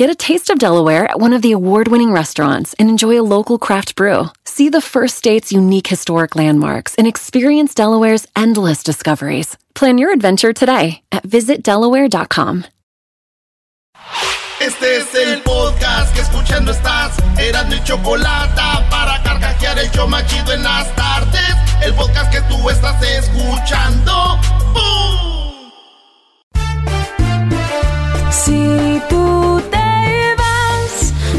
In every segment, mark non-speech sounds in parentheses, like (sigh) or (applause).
Get a taste of Delaware at one of the award winning restaurants and enjoy a local craft brew. See the first state's unique historic landmarks and experience Delaware's endless discoveries. Plan your adventure today at visitdelaware.com. Este es el podcast que escuchando estás. Eran mi chocolate para carcajear el yo machido en las tardes. El podcast que tú estás escuchando. ¡Bum! Si tú te vas,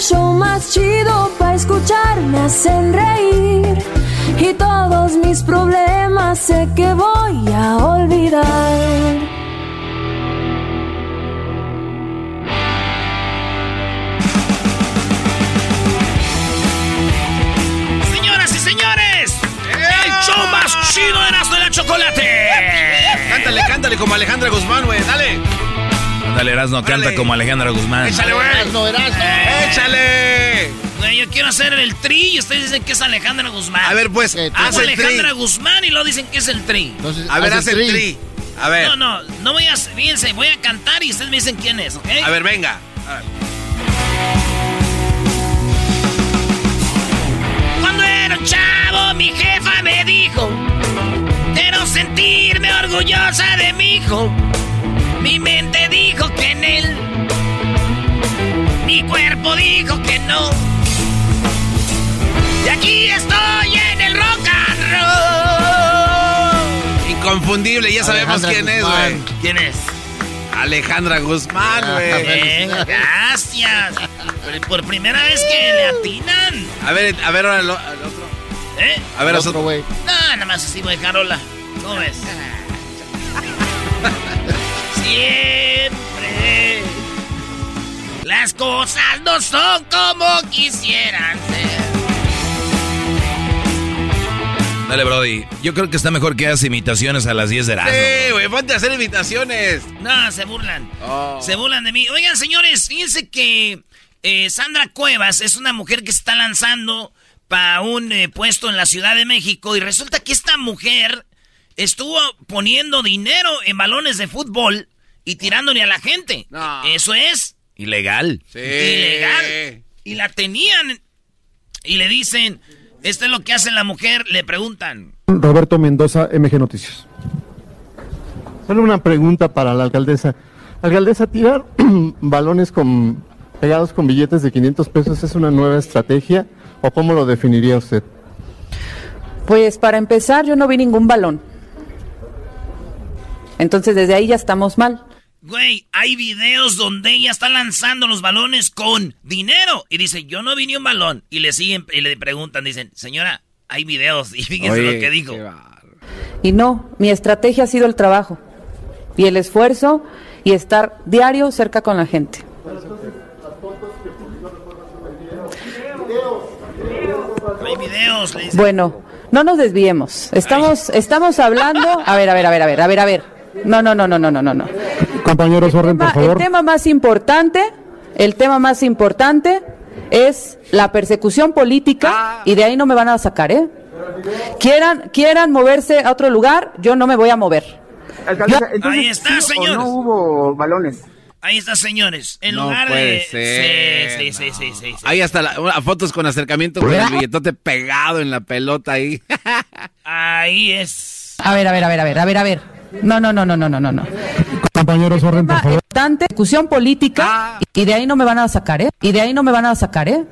El show más chido para escuchar. Me hacen reír. Y todos mis problemas sé que voy a olvidar. Señoras y señores, el show más chido de Erasmo y la Chocolate. Cántale, cántale como Alejandra Guzmán, güey. Dale. Ándale, Erasno, canta como Alejandra Guzmán. Échale, güey. Erasmo, Erasmo. Échale. Güey, yo quiero hacer el tri y ustedes dicen que es Alejandra Guzmán. A ver, pues, Eh, haz el tri. Alejandra Guzmán y luego dicen que es el tri. Entonces, A ver, haz haz el tri. A ver. No, no, no voy a... Fíjense, voy a cantar y ustedes me dicen quién es, ¿ok? A ver, venga. A ver. Cuando era un chavo, mi jefa me dijo: Quiero sentirme orgullosa de mi hijo. Mi mente dijo que en él. Mi cuerpo dijo que no. Y aquí estoy en el rock and roll. Inconfundible, ya sabemos Alejandra quién es, güey. ¿Quién es? Alejandra Guzmán, güey. Eh, gracias. Por, por primera vez que le atinan. A ver, a ver ahora al otro. ¿Eh? A ver, El otro. güey. No, nada más así voy a dejar hola. ¿Cómo ves? (laughs) Siempre las cosas no son como quisieran ser. Dale, Brody. Yo creo que está mejor que hagas imitaciones a las 10 de Erasmo. Sí, güey, ponte a hacer invitaciones. No, se burlan. Oh. Se burlan de mí. Oigan, señores, fíjense que eh, Sandra Cuevas es una mujer que se está lanzando para un eh, puesto en la Ciudad de México y resulta que esta mujer estuvo poniendo dinero en balones de fútbol y tirándole a la gente. No. Eso es Ilegal. Sí. ilegal. Y la tenían y le dicen, esto es lo que hace la mujer, le preguntan. Roberto Mendoza, MG Noticias. Solo una pregunta para la alcaldesa. Alcaldesa, tirar (clears throat) balones con, pegados con billetes de 500 pesos es una nueva estrategia o cómo lo definiría usted? Pues para empezar, yo no vi ningún balón. Entonces desde ahí ya estamos mal. Güey, hay videos donde ella está lanzando los balones con dinero. Y dice, yo no vi ni un balón. Y le siguen y le preguntan, dicen, señora, hay videos. (laughs) Y fíjense Oye, lo que dijo. Y no, mi estrategia ha sido el trabajo y el esfuerzo y estar diario cerca con la gente. Hay videos, le dicen. Bueno, no nos desviemos. Estamos, estamos hablando. A ver, a ver, a ver, a ver, a ver, a ver. No, no, no, no, no, no, no. no. Compañeros, orden, por tema- el favor. tema más importante, el tema más importante es la persecución política y de ahí no me van a sacar, ¿eh? Quieran, quieran moverse a otro lugar, yo no me voy a mover. Ahí está, señor. hubo balones? Ahí está, señores. En No lugar puede de. ser, sí, sí, sí, sí, sí, sí. Hay hasta la- una- fotos con acercamiento con el billetote pegado en la pelota ahí. (laughs) Ahí es. A ver, a ver, a ver, a ver, a ver, a ver. No, no, no, no, no, no, no, no. Compañeros, orden, por favor. Importante, discusión política y de ahí no me van a sacar, ¿eh? Y de ahí no me van a sacar, ¿eh?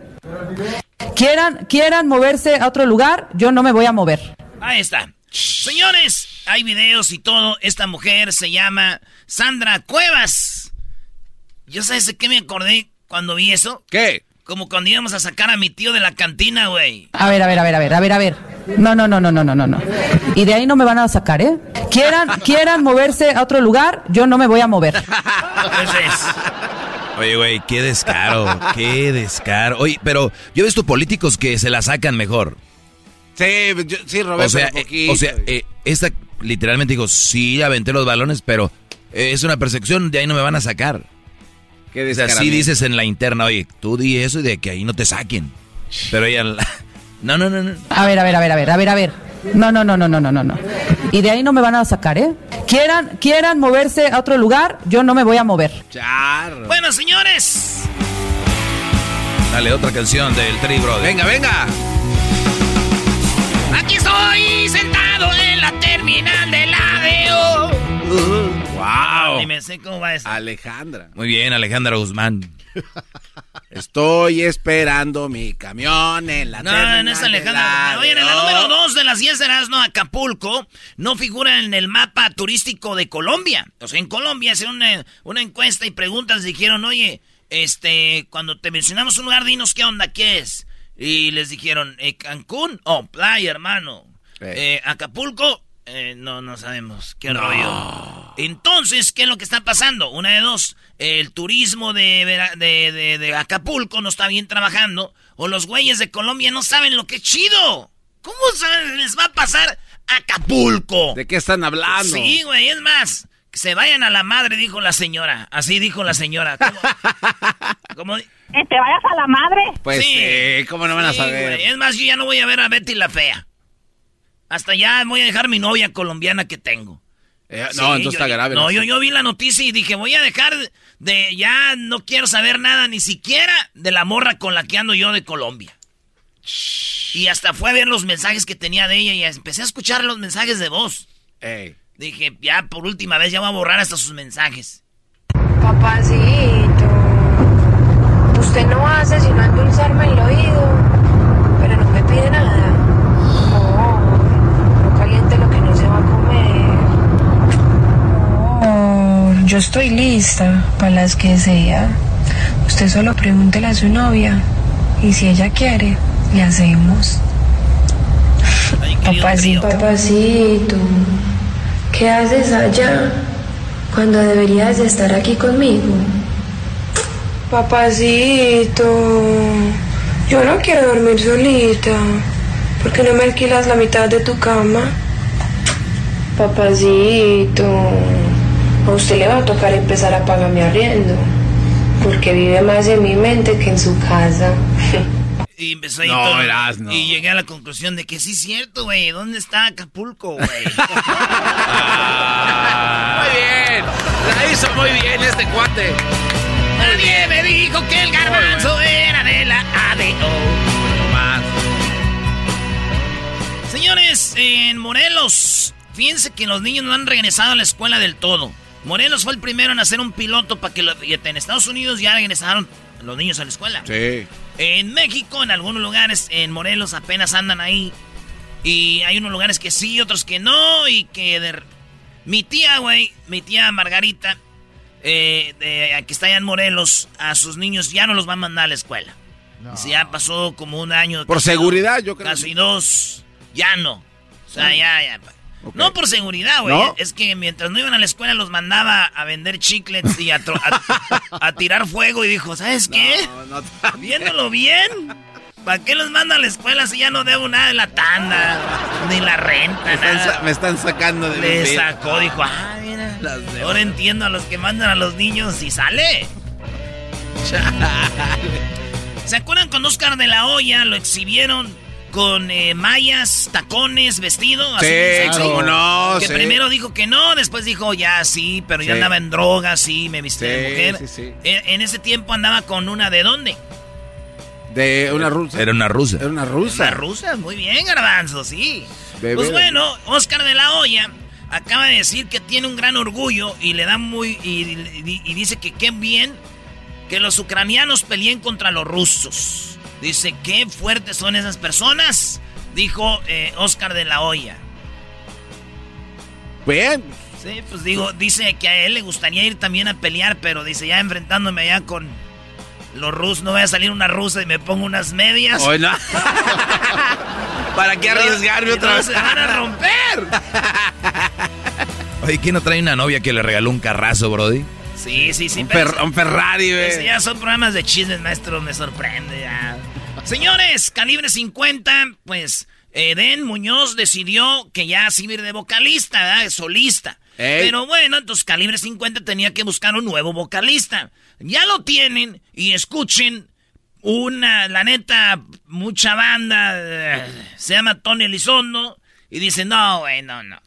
Quieran, quieran moverse a otro lugar, yo no me voy a mover. Ahí está. Señores, hay videos y todo. Esta mujer se llama Sandra Cuevas. ¿Yo sabes de qué me acordé cuando vi eso? ¿Qué? Como cuando íbamos a sacar a mi tío de la cantina, güey. A ver, a ver, a ver, a ver, a ver, a ver. No, no, no, no, no, no, no, no. Y de ahí no me van a sacar, ¿eh? Quieran, (laughs) quieran moverse a otro lugar, yo no me voy a mover. Oye, güey, qué descaro, qué descaro. Oye, pero yo he visto políticos que se la sacan mejor. Sí, yo- sí, Roberto. O sea, un eh, o sea eh, esta literalmente digo, sí, aventé los balones, pero eh, es una percepción, de ahí no me van a sacar. Qué O sea, sí dices en la interna, oye, tú di eso y de que ahí no te saquen. Pero ella... la- (laughs) No, no, no, no. A ver, a ver, a ver, a ver, a ver, a ver. No, no, no, no, no, no, no, no. Y de ahí no me van a sacar, ¿eh? Quieran, quieran moverse a otro lugar, yo no me voy a mover. Charro. Bueno, señores. Dale, otra canción del Tri Brother. Venga, venga. Aquí estoy sentado en la terminal del ADO. Wow. Ni me sé cómo va eso. Alejandra. Muy bien, Alejandra Guzmán. Estoy esperando mi camión en la No, no es Alejandra. Oye, en la número 2 de las 10 de Erasmo, Acapulco, no figura en el mapa turístico de Colombia. O sea, en Colombia hicieron una, una encuesta y preguntas, dijeron, oye, este, cuando te mencionamos un lugar, dinos qué onda, qué es. Y les dijeron, eh, Cancún, oh, playa, hermano. Eh, Acapulco, eh, no, no sabemos qué rollo. Entonces, ¿qué es lo que está pasando? Una de dos, el turismo de, de, de- de Acapulco no está bien trabajando, o los güeyes de Colombia no saben lo que es chido. ¿Cómo saben- les va a pasar Acapulco? ¿De qué están hablando? Sí, güey, es más, que se vayan a la madre, dijo la señora. Así dijo la señora. ¿Cómo? (laughs) ¿Cómo? ¿Que te vayas a la madre? Pues sí, ¿cómo no van a saber? güey. Es más, yo ya no voy a ver a Betty la fea. Hasta ya voy a dejar mi novia colombiana que tengo. Eh, Sí, no, entonces yo- está grave. No, yo, yo vi la noticia y dije, voy a dejar de... Ya no quiero saber nada, ni siquiera de la morra con la que ando yo de Colombia. Y hasta fue a ver los mensajes que tenía de ella y empecé a escuchar los mensajes de voz. Ey. Dije, ya por última vez ya voy a borrar hasta sus mensajes. Papacito, usted no hace sino endulzarme el oído, pero no me pide nada. Oh, no caliente lo que no se va a comer. Oh, yo estoy lista para las que sea. Usted solo pregúntele a su novia y si ella quiere, le hacemos. Papacito, papacito, ¿qué haces allá cuando deberías de estar aquí conmigo? Papacito, yo no quiero dormir solita. ¿Por qué no me alquilas la mitad de tu cama? Papacito, a usted le va a tocar empezar a pagar mi arriendo, porque vive más en mi mente que en su casa. (laughs) Y empezó ahí No, todo. verás, no. Y llegué a la conclusión de que sí es cierto, güey. ¿Dónde está Acapulco, güey? (laughs) Muy bien. La hizo muy bien este cuate. Nadie me dijo que el garbanzo era de la ADO. Más. Señores, en Morelos, fíjense que los niños no han regresado a la escuela del todo. Morelos fue el primero en hacer un piloto para que lo- en Estados Unidos ya regresaron los niños a la escuela. Sí. En México, en algunos lugares, en Morelos apenas andan ahí. Y hay unos lugares que sí, otros que no. Y que de... Mi tía, güey, mi tía Margarita, eh, de- que está allá en Morelos, a sus niños ya no los va a mandar a la escuela. Dice, ya pasó como un año. Por casi seguridad, dos- yo creo. Casi dos. Ya no. O sea, ya, ya. No por seguridad, güey. ¿No? Es que mientras no iban a la escuela los mandaba a vender chiclets y a, tro- a- (laughs) a tirar fuego. Y dijo, ¿sabes qué? No, no, Viéndolo bien. ¿Para qué los manda a la escuela si ya no debo nada de la tanda? Ni la renta, me, están, sa- nada. me están sacando de Le mi sacó, dijo, ah, mira. Ahora entiendo a los que mandan a los niños y sale. (laughs) ¿Se acuerdan cuando Oscar de la Hoya lo exhibieron con eh, mallas, tacones, vestido. Así, Sí, no, Que sí. primero dijo que no, después dijo ya sí, pero ya Sí. andaba en drogas, sí, me viste de mujer. sí, sí. En, en ese tiempo andaba con una de dónde? De una rusa. Era una rusa. Era una rusa. Una rusa, muy bien, garbanzo, sí. Bebé pues de- bueno, Oscar de la Hoya acaba de decir que tiene un gran orgullo y le da muy. y, y- y dice que qué bien que los ucranianos peleen contra los rusos. Dice, qué fuertes son esas personas, dijo eh, Oscar de la Hoya. Bien. Sí, pues digo, dice que a él le gustaría ir también a pelear, pero dice, ya enfrentándome allá con los rusos, no voy a salir una rusa y me pongo unas medias. Hoy no. (laughs) ¿Para qué arriesgarme otra vez? se van a romper. (laughs) Oye, ¿quién no trae una novia que le regaló un carrazo, Brody? Sí, sí, sí. Un, pero Fer- un Ferrari, güey. ya son programas de chismes, maestro, me sorprende ya. Señores, calibre 50, pues Eden Muñoz decidió que ya ir de vocalista, ¿verdad? De solista. Ey. Pero bueno, entonces calibre 50 tenía que buscar un nuevo vocalista. Ya lo tienen y escuchen una, la neta, mucha banda, eh, se llama Tony Elizondo y dice, no, güey, no, no.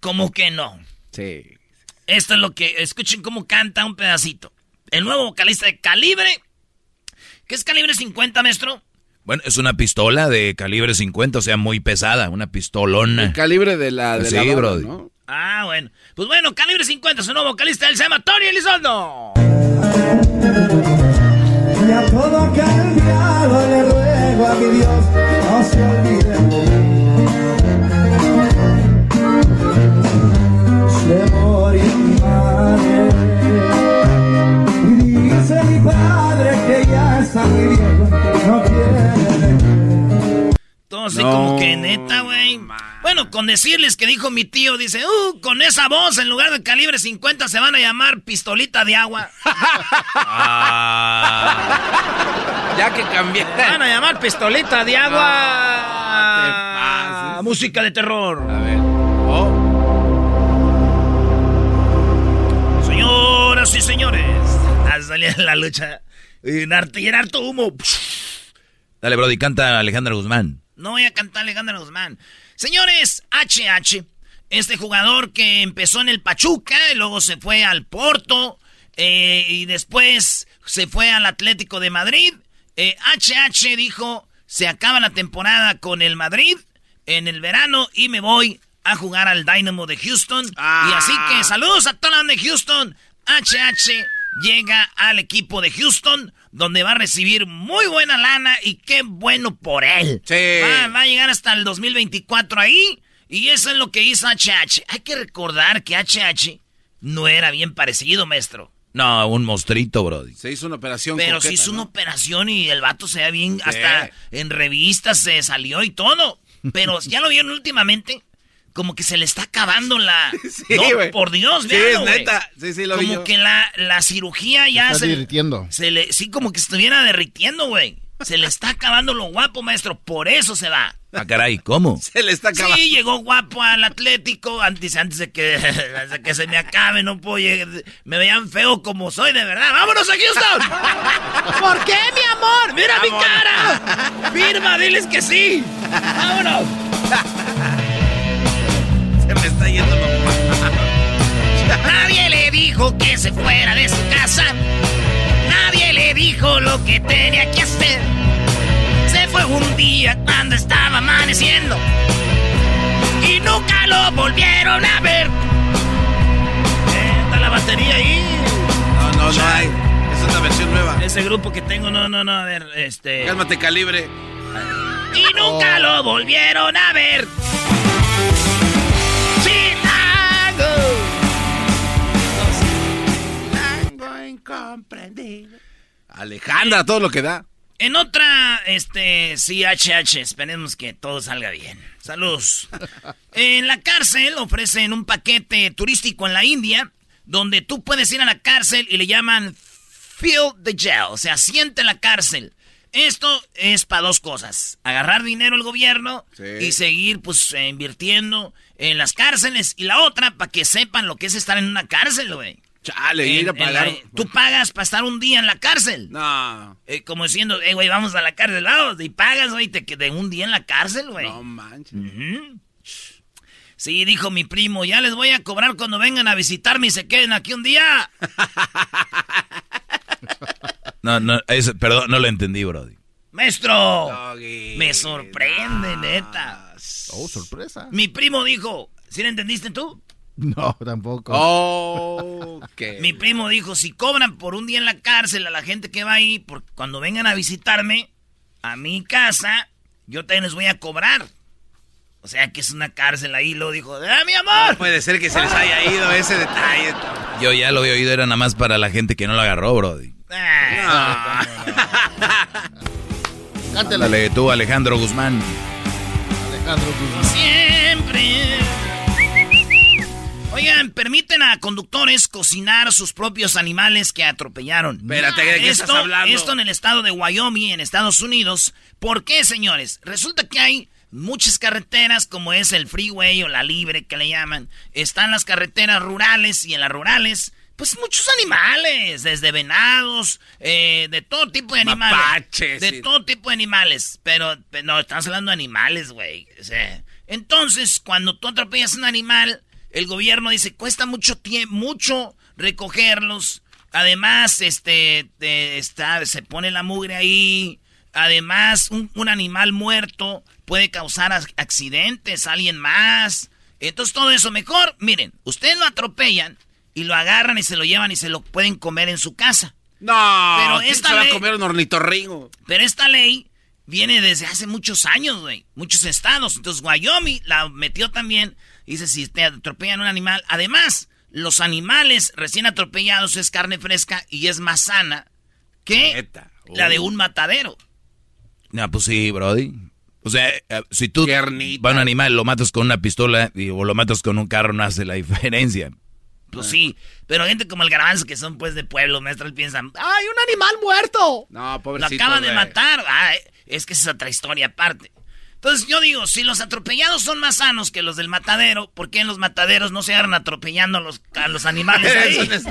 ¿Cómo que no? Sí. Esto es lo que. Escuchen cómo canta un pedacito. El nuevo vocalista de Calibre. ¿Qué es Calibre 50, maestro? Bueno, es una pistola de calibre 50, o sea, muy pesada, una pistolona. El calibre de la, de Sí, la. Ah, bueno. Pues bueno, Calibre 50 es un nuevo vocalista. Él se llama Tony Elizondo. Y a todo ha cambiado, le ruego a mi Dios, no se olvide Todo así No, como que neta, güey. Bueno, con decirles que dijo mi tío, dice, uh, con esa voz en lugar de Calibre 50 se van a llamar Pistolita de Agua. Ah. Ya que cambié. Se van a llamar Pistolita de Agua. Música de terror. A ver. Oh. Señoras y señores, a salir en la lucha. Y llenar harto humo. Dale, Brody, canta Alejandra Guzmán. No voy a cantar Alejandra Guzmán. Señores, HH, este jugador que empezó en el Pachuca, y luego se fue al Porto, eh, y después se fue al Atlético de Madrid. Eh, HH dijo, se acaba la temporada con el Madrid en el verano y me voy a jugar al Dynamo de Houston. Y así que saludos a toda la de Houston. HH llega al equipo de Houston, donde va a recibir muy buena lana y qué bueno por él. Sí. Va, va a llegar hasta el 2024 ahí. Y eso es lo que hizo HH. Hay que recordar que HH no era bien parecido, maestro. No, un mostrito, Brody. Se hizo una operación Pero coqueta, sí hizo ¿no? una operación y el vato se ve bien. Hasta en revistas se salió y todo. Pero (laughs) ya lo vieron últimamente. Como que se le está acabando la. (laughs) Sí, no, güey. por Dios, Sí, véanlo, es güey. neta. Sí, sí, lo vi Como yo. que la, la cirugía ya Está se, divirtiendo. se le. Sí, como que estuviera derritiendo, güey. Se le está acabando lo guapo, maestro. Por eso se va. Ah, caray, ¿cómo? (laughs) Se le está acabando. Sí, llegó guapo al Atlético antes, antes de, que, (laughs) antes de que se me acabe, no puedo llegar. Me veían feo como soy, de verdad. ¡Vámonos a Houston! ¿Por qué, mi amor? ¡Mira mi cara! ¡Firma, diles que sí! ¡Vámonos! Se me está yendo lo (laughs) Nadie le dijo que se fuera de su casa. Nadie le dijo lo que tenía que hacer. Se fue un día cuando estaba amaneciendo. Y nunca lo volvieron a ver. Eh, Está la batería ahí. No, no, no hay. Es una versión nueva. Ese grupo que tengo, no, no, no, a ver, este. Cálmate, calibre. Y nunca lo volvieron a ver. Alejandra, todo lo que da. En otra, este, sí, HH, esperemos que todo salga bien. Saludos. (laughs) En la cárcel ofrecen un paquete turístico en la India, donde tú puedes ir a la cárcel y le llaman Feel the Jail, o sea, siente la cárcel. Esto es para dos cosas, agarrar dinero al gobierno Sí. y seguir, pues, eh, invirtiendo en las cárceles. Y la otra, para que sepan lo que es estar en una cárcel, güey. Chale, En- ir a pagar. la- tú pagas para estar un día en la cárcel. No. Eh, como diciendo, eh, güey, vamos a la cárcel. vamos", y pagas, güey, te quedé un día en la cárcel, güey. No manches. Sí, dijo mi primo, ya les voy a cobrar cuando vengan a visitarme y se queden aquí un día. (laughs) No, no, eso, perdón, no lo entendí, Brody. Maestro, Doggy. me sorprende, neta. Oh, sorpresa. Mi primo dijo, ¿sí lo entendiste tú? (laughs) No, tampoco. Oh, qué. Mi primo dijo, si cobran por un día en la cárcel a la gente que va ahí, por cuando vengan a visitarme a mi casa, yo también les voy a cobrar. O sea que es una cárcel ahí, lo dijo, ¡ah, mi amor! No puede ser que se les haya ido ese detalle. Yo ya lo había oído, era nada más para la gente que no lo agarró, Brody. Ah, tú, Alejandro Guzmán. Alejandro Guzmán. Siempre. Oigan, permiten a conductores cocinar sus propios animales que atropellaron. Espérate, ¿de qué esto, estás hablando? Esto en el estado de Wyoming, en Estados Unidos. ¿Por qué, señores? Resulta que hay muchas carreteras, como es el freeway o la libre que le llaman. Están las carreteras rurales y en las rurales, pues muchos animales, desde venados, eh, de todo tipo de animales. Mapaches, De sí. todo tipo de animales. Pero, pero no, estamos hablando de animales, güey. O sea, entonces, cuando tú atropellas un animal, el gobierno dice, cuesta mucho tiempo, mucho recogerlos. Además, este, te- está, se pone la mugre ahí. Además, un, un animal muerto puede causar ac- accidentes alguien más. Entonces, todo eso mejor. Miren, ustedes lo atropellan y lo agarran y se lo llevan y se lo pueden comer en su casa. No, Pero ¿quién esta se va ley- a comer un ornitorrinco? Pero esta ley viene desde hace muchos años, güey. Muchos estados. Entonces, Wyoming la metió también. Dice, si te atropellan un animal. Además, los animales recién atropellados es carne fresca y es más sana que Neta. la de Oh. un matadero. No, pues sí, Brody. O sea, eh, si tú Tiernita. va un animal, lo matas con una pistola y- o lo matas con un carro, no hace la diferencia. Pues sí. Pero gente como el garbanzo, que son pues de pueblo, maestros, piensan, ¡ay, un animal muerto! No, Lo pobrecito. acaban de matar. Ah, es que esa es otra historia aparte. Entonces yo digo, si los atropellados son más sanos que los del matadero, ¿por qué en los mataderos no se agarran atropellando a los, a los animales Eres (laughs) ahí? un est-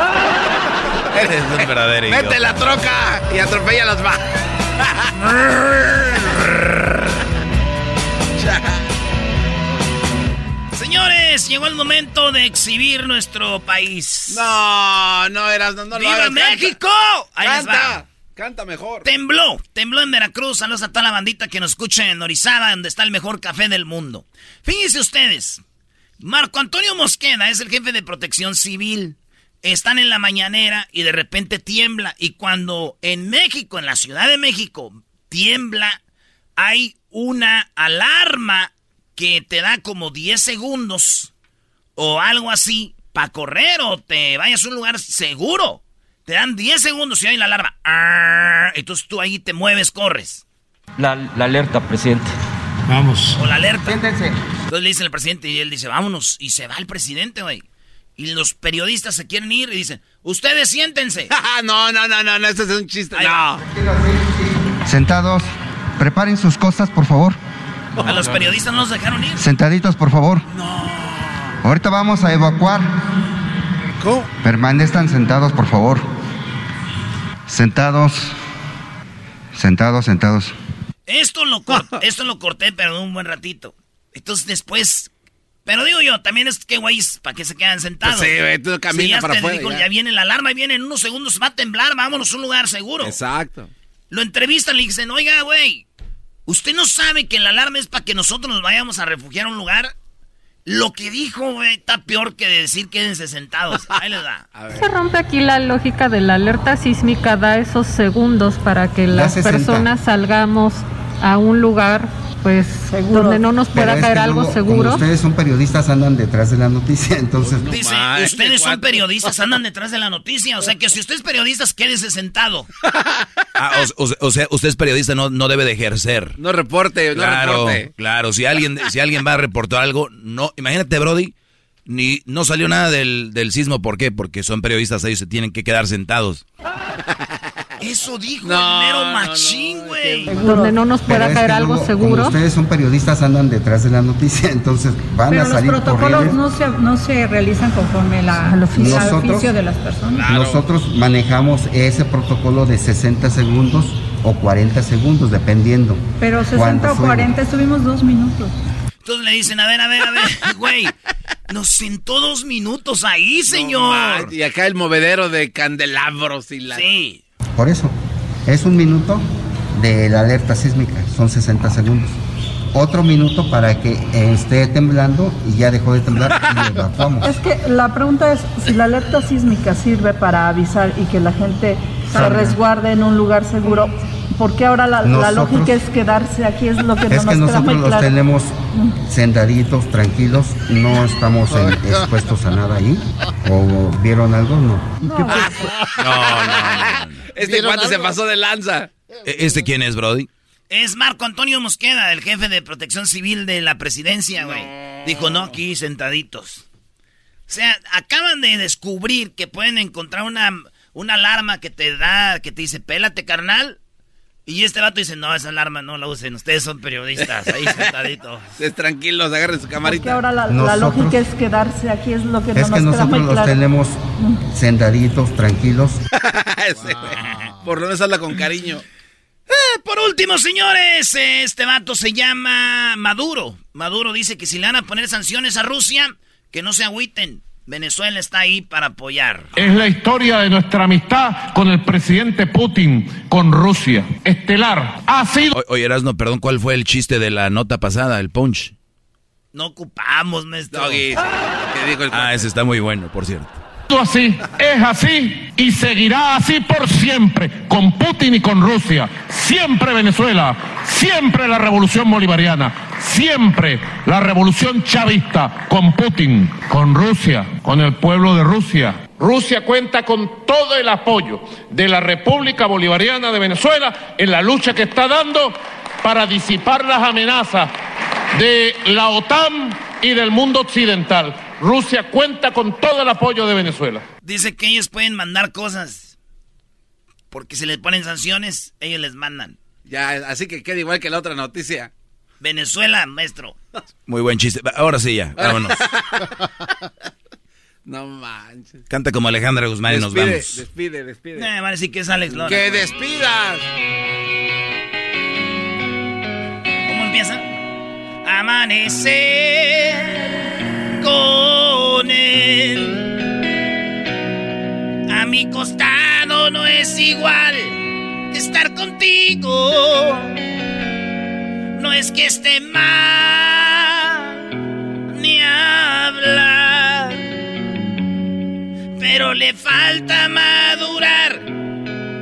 Eres un verdadero (laughs) idiota. la troca y atropella las va. (laughs) Señores, llegó el momento de exhibir nuestro país. No, no eras, no, no lo ¡Viva hagas, canta. México! Ahí les va. Canta, mejor. Tembló, tembló en Veracruz. Saludos a toda la bandita que nos escucha en Orizaba, donde está el mejor café del mundo. Fíjense ustedes, Marco Antonio Mosqueda es el jefe de protección civil. Están en la mañanera y de repente tiembla. Y cuando en México, en la Ciudad de México, tiembla, hay una alarma que te da como 10 segundos o algo así para correr o te vayas a un lugar seguro. Te dan 10 segundos y hay la alarma. Ah, Entonces tú ahí te mueves, corres. La, la alerta, presidente. O la alerta. Entonces le dice el presidente y él dice, vámonos. Y se va el presidente, güey. Y los periodistas se quieren ir y dicen, ustedes siéntense. (laughs) no, no, no, no, no, eso es un chiste. Ahí No. Sentados, preparen sus costas, por favor. (laughs) A los periodistas no los dejaron ir. Sentaditos, por favor. Ahorita vamos a evacuar. ¿Cómo? Permanezcan sentados, por favor. Sentados. Sentados, sentados. Esto lo, cor- (laughs) esto lo corté, pero de un buen ratito. Entonces después... Pero digo yo, también es que güeyes, ¿para qué se quedan sentados? Pues sí, güey, tú camina Sí, ya para te afuera, dijo, ya. ya viene la alarma y viene en unos segundos, va a temblar, vámonos a un lugar seguro. Exacto. Lo entrevistan y le dicen, oiga, güey, ¿usted no sabe que la alarma es para que nosotros nos vayamos a refugiar a un lugar? Lo que dijo, güey, está peor que decir quédense sentados. (laughs) Ahí les da. Se rompe aquí la lógica de la alerta sísmica, da esos segundos para que las 60. personas salgamos a un lugar, pues, donde no nos pueda caer algo luego, seguro. Como ustedes son periodistas, andan detrás de la noticia, (laughs) entonces. Dice, ustedes son periodistas, andan detrás de la noticia. O sea que si usted es periodista, quédese sentado. (laughs) Ah, o, o- o sea, usted es periodista, no, no debe de ejercer. No reporte, no Claro, reporte. claro. Si alguien, si alguien va a reportar algo, no. Imagínate, Brody, ni no salió nada del, del sismo. ¿Por qué? Porque son periodistas, ellos se tienen que quedar sentados. Eso dijo No, el mero no, machín, güey. Donde no nos pueda es caer que algo luego, seguro. Como ustedes son periodistas, andan detrás de la noticia, (laughs) entonces van Pero a los salir por protocolos no se, no se realizan conforme la, al, oficio, al Nosotros- oficio de las personas. Nosotros manejamos ese protocolo de 60 segundos o 40 segundos, dependiendo. Pero 60 cuándo o fue. 40 estuvimos dos minutos. Entonces le dicen, a ver, a ver, a ver, (laughs) güey, nos sentó dos minutos ahí, señor. y acá el movedero de candelabros y la... Sí. Por eso, es un minuto de la alerta sísmica, son 60 segundos. Otro minuto para que eh, esté temblando y ya dejó de temblar y evacuamos. Es que la pregunta es si la alerta sísmica sirve para avisar y que la gente se resguarde en un lugar seguro, ¿por qué ahora la, lógica es quedarse aquí? Es lo que no Es nos que nosotros los claro. tenemos sentaditos, tranquilos, no estamos en- expuestos a nada ahí. ¿O vieron algo? No. No, no, no. Este cuate se pasó de lanza. E- ¿Este quién es, Brody? Es Marco Antonio Mosqueda, el jefe de protección civil de la presidencia, güey. Dijo, no, aquí sentaditos. O sea, acaban de descubrir que pueden encontrar una, una alarma que te da, que te dice, pélate, carnal. Y este vato dice, no, esa alarma no la usen, ustedes son periodistas, ahí (laughs) sentaditos. Ustedes tranquilos, agarren su Porque camarita. ahora la, la lógica es quedarse aquí, es lo que no Es que nos queda muy nosotros los claro. tenemos sentaditos, tranquilos. (laughs) Ese, Por lo menos habla con cariño. Eh, por último, señores, este vato se llama Maduro. Maduro dice que si le van a poner sanciones a Rusia, que no se agüiten. Venezuela está ahí para apoyar. Es la historia de nuestra amistad con el presidente Putin, con Rusia. Estelar. Ha sido... O- Oye, Erasno, perdón, ¿cuál fue el chiste de la nota pasada, el punch? No ocupamos, maestro. Doggy, ¿qué dijo el Ah, ese está muy bueno, por cierto. Así, es así y seguirá así por siempre, con Putin y con Rusia. Siempre Venezuela, siempre la revolución bolivariana, siempre la revolución chavista, con Putin, con Rusia, con el pueblo de Rusia. Rusia cuenta con todo el apoyo de la República Bolivariana de Venezuela en la lucha que está dando para disipar las amenazas de la OTAN y del mundo occidental. Rusia cuenta con todo el apoyo de Venezuela. Dice que ellos pueden mandar cosas. Porque si les ponen sanciones, ellos les mandan. Ya, así que queda igual que la otra noticia. Venezuela, maestro. Muy buen chiste. Ahora sí, ya, vámonos. (laughs) No manches. Canta como Alejandra Guzmán y nos vamos. despide, despide. Eh, van a decir que es Alex Lora. ¡Que despidas! ¿Cómo empieza? Amanecer con él. A mi costado no es igual que estar contigo. No es que esté mal ni hablar, pero le falta madurar.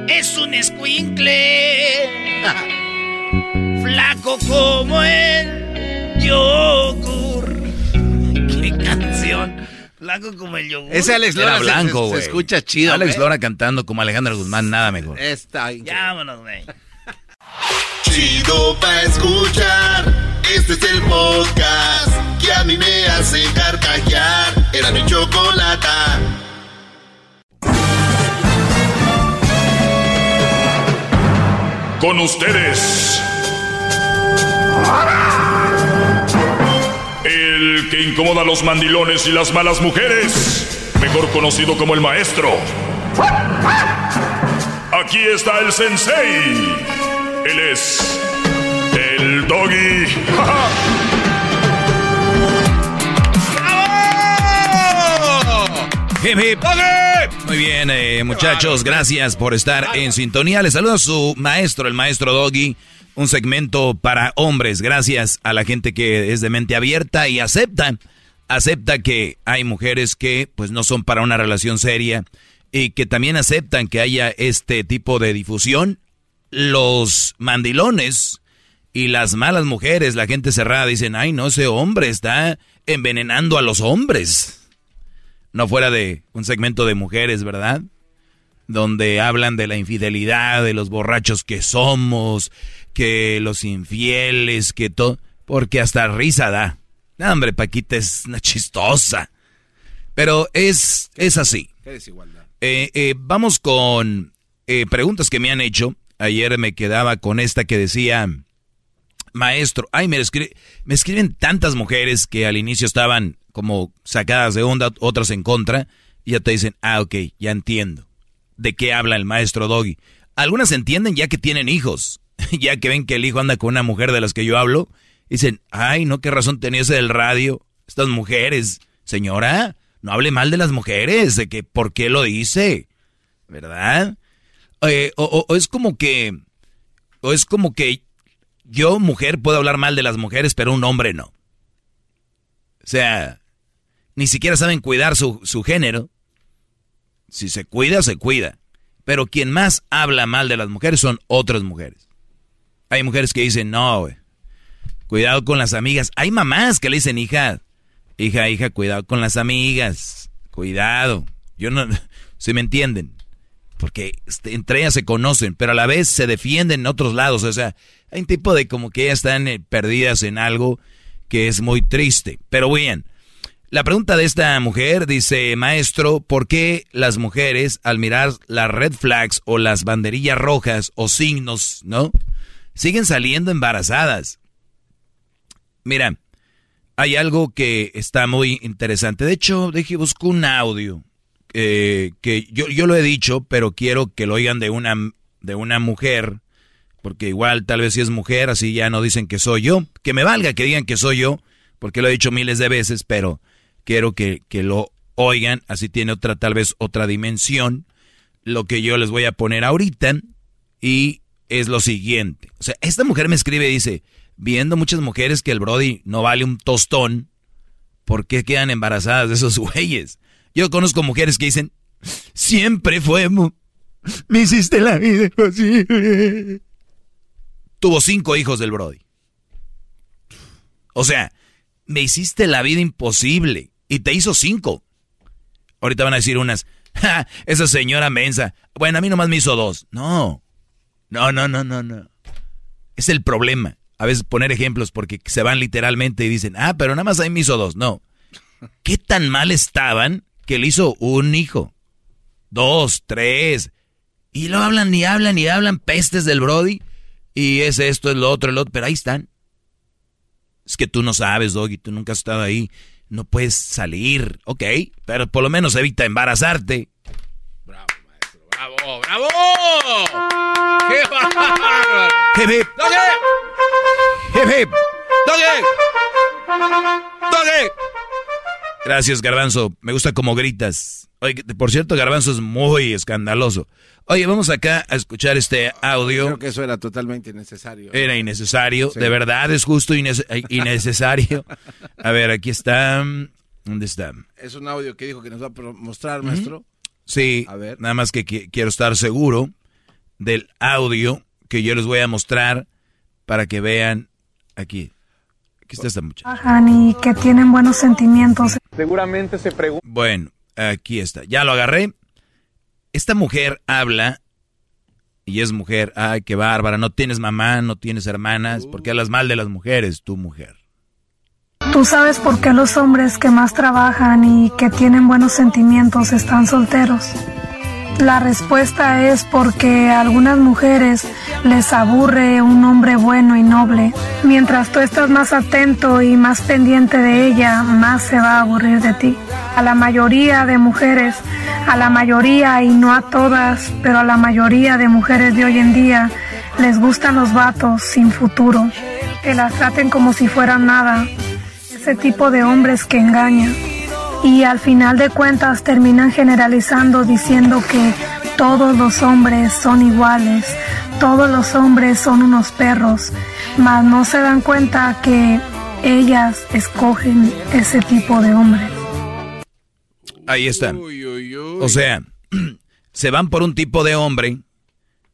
Es un escuincle (laughs) flaco como el yogur. ¿Qué canción? Flaco como el yogur. Ese Alex Lora Era blanco, se, se güey. escucha chido. Alex ¿eh? Lora cantando como Alejandra Guzmán, nada mejor. Está Ya vámonos, güey. Chido pa' escuchar. Este es el podcast que a mí me hace carcajear. Era mi chocolata. Con ustedes. El que incomoda a los mandilones y las malas mujeres. Mejor conocido como el maestro. Aquí está el sensei. Él es. El doggy. (laughs) Hip, hip. Muy bien, eh, muchachos, gracias por estar en sintonía. Les saludo a su maestro, el maestro Doggy. Un segmento para hombres. Gracias a la gente que es de mente abierta y acepta, acepta que hay mujeres que pues no son para una relación seria y que también aceptan que haya este tipo de difusión. Los mandilones y las malas mujeres, la gente cerrada, dicen, ay, no, ese hombre está envenenando a los hombres. No fuera de un segmento de mujeres, ¿verdad? Donde hablan de la infidelidad, de los borrachos que somos, que los infieles, que todo. Porque hasta risa da. No, hombre, Paquita es una chistosa. Pero es, es así. Qué desigualdad. Eh, eh, vamos con eh, preguntas que me han hecho. Ayer me quedaba con esta que decía, maestro, ay, me, escri- me escriben tantas mujeres que al inicio estaban como sacadas de onda, otras en contra, y ya te dicen, ah, ok, ya entiendo. ¿De qué habla el maestro Doggy? Algunas entienden ya que tienen hijos, (laughs) ya que ven que el hijo anda con una mujer de las que yo hablo, dicen, ay, no, qué razón tenía ese del radio, estas mujeres, señora, no hable mal de las mujeres, de que por qué lo dice, ¿verdad? Eh, o, es como que, o es como que yo, mujer, puedo hablar mal de las mujeres, pero un hombre no. O sea, ni siquiera saben cuidar su, su género. Si se cuida, se cuida. Pero quien más habla mal de las mujeres son otras mujeres. Hay mujeres que dicen, no, cuidado con las amigas. Hay mamás que le dicen, hija, hija, hija, cuidado con las amigas. Cuidado. Yo no, (laughs) si me entienden. Porque este, entre ellas se conocen, pero a la vez se defienden en otros lados. O sea, hay un tipo de como que ellas están eh, perdidas en algo que es muy triste. Pero bien, la pregunta de esta mujer dice, maestro, ¿por qué las mujeres al mirar las red flags o las banderillas rojas o signos, ¿no? Siguen saliendo embarazadas. Mira, hay algo que está muy interesante. De hecho, dije, busco un audio eh, que yo, yo lo he dicho, pero quiero que lo oigan de una, de una mujer, porque igual tal vez si es mujer, así ya no dicen que soy yo. Que me valga que digan que soy yo, porque lo he dicho miles de veces, pero quiero que, que lo oigan, así tiene otra, tal vez otra dimensión, lo que yo les voy a poner ahorita, y es lo siguiente. O sea, esta mujer me escribe y dice, viendo muchas mujeres que el Brody no vale un tostón, ¿por qué quedan embarazadas de esos (laughs) güeyes? Yo conozco mujeres que dicen, siempre fue, me hiciste la vida imposible. Tuvo cinco hijos del Brody. O sea, me hiciste la vida imposible y te hizo cinco. Ahorita van a decir unas, (laughs) "Ja, esa señora mensa. Bueno, a mí nomás me hizo dos. No, no, no, no, no, no. Es el problema. A veces poner ejemplos porque se van literalmente y dicen, ah, pero nada más ahí me hizo dos. No. ¿Qué tan mal estaban que le hizo un hijo? Dos, tres. Y lo hablan y hablan y hablan pestes del Brody. Y es esto, es lo otro, el otro. Pero ahí están. Es que tú no sabes, Doggy, tú nunca has estado ahí. No puedes salir. Ok, pero por lo menos evita embarazarte. ¡Bravo! ¡Bravo! ¡Qué bárbaro! Hip, hip. Hip, hip. ¡Doggy! Gracias, Garbanzo. Me gusta cómo gritas. Oye, por cierto, Garbanzo es muy escandaloso. Oye, vamos acá a escuchar este audio. Creo que eso era totalmente innecesario. Era innecesario. Sí. De verdad es justo innece- innecesario. A ver, aquí está. ¿Dónde está? Es un audio que dijo que nos va a mostrar, maestro. Sí, A ver. nada más que qui- quiero estar seguro del audio que yo les voy a mostrar para que vean aquí. Aquí está esta muchacha. trabajan y que tienen buenos sentimientos. Seguramente se pregunta. Bueno, aquí está. Ya lo agarré. Esta mujer habla y es mujer. Ay, qué bárbara. No tienes mamá, no tienes hermanas. ¿Por qué hablas mal de las mujeres, tu mujer? ¿Tú sabes por qué los hombres que más trabajan y que tienen buenos sentimientos están solteros? La respuesta es porque a algunas mujeres les aburre un hombre bueno y noble. Mientras tú estás más atento y más pendiente de ella, más se va a aburrir de ti. A la mayoría de mujeres, a la mayoría y no a todas, pero a la mayoría de mujeres de hoy en día les gustan los vatos sin futuro, que las traten como si fueran nada, ese tipo de hombres que engañan. Y al final de cuentas terminan generalizando diciendo que todos los hombres son iguales, todos los hombres son unos perros, mas no se dan cuenta que ellas escogen ese tipo de hombres. Ahí está. O sea, (clears throat) se van por un tipo de hombre,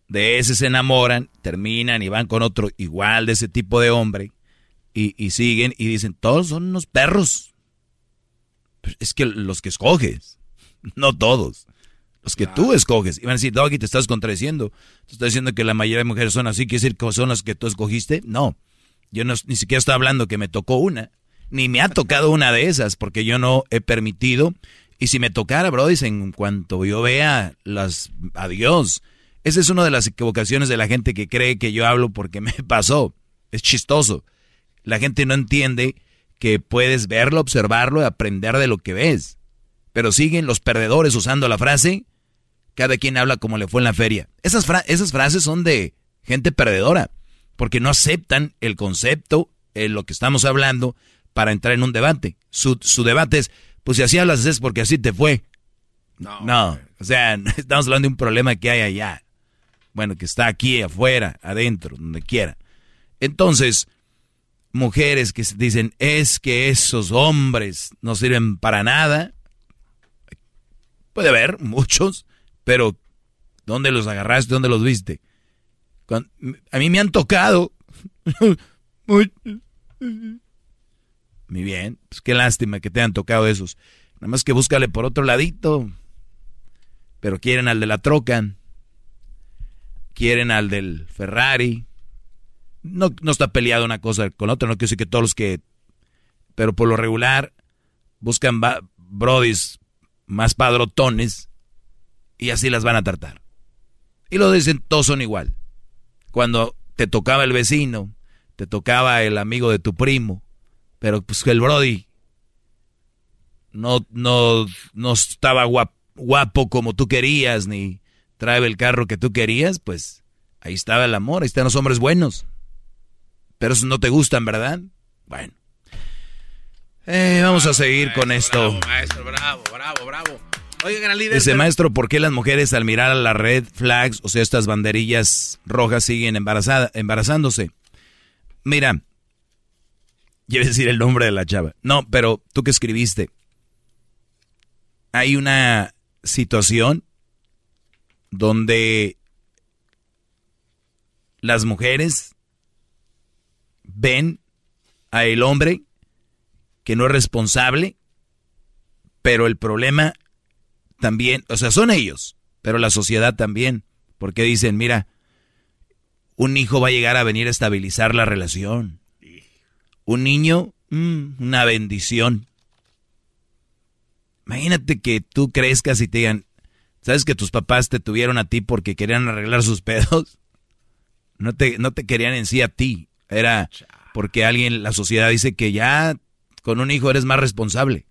de ese se enamoran, terminan y van con otro igual de ese tipo de hombre, y, y siguen y dicen, todos son unos perros. Pero es que los que escoges, no todos. Los que tú escoges. Y van a decir, Doggy, te estás contradiciendo. Te estás diciendo que la mayoría de mujeres son así, ¿quiere decir que son las que tú escogiste? No. Yo no, ni siquiera estoy hablando que me tocó una. Ni me ha tocado una de esas, porque yo no he permitido. Y si me tocara, Brody, en cuanto yo vea las... Adiós. Esa es una de las equivocaciones de la gente que cree que yo hablo porque me (laughs) pasó. Es chistoso. La gente no entiende que puedes verlo, observarlo y aprender de lo que ves. Pero siguen los perdedores usando la frase, cada quien habla como le fue en la feria. Esas, esas frases son de gente perdedora, porque no aceptan el concepto, en lo que estamos hablando, para entrar en un debate. Su, su debate es, pues si así hablas es porque así te fue. No, no, o sea, (laughs) estamos hablando de un problema que hay allá. Bueno, que está aquí, afuera, adentro, donde quiera. Entonces, mujeres que dicen, es que esos hombres no sirven para nada. Puede haber muchos, pero ¿dónde los agarraste? ¿Dónde los viste? a mí me han tocado. Muy, bien, pues qué lástima que te han tocado esos. Nada más que búscale por otro ladito. Pero quieren al de la troca. Quieren al del Ferrari. No, no está peleado una cosa con otra. No quiero decir que todos los que. Pero por lo regular buscan brodis más padrotones y así las van a tratar. Y lo dicen, todos son igual. Cuando te tocaba el vecino, te tocaba el amigo de tu primo, pero pues el Brody no, no, no estaba guapo, como tú querías, ni trae el carro que tú querías, pues ahí estaba el amor, ahí están los hombres buenos. Pero esos no te gustan, ¿verdad? Bueno. Eh, vamos a seguir con esto. maestro, bravo, bravo, bravo. Oigan, líder. Dice, maestro, ¿por qué las mujeres al mirar a las red flags, o sea, estas banderillas rojas, siguen embarazada, embarazándose? Mira, quiere decir el nombre de la chava. No, pero tú que escribiste. Hay una situación donde las mujeres ven a el hombre que no es responsable, pero el problema también, o sea, son ellos, pero la sociedad también, porque dicen, mira, un hijo va a llegar a venir a estabilizar la relación. Un niño, mm, una bendición. Imagínate que tú crezcas y te digan, ¿sabes que tus papás te tuvieron a ti porque querían arreglar sus pedos? (laughs) No te, no te querían en sí a ti, era porque alguien, la sociedad dice que ya con un hijo eres más responsable.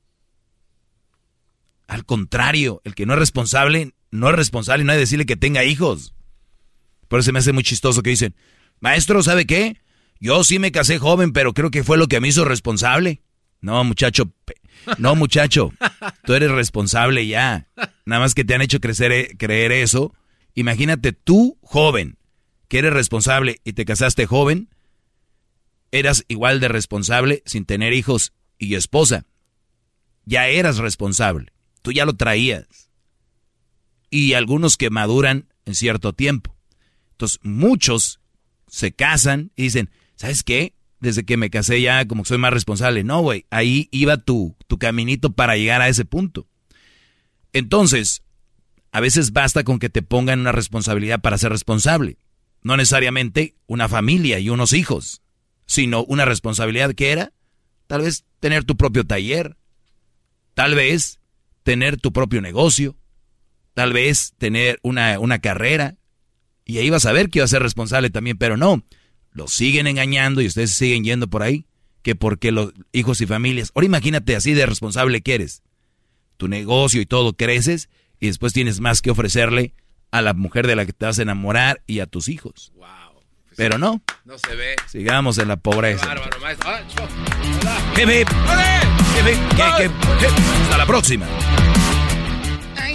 Al contrario, el que no es responsable, no es responsable y no hay que decirle que tenga hijos. Por eso me hace muy chistoso que dicen, maestro, ¿sabe qué? Yo sí me casé joven, pero creo que fue lo que me hizo responsable. No, muchacho, no, muchacho, tú eres responsable ya. Nada más que te han hecho crecer, eh, creer eso. Imagínate tú, joven, que eres responsable y te casaste joven, eras igual de responsable sin tener hijos y esposa. Ya eras responsable, tú ya lo traías. Y algunos que maduran en cierto tiempo. Entonces, muchos se casan y dicen, ¿sabes qué? Desde que me casé ya como que soy más responsable. No, güey, ahí iba tu, tu caminito para llegar a ese punto. Entonces, a veces basta con que te pongan una responsabilidad para ser responsable. No necesariamente una familia y unos hijos, sino una responsabilidad que era tal vez tener tu propio taller, tal vez tener tu propio negocio, tal vez tener una, una carrera, y ahí vas a ver que iba a ser responsable también, pero no. Lo siguen engañando y ustedes siguen yendo por ahí. Que porque los hijos y familias. Ahora imagínate así de responsable que eres. Tu negocio y todo creces y después tienes más que ofrecerle a la mujer de la que te vas a enamorar y a tus hijos. Wow. Pero no. No se ve. Sigamos en la pobreza. bárbaro, maestro. Hasta la próxima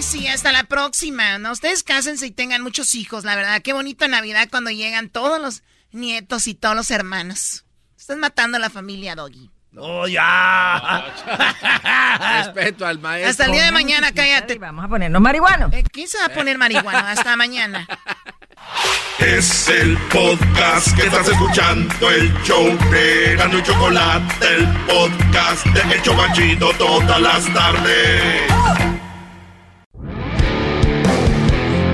sí, hasta la próxima. ¿no? Ustedes cásense y tengan muchos hijos, la verdad. Qué bonito Navidad cuando llegan todos los nietos y todos los hermanos. Estás matando a la familia, Doggy. ¡Oh, ya! (laughs) Respeto al maestro. Hasta el día de mañana, cállate. Vamos a ponernos marihuano. Eh, ¿Quién se va a poner marihuano? Hasta mañana. (laughs) Es el podcast que estás escuchando, el show de Gano y Chocolate, el podcast de Hecho Chocachito todas las tardes.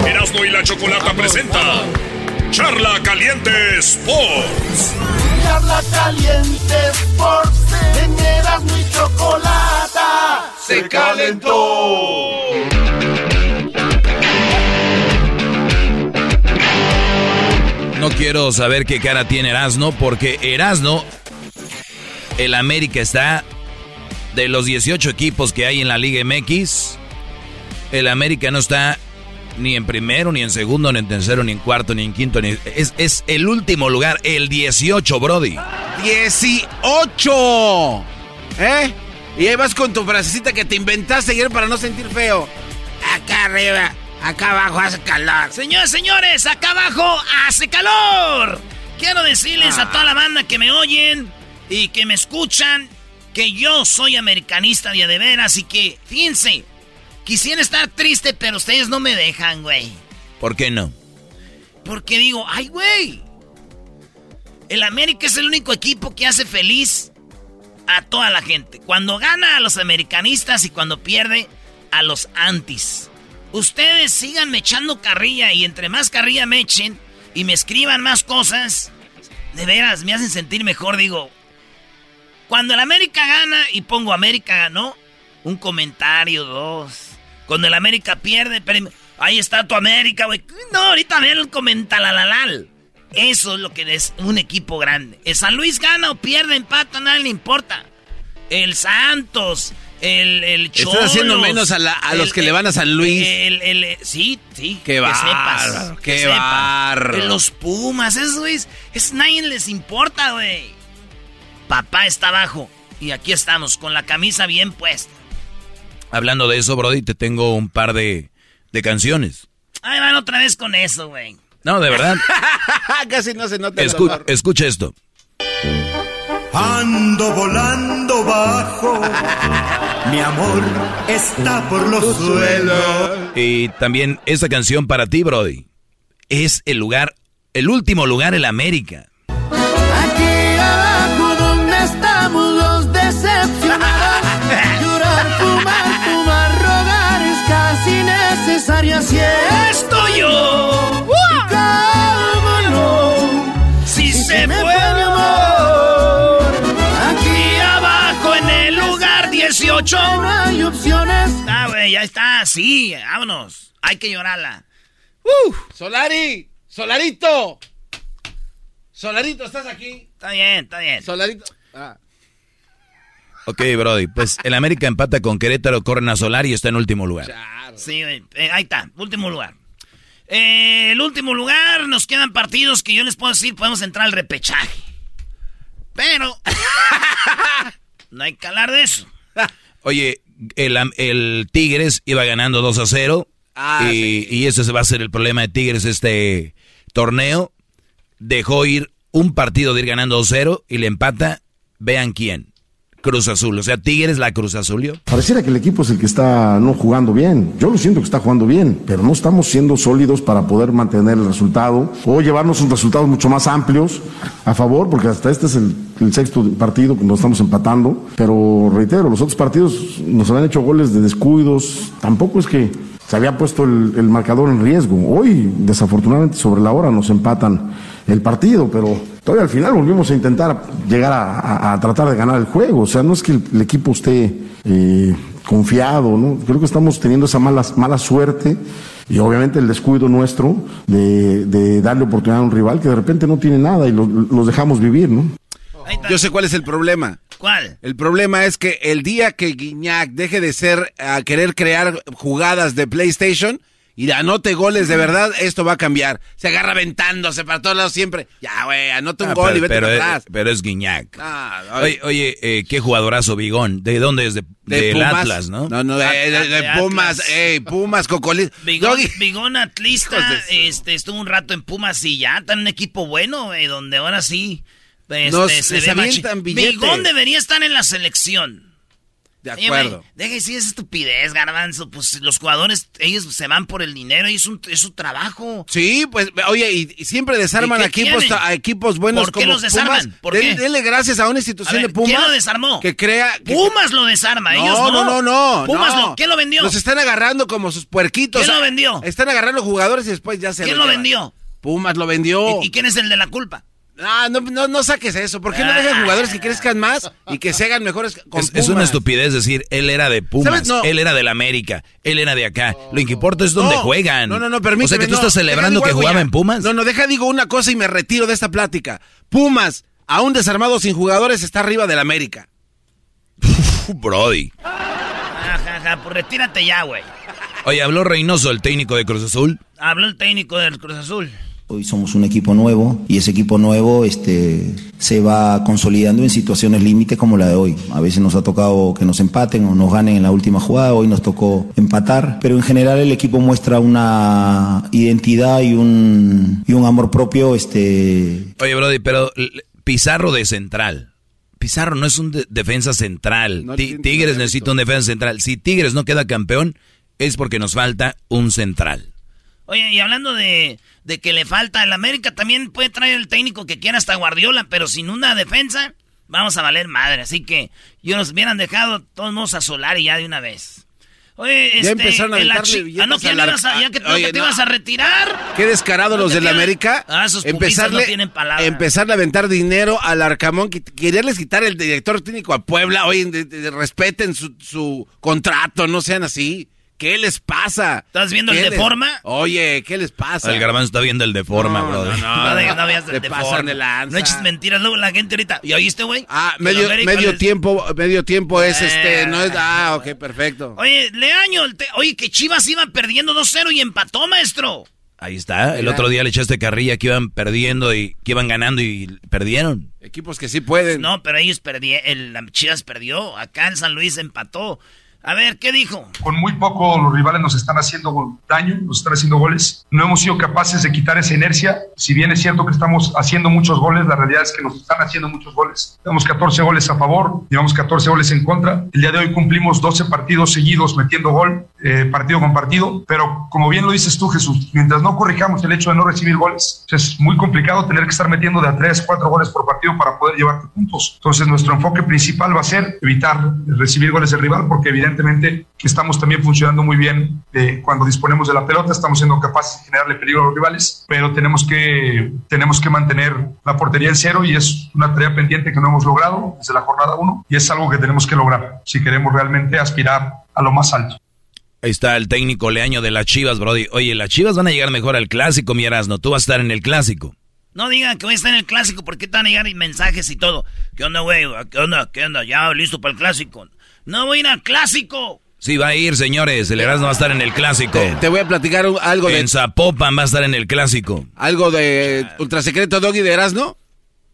Erasmo y la Chocolata presenta Charla Caliente Sports. Charla Caliente Sports. En Erasmo y Chocolata se calentó. No quiero saber qué cara tiene Erasno, porque Erasno, el América está de los 18 equipos que hay en la Liga MX. El América no está ni en primero, ni en segundo, ni en tercero, ni en cuarto, ni en quinto. Ni, es, es el último lugar, el 18, Brody. 18. ¿Eh? Y ahí vas con tu frasecita que te inventaste ayer para no sentir feo. Acá arriba, acá abajo hace calor. Señores, señores, acá abajo hace calor. Quiero decirles a toda la banda que me oyen y que me escuchan que yo soy americanista de veras y que, fíjense, quisiera estar triste, pero ustedes no me dejan, güey. ¿Por qué no? Porque digo, ay, güey. El América es el único equipo que hace feliz a toda la gente. Cuando gana a los americanistas y cuando pierde a los antis. Ustedes síganme echando carrilla y entre más carrilla me echen y me escriban más cosas, de veras me hacen sentir mejor. Digo, cuando el América gana y pongo América ganó, un comentario, dos. Cuando el América pierde, pero ahí está tu América, güey. No, ahorita ver el comentalalal. Eso es lo que es un equipo grande. El San Luis gana o pierde, empata, nada le importa. El Santos, el, el Cholos, Estás haciendo menos a, la- a los el- que le van a San Luis. el- el- sí, sí. Qué que bárbaro, sepas, qué que sepas. bárbaro. Los Pumas, esos güeyes, es nadie les importa, güey. Papá está abajo y aquí estamos con la camisa bien puesta. Hablando de eso, Brody, te tengo un par de, de canciones. Ahí van otra vez con eso, güey. No, de verdad. (laughs) Casi no se nota el Escu- dolor. escucha esto. Ando volando bajo, (laughs) mi amor está por los suelos. Y también esta canción para ti, Brody. Es el lugar, el último lugar en la América. Aquí abajo donde estamos los decepcionados, (laughs) llorar, fumar, fumar, rogar es casi necesario. Así estoy yo. Opciones. Ah, güey, ya está, sí, vámonos. Hay que llorarla. Solari, Solarito. Solarito, ¿estás aquí? Está bien, está bien. Solarito. Ah. Ok, Brody. Pues el América empata con Querétaro, corren a Solar y está en último lugar. Sí, güey, eh, ahí está, último lugar. Eh, el último lugar, nos quedan partidos que yo les puedo decir, podemos entrar al repechaje. Pero, (laughs) no hay que hablar de eso. Oye, el, el Tigres iba ganando 2 a 0. Ah, y, y ese se va a ser el problema de Tigres este torneo. Dejó ir un partido de ir ganando 2-0 y le empata. Vean quién. Cruz Azul. O sea, Tigres la Cruz Azul. Pareciera que el equipo es el que está no jugando bien. Yo lo siento que está jugando bien, pero no estamos siendo sólidos para poder mantener el resultado o llevarnos unos resultados mucho más amplios a favor, porque hasta este es el, el sexto partido que nos estamos empatando. Pero reitero, los otros partidos nos habían hecho goles de descuidos. Tampoco es que se había puesto el, marcador en riesgo. Hoy, desafortunadamente, sobre la hora nos empatan el partido, pero todavía al final volvimos a intentar llegar a, tratar de ganar el juego. O sea, no es que el, equipo esté eh, confiado, ¿no? Creo que estamos teniendo esa mala, mala suerte y obviamente el descuido nuestro de, de darle oportunidad a un rival que de repente no tiene nada y lo- los dejamos vivir, ¿no? Yo sé cuál es el problema. ¿Cuál? El problema es que el día que Guiñac deje de ser a querer crear jugadas de PlayStation y anote goles de verdad, esto va a cambiar. Se agarra aventándose para todos lados siempre. Ya, güey, anota un Ah, gol pero, y vete pero para es, atrás. pero es Guiñac. Ah, Oye, oye eh, qué jugadorazo Bigón. ¿De dónde es? De, Pumas. Atlas, ¿no? No, no, de, de- de de Pumas, ey, Pumas, Cocolí. Bigón. Bigón (laughs) Atlista este, estuvo un rato en Pumas y ya está en un equipo bueno, güey, donde ahora sí este, Nos- se les ve machi- avientan billetes. Bigón debería estar en la selección. De acuerdo. güey, Deja de decir esa estupidez, garbanzo. Pues los jugadores, ellos se van por el dinero y es, un, es su trabajo. Sí, pues, oye, y, y siempre desarman ¿Y a equipos, a equipos buenos ¿Por qué como los desarman? Pumas. ¿Por Denle- gracias a una institución A ver, de Pumas. ¿quién lo desarmó? Que crea... que- Pumas lo desarma, ellos no, no. no, no, no. Pumas no. lo, ¿quién lo vendió? Los están agarrando como sus puerquitos. ¿Quién lo vendió? Están agarrando jugadores y después ya se ¿Quién lo vendió? Pumas lo vendió. ¿Y, y quién es el de la culpa? Ah, no, no, no saques eso. ¿Por qué no dejan jugadores que crezcan más y que se hagan mejores con Es, es una estupidez decir, él era de Pumas. No. él era del América, él era de acá. Lo que importa es dónde No, juegan. No, no, no, permíteme. O sea que tú no. estás celebrando Deja, que jugaba ya. en Pumas. No, no, deja, digo una cosa y me retiro de esta plática. Pumas, aún desarmado sin jugadores, está arriba del América. Uf, Brody. Ajá, ajá, pues retírate ya, güey. Oye, habló Reynoso, el técnico de Cruz Azul. Habló el técnico del Cruz Azul. Hoy somos un equipo nuevo y ese equipo nuevo este, se va consolidando en situaciones límite como la de hoy. A veces nos ha tocado que nos empaten o nos ganen en la última jugada, hoy nos tocó empatar, pero en general el equipo muestra una identidad y un, y un amor propio. Este, Oye, Brody, pero Pizarro de central. Pizarro no es un de- defensa central. No Ti- tiene Tigres necesita un defensa central. Si Tigres no queda campeón, es porque nos falta un central. Oye, y hablando de, de que le falta el América, también puede traer el técnico que quiera hasta Guardiola, pero sin una defensa, vamos a valer madre. Así que yo nos hubieran dejado todos modos a Solari ya de una vez. Oye, este, empezaron a aventarle Ah, no, que ya, ibas a- ya que, Oye, que te no. ibas a retirar. Qué descarado No los del América. Ah, esos pupistas no tienen palabra. empezarle a aventar dinero al Arcamón. que Queríarles quitar el director técnico a Puebla. Oye, de- de- respeten su, su contrato, no sean así. ¿Qué les pasa? ¿Estás viendo el ¿Qué de les- forma? Oye, ¿qué les pasa? El garbanzo está viendo el de forma, No, Brody. no, No, de- no veas Se de pasan forma. de lanza. No eches mentiras, luego la gente ahorita. ¿Y oíste, güey? Ah, medio, el tiempo, medio tiempo es Eh. este, no es, ah, ok, perfecto. Oye, Leaño, el te- oye, que Chivas iba perdiendo 2-0 y empató, maestro. Ahí está. El Mira. otro día le echaste carrilla que iban perdiendo y que iban ganando y perdieron. Equipos que sí pueden. No, pero ellos perdieron, la Chivas perdió. Acá en San Luis empató. A ver, ¿qué dijo? Con muy poco los rivales nos están haciendo daño, nos están haciendo goles. No hemos sido capaces de quitar esa inercia. Si bien es cierto que estamos haciendo muchos goles, la realidad es que nos están haciendo muchos goles. Tenemos 14 goles a favor, llevamos 14 goles en contra. El día de hoy cumplimos 12 partidos seguidos metiendo gol, eh, partido con partido. Pero como bien lo dices tú, Jesús, mientras no corrijamos el hecho de no recibir goles, es muy complicado tener que estar metiendo de a 3, 4 goles por partido para poder llevarte puntos. Entonces nuestro enfoque principal va a ser evitar recibir goles del rival porque evidentemente estamos también funcionando muy bien eh, cuando disponemos de la pelota, estamos siendo capaces de generarle peligro a los rivales, pero tenemos que, tenemos que mantener la portería en cero y es una tarea pendiente que no hemos logrado desde la jornada 1 y es algo que tenemos que lograr si queremos realmente aspirar a lo más alto. Ahí está el técnico Leaño de las Chivas, Brody. Oye, las Chivas van a llegar mejor al clásico, mi Erasmo. Tú vas a estar en el clásico. No digan que voy a estar en el clásico porque te van a llegar mensajes y todo. ¿Qué onda, güey? ¿Qué onda? ¿Qué onda? Ya listo para el clásico. No voy a ir al clásico. Sí, va a ir, señores. El Erasmo va a estar en el clásico. Te, te voy a platicar un- algo de En Zapopan va a estar en el clásico. algo de ultrasecreto Doggy de Erasmo.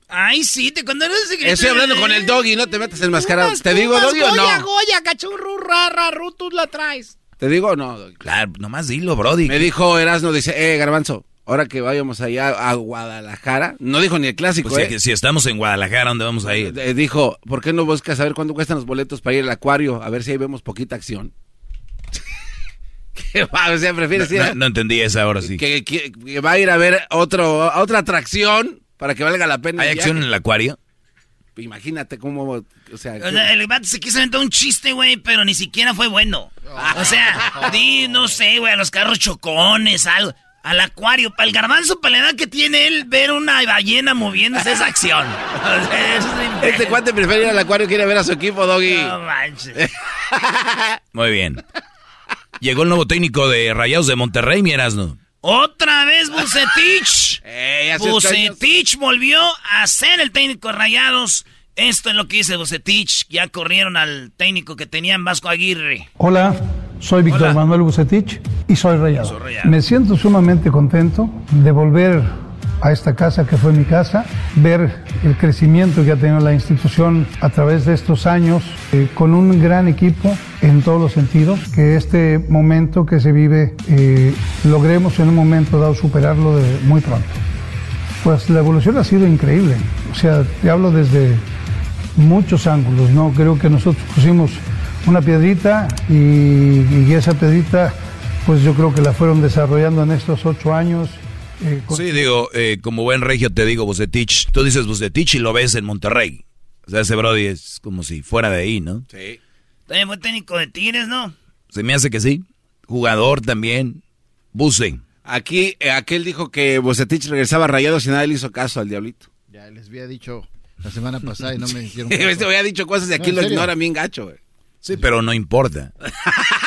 Ay, sí, te cuando eres secreto. Estoy hablando con el Doggy, no te metas enmascarado. ¿Te digo Doggy o Goya, no? Goya, cachurro, rara, ru, tú la traes. ¿Te digo o no, Doggy? Claro, nomás dilo, Brody. Me dijo Erasmo, dice, eh, Garbanzo, ahora que vayamos allá a Guadalajara, no dijo ni el clásico, Pues, ¿eh? si, si estamos en Guadalajara, ¿dónde vamos a ir? Eh, Dijo, ¿por qué no buscas saber cuánto cuestan los boletos para ir al acuario? A ver si ahí vemos poquita acción. (laughs) ¿Qué va? O sea, prefieres ir No, a- no- no entendí esa ahora sí. que, que- que va a ir a ver otro, a otra atracción para que valga la pena. ¿Hay acción en el acuario? Imagínate cómo, o sea, O sea, el vato se quiso inventar un chiste, güey, pero ni siquiera fue bueno. O sea, (laughs) di, no sé, güey, a los carros chocones, algo. Al acuario, para el garbanzo, para la edad que tiene él, ver una ballena moviéndose es acción. (laughs) Es este cuate prefiere ir al acuario, quiere ver a su equipo, Doggy. No manches. (laughs) Muy bien. Llegó el nuevo técnico de Rayados de Monterrey, mi Erasmo. Otra vez Bucetich. (laughs) Eh. Bucetich volvió a ser el técnico de Rayados. Esto es lo que dice Bucetich. Ya corrieron al técnico que tenían Vasco Aguirre. Hola, soy Víctor Manuel Bucetich y soy rayado. Soy Rayado. Me siento sumamente contento de volver a esta casa que fue mi casa, ver el crecimiento que ha tenido la institución a través de estos años, eh, con un gran equipo en todos los sentidos, que este momento que se vive eh, logremos en un momento dado superarlo de muy pronto. Pues la evolución ha sido increíble, o sea, te hablo desde muchos ángulos, ¿no? Creo que nosotros pusimos una piedrita y, y esa piedrita, pues yo creo que la fueron desarrollando en estos ocho años. eh, con- Sí, digo, eh, como buen regio te digo, Bucetich. Tú dices Bucetich y lo ves en Monterrey. O sea, ese Brody es como si fuera de ahí, ¿no? Sí. También fue técnico de Tigres, ¿no? Se me hace que sí. Jugador también. Buce. Aquí, eh, aquel dijo que Bocetich regresaba rayado y nadie le hizo caso al diablito. Ya les había dicho la semana pasada y no me (laughs) hicieron caso. había dicho cosas y aquí No, lo ignoran bien gacho, güey. Sí, pero no importa.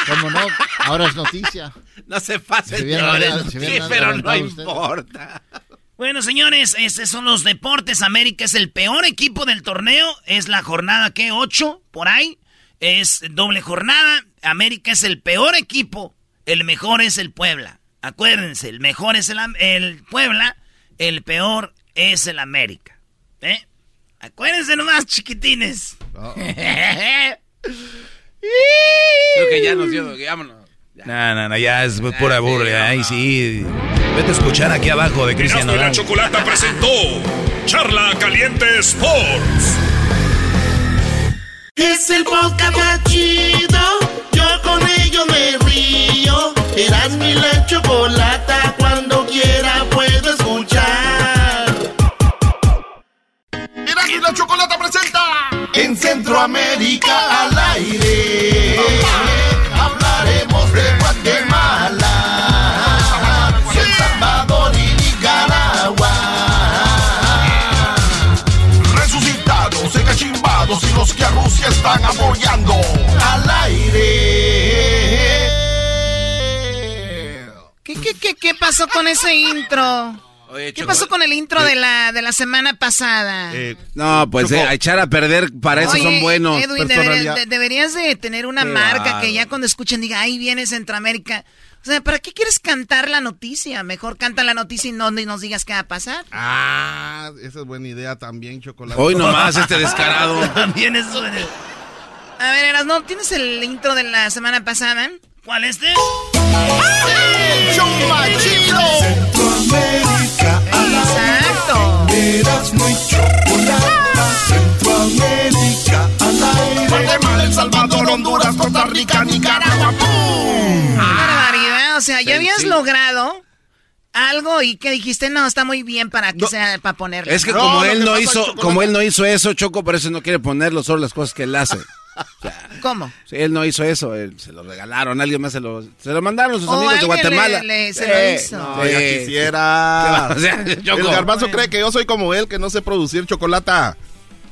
¿Cómo no? Ahora es noticia. No se pase, Se hubieran señores. Sí, pero no importa. Bueno, señores, estos son los deportes. América es el peor equipo del torneo. Es la jornada, ¿qué? ¿Ocho? Por ahí. Es doble jornada. América es el peor equipo. El mejor es el Puebla. Acuérdense, el mejor es el, el Puebla. El peor es el América. ¿Eh? Acuérdense nomás, chiquitines. (laughs) Creo que ya nos dio, vámonos. No, no, no, ya es pura burla. Ay, sí. Vete a escuchar aquí abajo de Cristian y la Nodal. Chocolata presentó Charla Caliente Sports. Es el podcast más chido. Yo con ello me río. Eras mi la chocolata. Cuando quiera puedo escuchar. Eras la Chocolata presenta En Centroamérica aire. Hablaremos de Guatemala. El Salvador y Nicaragua. Resucitados, encachimbados y los que a Rusia están apoyando. Al aire. ¿Qué, qué, qué, qué pasó con ese intro? Oye, ¿Qué pasó con el intro de la, de la semana pasada? No, pues eh, a echar a perder, para eso Oye, son buenos. Edwin, deberías, de- deberías de tener una Qué marca que ya cuando escuchen diga, ahí viene Centroamérica. O sea, ¿para qué quieres cantar la noticia? Mejor canta la noticia y no y nos digas qué va a pasar. Ah, esa es buena idea también, chocolate. Hoy (laughs) nomás este descarado. (laughs) También eso. de- A ver, Eras, ¿no tienes el intro de la semana pasada? ¿Cuál es este? El show más chido. Centroamérica Exacto. Eras muy chocolata. Centroamérica al aire. Guatemala, El Salvador, Honduras, Costa Rica, Nicaragua. ¡Pum! Qué barbaridad. O sea, ya habías logrado algo y que dijiste, no, está muy bien para que sea, para ponerlo. Es que como él que no hizo, como él no hizo eso, Choco, por eso no quiere ponerlo, solo las cosas que él hace. (laughs) ¿Cómo? Sí, él no hizo eso, él- se lo regalaron, alguien más se lo, se lo mandaron sus O amigos de Guatemala. le- le- se Sí, lo hizo. No, ya sí, quisiera. (laughs) sí. O sea. El garbanzo cree que yo soy como él, que no sé producir chocolata.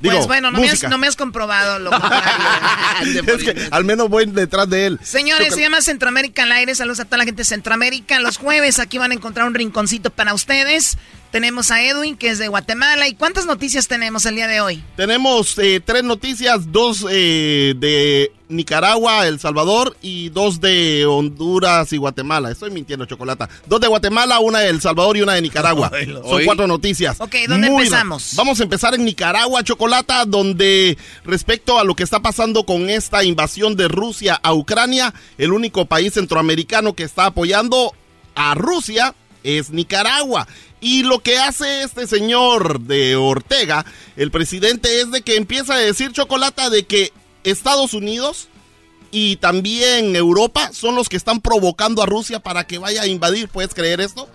Digo, pues bueno, no me, has, no me has comprobado lo (laughs) contrario. es que al menos voy detrás de él. Señores, Chocolate- se llama Centroamérica al aire. Saludos a toda la gente de Centroamérica. Los jueves aquí van a encontrar un rinconcito para ustedes. Tenemos a Edwin, que es de Guatemala. ¿Y cuántas noticias tenemos el día de hoy? Tenemos eh, tres noticias, dos eh, de Nicaragua, El Salvador y dos de Honduras y Guatemala. Estoy mintiendo, Chocolata. Dos de Guatemala, una de El Salvador y una de Nicaragua. (laughs) Son Hoy- cuatro noticias. Ok, ¿dónde Muy empezamos? Vamos a empezar en Nicaragua, Chocolata, donde respecto a lo que está pasando con esta invasión de Rusia a Ucrania, el único país centroamericano que está apoyando a Rusia es Nicaragua. Y lo que hace este señor de Ortega, el presidente, es de que empieza a decir chocolata de que Estados Unidos y también Europa son los que están provocando a Rusia para que vaya a invadir. ¿Puedes creer esto?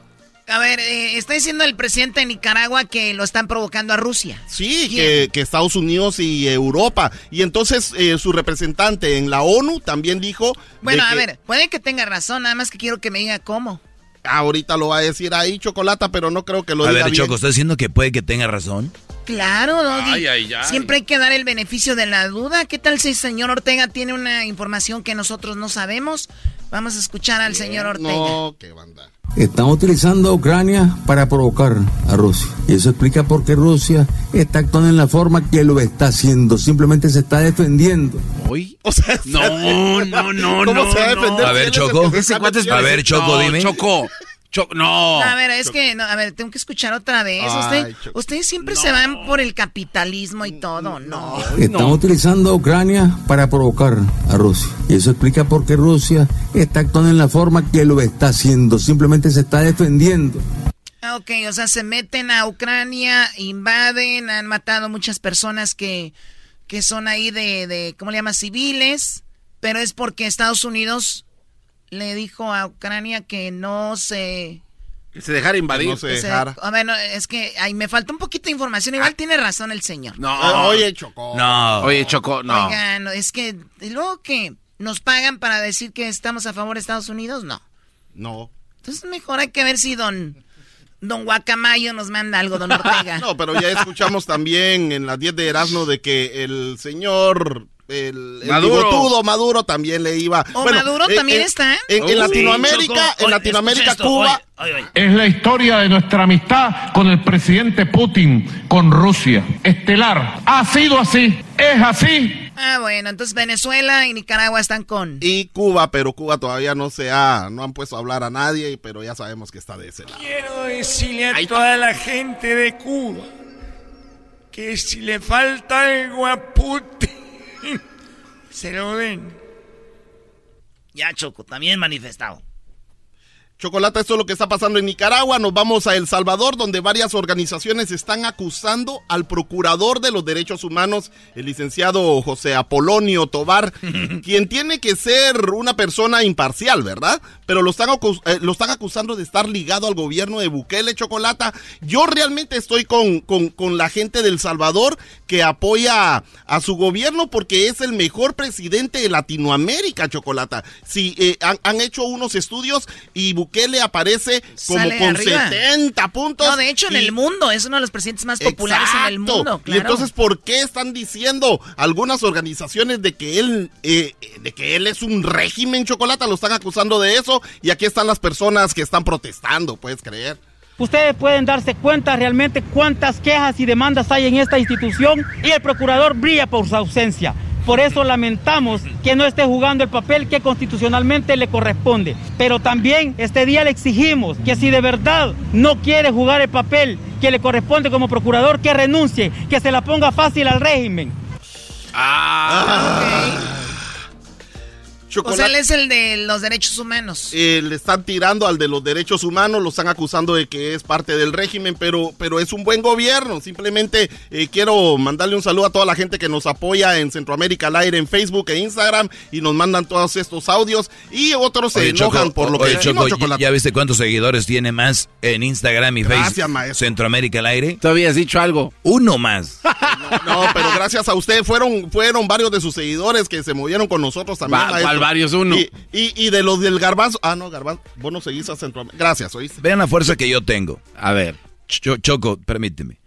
A ver, eh, está diciendo el presidente de Nicaragua que lo están provocando a Rusia. Sí, que, que Estados Unidos y Europa. Y entonces eh, su representante en la ONU también dijo... Bueno, a que- ver, puede que tenga razón, nada más que quiero que me diga cómo. Ahorita lo va a decir ahí, Chocolata, pero no creo que lo A diga ver, bien. Choco, ¿estás diciendo que puede que tenga razón? Claro, Doggy. Ay, ay, ay. Siempre hay que dar el beneficio de la duda. ¿Qué tal si el señor Ortega tiene una información que nosotros no sabemos? Vamos a escuchar al señor Ortega. No, qué banda. Están utilizando a Ucrania para provocar a Rusia. Y eso explica por qué Rusia está actuando en la forma que lo está haciendo. Simplemente se está defendiendo. ¿Hoy? O sea, No, no, no, ¿Cómo no. se va a no. defender? A ver, Choco. Ese? A ver, Choco, no, dime. Choco. Choco, no. No, a ver, es que, no, a ver, tengo que escuchar otra vez. Ay, Usted, Choco. ustedes siempre se van por el capitalismo y todo, ¿no? Están utilizando a Ucrania para provocar a Rusia. Y eso explica por qué Rusia está actuando en la forma que lo está haciendo. Simplemente se está defendiendo. Ah, Ok, o sea, se meten a Ucrania, invaden, han matado muchas personas que, que son ahí de, de, ¿cómo le llamas? Civiles, pero es porque Estados Unidos le dijo a Ucrania que no se... Que se dejara invadir. No se que se- dejara. a ver, no, es que ahí me falta un poquito de información. Igual tiene razón el señor. No. Ah, Oye, Choco. No. Oye, Choco, no. Oigan, es que, luego que nos pagan para decir que estamos a favor de Estados Unidos, no. No. Entonces mejor hay que ver si don, Don Guacamayo nos manda algo, don (laughs) Ortega. no, pero ya escuchamos también en las 10 de Erasmo de que el señor el, el Maduro. Maduro también le iba. ¿O Maduro eh, también eh, está? En, en Latinoamérica, en Latinoamérica, Cuba. Es la historia de nuestra amistad con el presidente Putin, con Rusia. Estelar. Ha sido así, es así. Ah, bueno, entonces Venezuela y Nicaragua están con. Y Cuba, pero Cuba todavía no se ha, no han puesto a hablar a nadie, pero ya sabemos que está de ese lado. Quiero decirle a toda la gente de Cuba que si le falta algo a Putin, se lo den. Ya, Choco, también manifestado. Chocolata, esto es lo que está pasando en Nicaragua. Nos vamos a El Salvador, donde varias organizaciones están acusando al procurador de los derechos humanos, el licenciado José Apolonio Tobar, (laughs) quien tiene que ser una persona imparcial, ¿verdad? Pero lo están, eh, lo están acusando de estar ligado al gobierno de Bukele, Chocolata. Yo realmente estoy con, con, la gente del Salvador que apoya a su gobierno porque es el mejor presidente de Latinoamérica, Chocolata. Sí, eh, han, han, hecho unos estudios y Bukele que le aparece como con 70 puntos. No, de hecho, en el mundo, es uno de los presidentes más populares en el mundo. Y entonces, ¿por qué están diciendo algunas organizaciones de que él, eh, de que él es un régimen chocolate? Lo están acusando de eso. Y aquí están las personas que están protestando, puedes creer. Ustedes pueden darse cuenta realmente cuántas quejas y demandas hay en esta institución y el procurador brilla por su ausencia. Por eso lamentamos que no esté jugando el papel que constitucionalmente le corresponde. Pero también este día le exigimos que si de verdad no quiere jugar el papel que le corresponde como procurador, que renuncie, que se la ponga fácil al régimen. Ah, o sea, él es el de los derechos humanos. Eh, le están tirando al de los derechos humanos, lo están acusando de que es parte del régimen, pero, pero es un buen gobierno. Simplemente eh, quiero mandarle un saludo a toda la gente que nos apoya en Centroamérica al aire, en Facebook e Instagram, y nos mandan todos estos audios. Y otros se enojan por lo que Choco, ¿Ya viste cuántos seguidores tiene más en Instagram y Facebook? Centroamérica al aire. Todavía has dicho algo. Uno más. (laughs) no, pero gracias a usted fueron, fueron varios de sus seguidores que se movieron con nosotros también varios, uno. Y, y, de los del garbanzo. Ah, no, garbanzo. Vos no seguís a Centroamérica. Gracias, ¿oíste? Vean la fuerza que yo tengo. A ver. Choco, permíteme.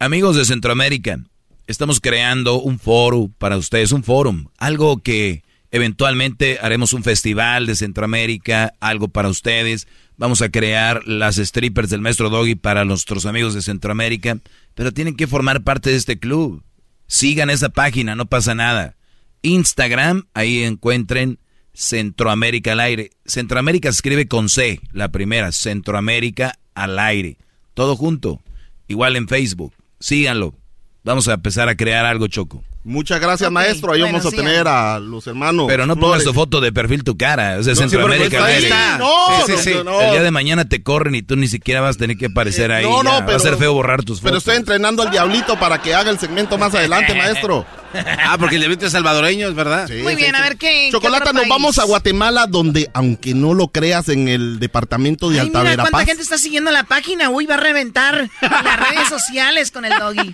Amigos de Centroamérica, estamos creando un foro para ustedes, un forum. Algo que eventualmente haremos un festival de Centroamérica, algo para ustedes. Vamos a crear las strippers del maestro Doggy para nuestros amigos de Centroamérica. Pero tienen que formar parte de este club. Sigan esa página, no pasa nada. Instagram, ahí encuentren Centroamérica al aire. Centroamérica se escribe con C, la primera, Centroamérica al aire. Todo junto. Igual en Facebook. Síganlo. Vamos a empezar a crear algo, Choco. Muchas gracias, maestro. Ahí vamos a tener a los hermanos. Pero no pongas tu foto de perfil tu cara. Es de Centroamérica al aire. No, no, El día de mañana te corren y tú ni siquiera vas a tener que aparecer ahí. No, no, pero, Va a ser feo borrar tus fotos. Pero estoy entrenando al diablito para que haga el segmento más adelante, maestro. (laughs) ah, porque el diablito es salvadoreño, es verdad. Muy bien, a ver qué. Chocolata, nos vamos a Guatemala, donde, aunque no lo creas, en el departamento de Alta Verapaz. ¿Cuánta gente está siguiendo la página? Uy, va a reventar las redes sociales con el doggy.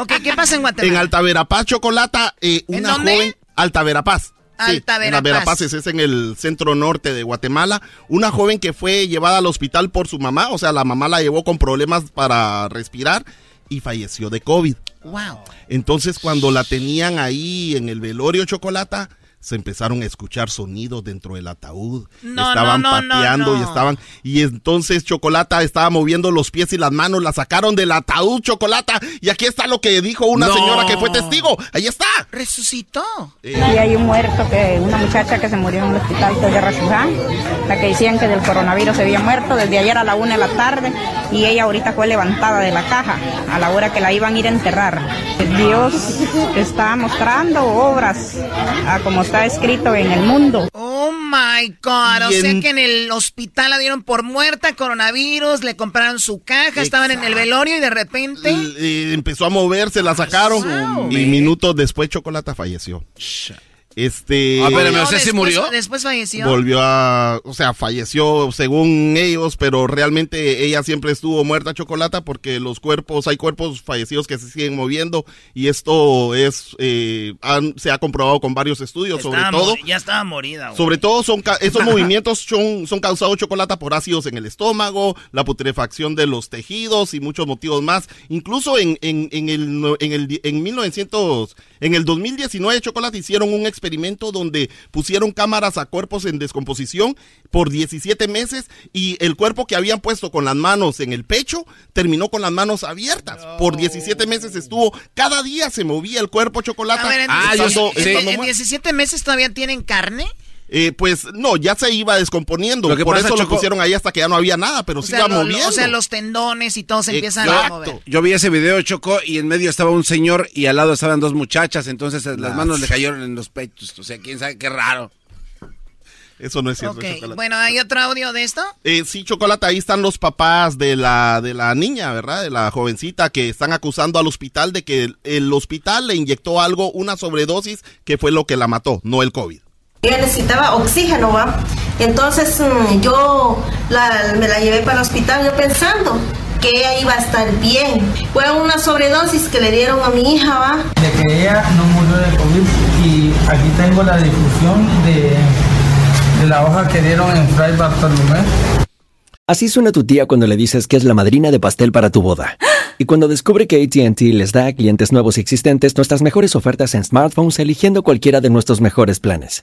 Ok, ¿qué pasa en Guatemala? En Alta Verapaz, Chocolata, eh, una joven. Alta Verapaz. Alta Verapaz. es en el centro norte de Guatemala. Una joven que fue llevada al hospital por su mamá, o sea, la mamá la llevó con problemas para respirar y falleció de COVID. Wow. Entonces, cuando la tenían ahí en el velorio chocolata, se empezaron a escuchar sonidos dentro del ataúd. estaban pateando y estaban. Y entonces Chocolata estaba moviendo los pies y las manos, la sacaron del ataúd, Chocolata. Y aquí está lo que dijo una señora que fue testigo. Ahí está. Resucitó. Y hay un muerto, que una muchacha que se murió en el hospital de Rashuján, la que decían que del coronavirus se había muerto desde ayer a la una de la tarde. Y ella ahorita fue levantada de la caja a la hora que la iban a ir a enterrar. Dios está mostrando obras a como está escrito en el mundo. Oh my God. O sea que en el hospital la dieron por muerta, coronavirus, le compraron su caja, estaban en el velorio y de repente. empezó a moverse, la sacaron y minutos después Chocolata falleció. Este. Ah, espérame, o sea, ¿sí después- murió? Después falleció. Volvió a, o sea, falleció según ellos, pero realmente ella siempre estuvo muerta chocolata porque los cuerpos, hay cuerpos fallecidos que se siguen moviendo y esto es, eh, han- se ha comprobado con varios estudios, sobre Estaba todo. mori- ya estaba morida. güey. Sobre todo son esos (laughs) movimientos son, son causados chocolate por ácidos en el estómago, la putrefacción de los tejidos y muchos motivos más. Incluso en, en, en el no- en el en 1900 en el 2019 chocolate hicieron un experimento donde pusieron cámaras a cuerpos en descomposición por 17 meses y el cuerpo que habían puesto con las manos en el pecho terminó con las manos abiertas. Por 17 meses estuvo cada día se movía el cuerpo chocolate. A ver, en, estando- en- estando en muerto. 17 meses todavía tienen carne. Eh, pues no, ya se iba descomponiendo. Lo que Por pasa, eso lo pusieron ahí hasta que ya no había nada, pero O se iba lo- moviendo. o sea, los tendones y todo se empiezan a mover. Yo vi ese video, Choco, y en medio estaba un señor y al lado estaban dos muchachas, entonces las manos le cayeron en los pechos. O sea, quién sabe qué raro. Eso no es cierto. Bueno, ¿hay otro audio de esto? Eh, sí, Chocolate, ahí están los papás de la, de la niña, ¿verdad? De la jovencita que están acusando al hospital de que el, el hospital le inyectó algo, una sobredosis, que fue lo que la mató, no el COVID. Ella necesitaba oxígeno, ¿va? Entonces mm, yo la- me la llevé para el hospital yo pensando que ella iba a estar bien. Fue una sobredosis que le dieron a mi hija, ¿va? de que ella no murió de COVID y aquí tengo la difusión de, de la hoja que dieron en Fray Bartolomé. Así suena tu tía cuando le dices que es la madrina de pastel para tu boda. Y cuando descubre que ATT les da a clientes nuevos y existentes nuestras mejores ofertas en smartphones eligiendo cualquiera de nuestros mejores planes.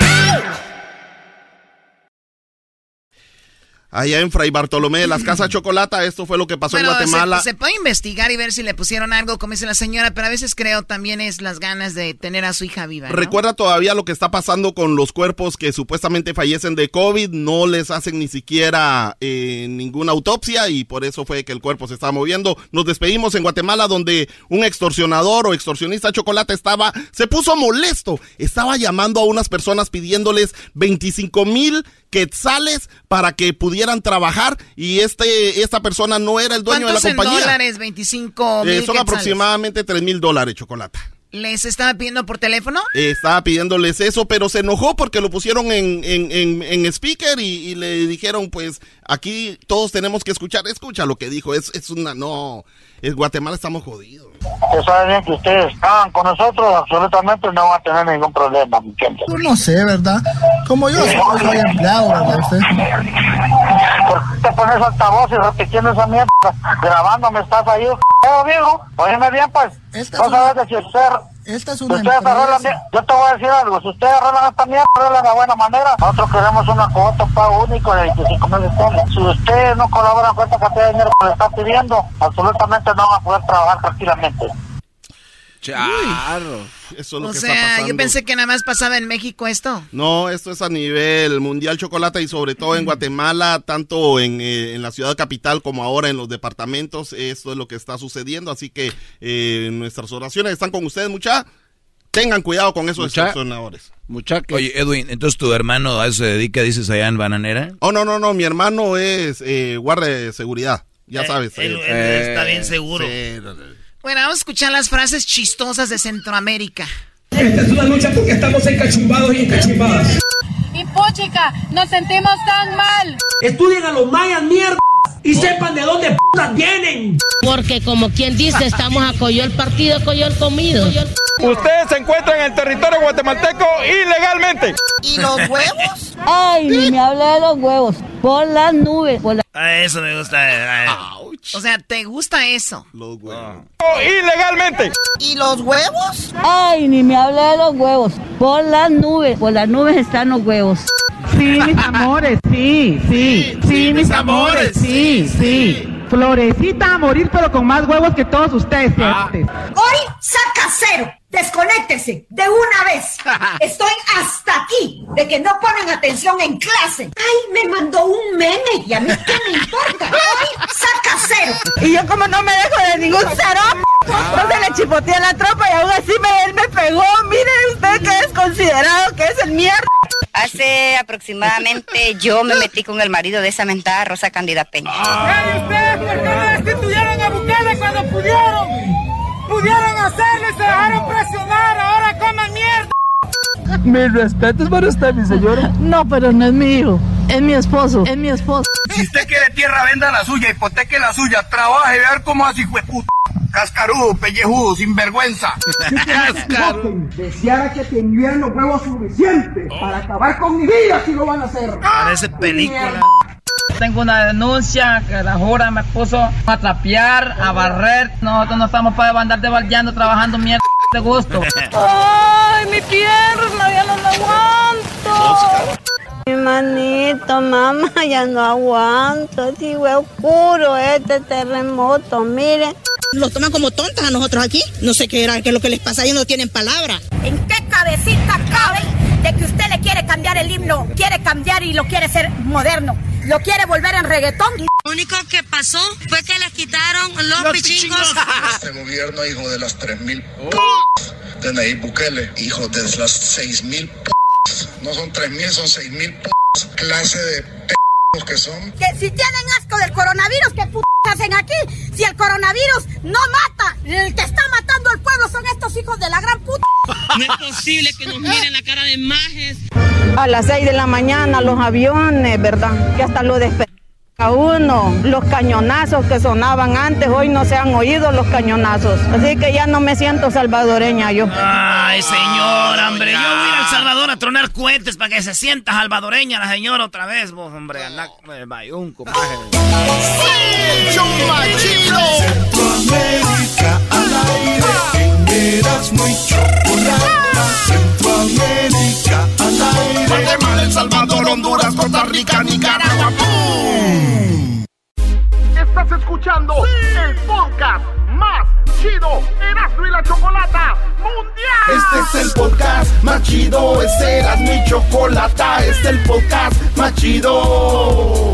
Allá en Fray Bartolomé de las Casas Chocolata, esto fue lo que pasó Bueno, en Guatemala. Se, se puede investigar y ver si le pusieron algo, como dice la señora, pero a veces creo también es las ganas de tener a su hija viva. ¿no? Recuerda todavía lo que está pasando con los cuerpos que supuestamente fallecen de COVID, no les hacen ni siquiera eh, ninguna autopsia y por eso fue que el cuerpo se estaba moviendo. Nos despedimos en Guatemala donde un extorsionador o extorsionista chocolate estaba, se puso molesto, estaba llamando a unas personas pidiéndoles 25 mil quetzales para que pudieran trabajar y este esta persona no era el dueño de la ¿Cuántos compañía. dólares? 25 Eh, mil son quetzales. aproximadamente 3 mil dólares, chocolate. ¿Les estaba pidiendo por teléfono? Estaba pidiéndoles eso, pero se enojó porque lo pusieron en, en, en, en speaker y, y le dijeron, pues, aquí todos tenemos que escuchar. Escucha lo que dijo, es, es una, no, en Guatemala estamos jodidos. Que sabe bien que ustedes estaban con nosotros, absolutamente no van a tener ningún problema, ¿me entiendes? Pues no sé, ¿verdad? Como yo soy, soy empleado, ¿verdad? Usted? ¿Por qué te pones altavoz y repitiendo esa mierda? Grabándome, estás ahí, ¿qué, viejo? Óyeme bien, pues. no sabes de si usted... Esta es Si una ustedes arreglan, yo te voy a decir algo, si ustedes arreglan esta mierda, arreglan de buena manera, nosotros queremos una cuota pago único de 25 mil dólares. Si ustedes no colaboran con esta cantidad de dinero que le están pidiendo, absolutamente no van a poder trabajar tranquilamente. Charro. Eso es lo O que está sea, pasando. yo pensé que nada más pasaba en México esto. No, esto es a nivel mundial chocolate y sobre todo en Guatemala, tanto en, eh, en la ciudad capital como ahora en los departamentos, esto es lo que está sucediendo, así que eh, nuestras oraciones están con ustedes, mucha. Tengan cuidado con esos Mucha- extorsionadores. Oye, Edwin, entonces tu hermano a eso se dedica, dices allá en Bananera. Oh, no, no, no, mi hermano es eh, guardia de seguridad, ya Eh, sabes. él- eh. él está bien seguro. sí, no, no. Bueno, vamos a escuchar las frases chistosas de Centroamérica. Esta es una lucha porque estamos encachumbados y encachimbadas. Y puchica, nos sentimos tan mal. Estudien a los mayas, mierda, y sepan de dónde p vienen. Porque como quien dice, estamos a Coyol partido, Coyol comido. Ustedes se encuentran en el territorio guatemalteco ilegalmente. ¿Y los huevos? Ay, ni me hable de los huevos. Por las nubes. Por ah, eso me gusta. O sea, ¿te gusta eso? Los huevos. Ilegalmente. ¿Y los huevos? Ay, ni me hable de los huevos. Por las nubes. Por las nubes están los huevos. Sí, mis (laughs) amores, sí, sí, sí, mis amores, sí, sí. Florecita a morir, pero con más huevos que todos ustedes. Ah. Hoy saca cero. Desconéctese de una vez. (laughs) Estoy hasta aquí de que no ponen atención en clase. Ay, me mandó un meme y a mí qué me importa. Hoy saca cero. Y yo como no me dejo de ningún cero. No se le chipoteé la tropa y aún así me, él me pegó. Mire usted que es considerado que es el mierda. Hace aproximadamente yo me metí con el marido de esa mentada Rosa Candida Peña. ¿Y ustedes por qué no destituyeron a Bukele cuando pudieron? Pudieron hacerlo y se dejaron presionar, ahora coman mierda. Mis respetos para usted, mi señora. No, pero no es mi hijo, es mi esposo, es mi esposo. Si usted quiere tierra, venda la suya, hipoteque la suya, trabaje, ver cómo así fue Cascarudo, pellejudo, sinvergüenza. Deseara que tuvieran los huevos suficientes para acabar con mi vida si lo van a hacer. Parece película. Tengo una denuncia que la jura me puso a trapear, a barrer. Nosotros no estamos para andar devaldeando, trabajando mierda de gusto. (laughs) ¡Ay, mi pierna! Ya no la aguanto. Mi manito, mamá, ya no aguanto. Digo, oscuro este terremoto, mire. Los toman como tontas a nosotros aquí. No sé qué era, qué es lo que les pasa, ellos no tienen palabra. ¿En qué cabecita cabe de que usted le quiere cambiar el himno? Quiere cambiar y lo quiere hacer moderno. Lo quiere volver en reggaetón. Lo único que pasó fue que les quitaron los, pichingos. (laughs) Este gobierno, hijo de las 3000 de Nayib Bukele, hijo de las 6000 no son 3000, son 6000 clase de que son. Que si tienen asco del coronavirus, ¿qué p hacen aquí? Si el coronavirus no mata, el que está matando al pueblo son estos hijos de la gran puta. No es posible que nos miren la cara de majes. A las 6 de la mañana los aviones, ¿verdad? Que hasta lo despedimos a uno. Los cañonazos que sonaban antes, hoy no se han oído los cañonazos. Así que ya no me siento salvadoreña yo. Ay, señor, hombre. Yo voy a ir al Salvador a tronar cohetes para que se sienta salvadoreña la señora otra vez, vos, hombre. Anda, un copaje. ¡Sí! Centroamérica al aire. Eras muy chocolate. Centroamérica al aire. Guatemala, El Salvador, Honduras, Costa Rica, Nicaragua. ¡Pum! Estás escuchando el podcast más chido Erasmo y la Chocolata Mundial. Este es el podcast más chido. Este era mi chocolata. Este es el podcast más chido.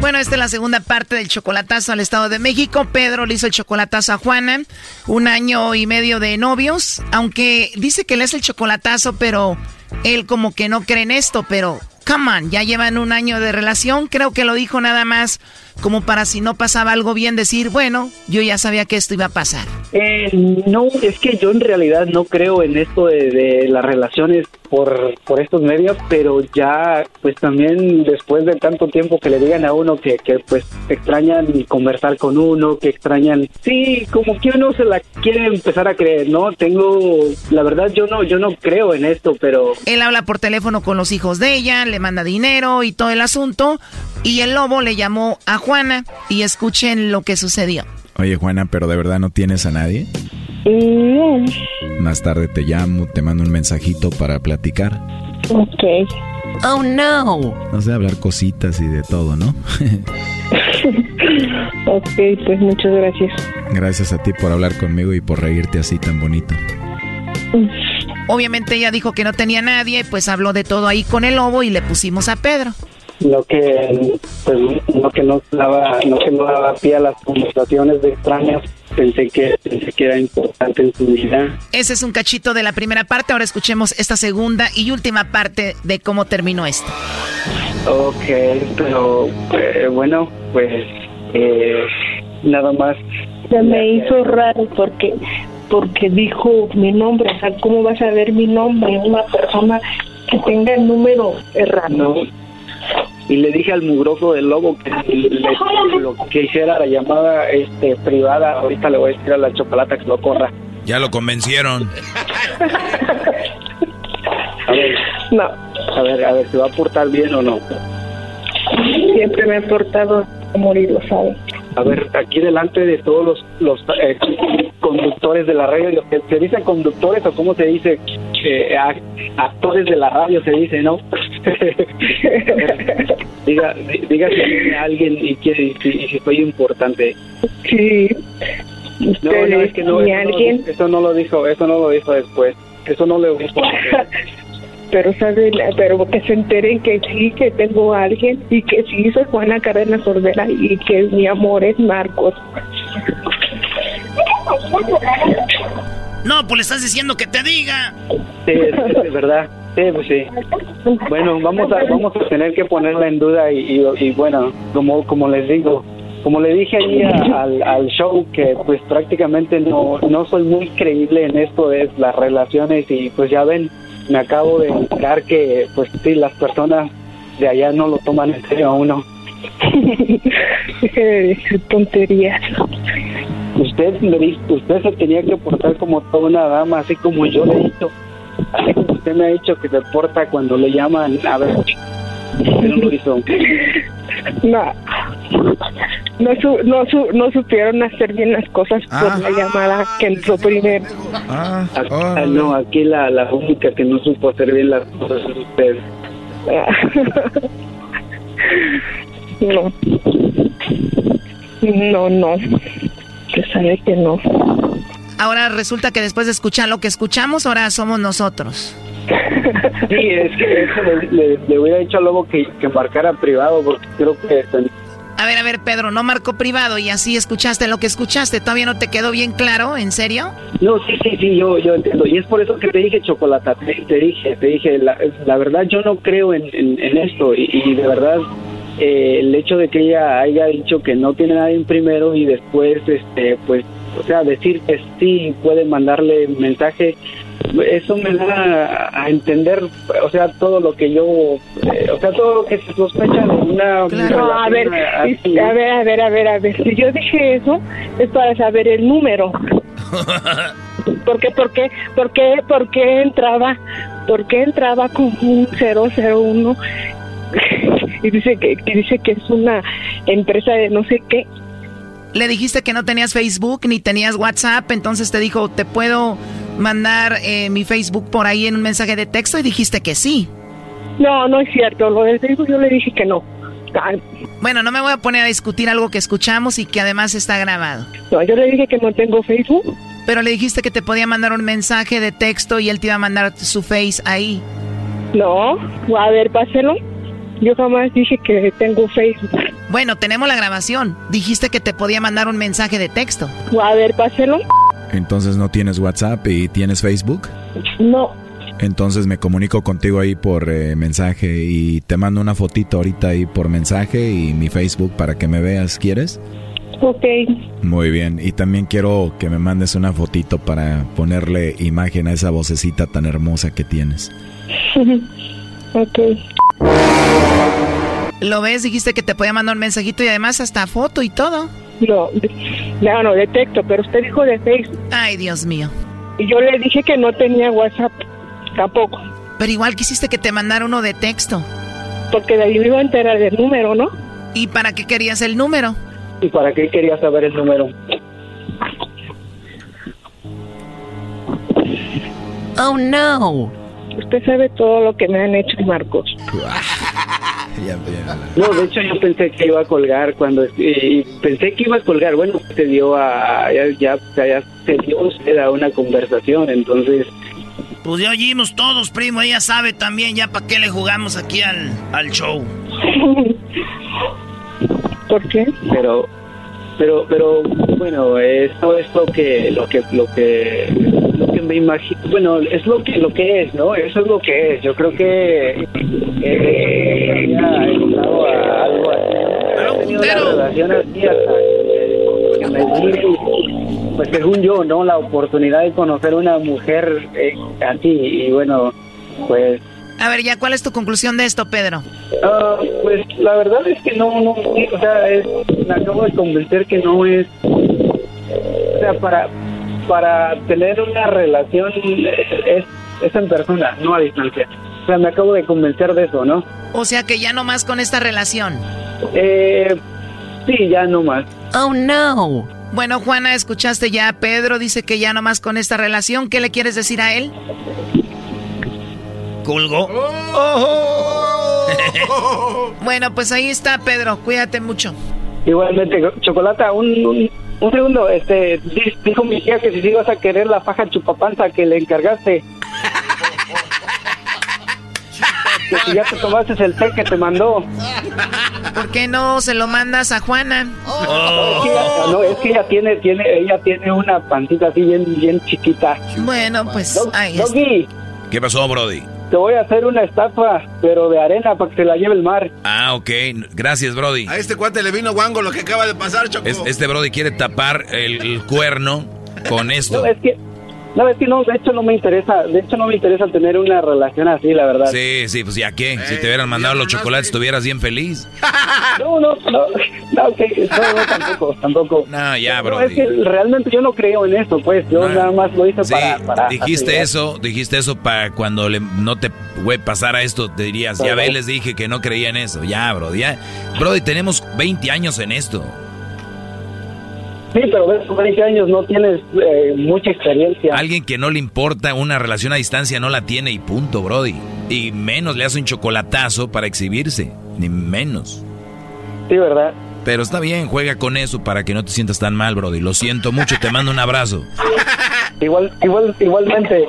Bueno, esta es la segunda parte del chocolatazo al Estado de México. Pedro le hizo el chocolatazo a Juana. Un año y medio de novios. Aunque dice que le es el chocolatazo, pero él como que no cree en esto. Pero, come on, ya llevan un año de relación. Creo que lo dijo nada más como para si no pasaba algo bien decir, bueno, yo ya sabía que esto iba a pasar. Eh, no, es que yo en realidad no creo en esto de, de las relaciones por, por estos medios, pero ya pues también después de tanto tiempo que le digan a uno que, que pues extrañan conversar con uno, que extrañan, sí, como que uno se la quiere empezar a creer, ¿no? Tengo, la verdad yo no, yo no creo en esto, pero... Él habla por teléfono con los hijos de ella, le manda dinero y todo el asunto, Y el lobo le llamó a Juana y escuchen lo que sucedió. Oye Juana, pero de verdad no tienes a nadie? No. Más tarde te llamo, te mando un mensajito para platicar. Ok. Oh no. No sé, hablar cositas y de todo, ¿no? (laughs) ok, pues muchas gracias. Gracias a ti por hablar conmigo y por reírte así tan bonito. Obviamente ella dijo que no tenía nadie, pues habló de todo ahí con el lobo y le pusimos a Pedro. Lo que, pues, lo que no daba, no que no daba pie a las conversaciones de extraños, pensé que, pensé que era importante en su vida. Ese es un cachito de la primera parte, ahora escuchemos esta segunda y última parte de cómo terminó esto. Ok, pero eh, bueno, pues eh, nada más. Se me hizo raro porque porque dijo mi nombre, o sea, ¿cómo vas a ver mi nombre? Una persona que tenga el número errado. Y le dije al mugroso del lobo que lo que hiciera la llamada este privada, ahorita le voy a decir a la chocolata que lo corra. Ya lo convencieron. a ver, no. A ver, a ver, ¿se va a portar bien o no? Siempre me he portado a morir, lo sabe a ver, aquí delante de todos los, los eh, conductores de la radio, ¿se dice conductores o cómo se dice? Eh, actores de la radio se dice, ¿no? (laughs) diga, diga si alguien y, que, si, soy importante. Sí. No, no, es que no, eso, no lo dijo, eso no lo dijo después. Eso no lo dijo (laughs) pero sabe, pero que se enteren que sí, que tengo a alguien y que sí soy Juana Cárdenas Ordera y que mi amor es Marcos. No, pues le estás diciendo que te diga. Sí, es, verdad. Sí, pues sí. Bueno, vamos a vamos a tener que ponerla en duda y, y, bueno, como como les digo, como le dije ahí al, al show que pues prácticamente no no soy muy creíble en esto de las relaciones y pues ya ven me acabo de enterar que, pues sí, las personas de allá no lo toman en serio a uno. (laughs) tonterías. Usted, usted se tenía que portar como toda una dama, así como yo le he dicho. Así como usted me ha dicho que se porta cuando le llaman, a ver, no lo hizo. (laughs) No, no, no, no supieron hacer bien las cosas por la llamada que entró primero. Ah, ah, no, aquí la, la única que no supo hacer bien las cosas es usted. (laughs) no. No, no. Que sabe que no. Ahora resulta que después de escuchar lo que escuchamos, ahora somos nosotros. Sí, es que eso le, hubiera dicho a Lobo que, que marcara privado, porque creo que... A ver, a ver, Pedro, no marcó privado y así escuchaste lo que escuchaste. ¿Todavía no te quedó bien claro? ¿En serio? No, sí, sí, sí, yo, yo entiendo. Y es por eso que te dije, Chocolata, te, dije, te dije, la, verdad yo no creo en, en, esto y, y, de verdad eh, el hecho de que ella haya dicho que no tiene nadie primero y después, este, pues, o sea, decir que sí puede mandarle mensaje eso me da a entender, o sea, todo lo que yo, eh, o sea, todo lo que se sospecha de una... a ver, a ver, a ver, a ver, a ver, si yo dije eso, es para saber el número. (laughs) ¿Por qué, por qué, por qué, por qué entraba, por qué entraba con un 001 (laughs) y dice que, que dice que es una empresa de no sé qué? Le dijiste que no tenías Facebook ni tenías WhatsApp, entonces te dijo, te puedo mandar eh, mi Facebook por ahí en un mensaje de texto y dijiste que sí. No, no es cierto. Lo del Facebook yo le dije que no. Bueno, no me voy a poner a discutir algo que escuchamos y que además está grabado. No, yo le dije que no tengo Facebook. Pero le dijiste que te podía mandar un mensaje de texto y él te iba a mandar su face ahí. No, a ver, páselo. Yo jamás dije que tengo Facebook. Bueno, tenemos la grabación. Dijiste que te podía mandar un mensaje de texto. A ver, páselo. Entonces no tienes WhatsApp y tienes Facebook? No. Entonces me comunico contigo ahí por eh, mensaje y te mando una fotito ahorita ahí por mensaje y mi Facebook para que me veas, ¿quieres? Ok. Muy bien, y también quiero que me mandes una fotito para ponerle imagen a esa vocecita tan hermosa que tienes. (laughs) ok. ¿Lo ves? Dijiste que te podía mandar un mensajito y además hasta foto y todo. No, no, no, de texto, pero usted dijo de Facebook. Ay, Dios mío. Y yo le dije que no tenía WhatsApp, tampoco. Pero igual quisiste que te mandara uno de texto. Porque de ahí me iba a enterar del número, ¿no? ¿Y para qué querías el número? ¿Y para qué querías saber el número? Oh no. Usted sabe todo lo que me han hecho, Marcos. (laughs) No, de hecho yo pensé que iba a colgar cuando y pensé que iba a colgar. Bueno, se dio a ya ya, ya se dio usted a una conversación, entonces Pues ya oímos todos, primo, ella sabe también ya para qué le jugamos aquí al, al show. (laughs) ¿Por qué? pero pero pero bueno esto es lo que lo que lo que que me imagino bueno es lo que lo que es no eso es lo que es. Yo creo que eh, había llegado a algo así tenido una relación así hasta que me di, pues según yo no la oportunidad de conocer una mujer eh, así y bueno pues. A ver, ya, ¿cuál es tu conclusión de esto, Pedro? Ah, pues la verdad es que no, no, o sea, es- me acabo de convencer que no es, o sea, para, para tener una relación es, es en persona, no a distancia. O sea, me acabo de convencer de eso, ¿no? O sea que ya no más con esta relación. Eh, sí, ya no más. Oh, no. Bueno, Juana, escuchaste ya. Pedro dice que ya no más con esta relación. ¿Qué le quieres decir a él? ¿Colgó? (laughs) bueno, pues ahí está, Pedro. Cuídate mucho. Igualmente, Chocolata, un, un, un segundo, este, di- dijo mi tía que si sí vas a querer la faja chupapanza que le encargaste. que si ya te tomaste el té que te mandó. ¿Por qué no se lo mandas a Juana? No, es que ella, no, es que ella tiene, tiene, ella tiene una pancita así bien, bien chiquita. Bueno, pues ahí está. ¿Qué pasó, Brody? Te voy a hacer una estatua, pero de arena para que se la lleve el mar. Ah, ok. Gracias, Brody. A este cuate le vino guango lo que acaba de pasar, Choco. Es- este Brody quiere tapar el, el cuerno con esto. No, es que, no, es que no, de hecho no me interesa, de hecho no me interesa tener una relación así, la verdad. Sí, sí, pues ya qué. Si te hubieran mandado los chocolates, estuvieras bien feliz. (laughs) No, no, no, no, ok, no, no, tampoco, tampoco. No, ya, No, es que realmente yo no creo en eso, pues, yo No. nada más lo hice Sí, para, para... dijiste así, eso, dijiste eso para cuando le- no te güey, pasara esto, te dirías, ya ve, les dije que no creía en eso. Ya, Brody, ya. Brody, tenemos 20 años en esto. Sí, pero ves, con 20 años no tienes eh, mucha experiencia. Alguien que no le importa una relación a distancia no la tiene y punto, Brody. Y menos le hace un chocolatazo para exhibirse, ni menos. Sí, ¿verdad? Pero está bien, juega con eso para que no te sientas tan mal, Brody. Lo siento mucho, te mando un abrazo. (laughs) Igual, igual, igualmente.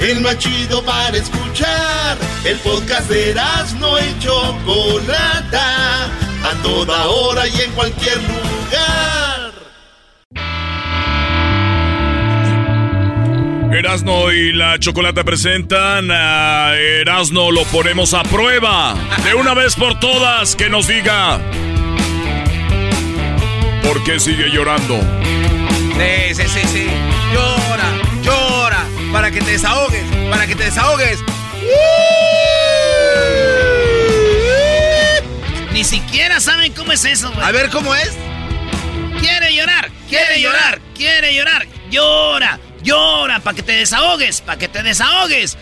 El más chido para escuchar. El podcast de no y Chocolata. A toda hora y en cualquier lugar. Erasno y la Chocolata presentan a Erasno lo ponemos a prueba. De una vez por todas, que nos diga. ¿Por qué sigue llorando? Sí, sí, sí, sí. Llora, llora. Para que te desahogues, para que te desahogues. Ni siquiera saben cómo es eso, güey. A ver, ¿cómo es? Quiere llorar, quiere llorar, quiere llorar. Llora, llora, para que te desahogues, para que te desahogues.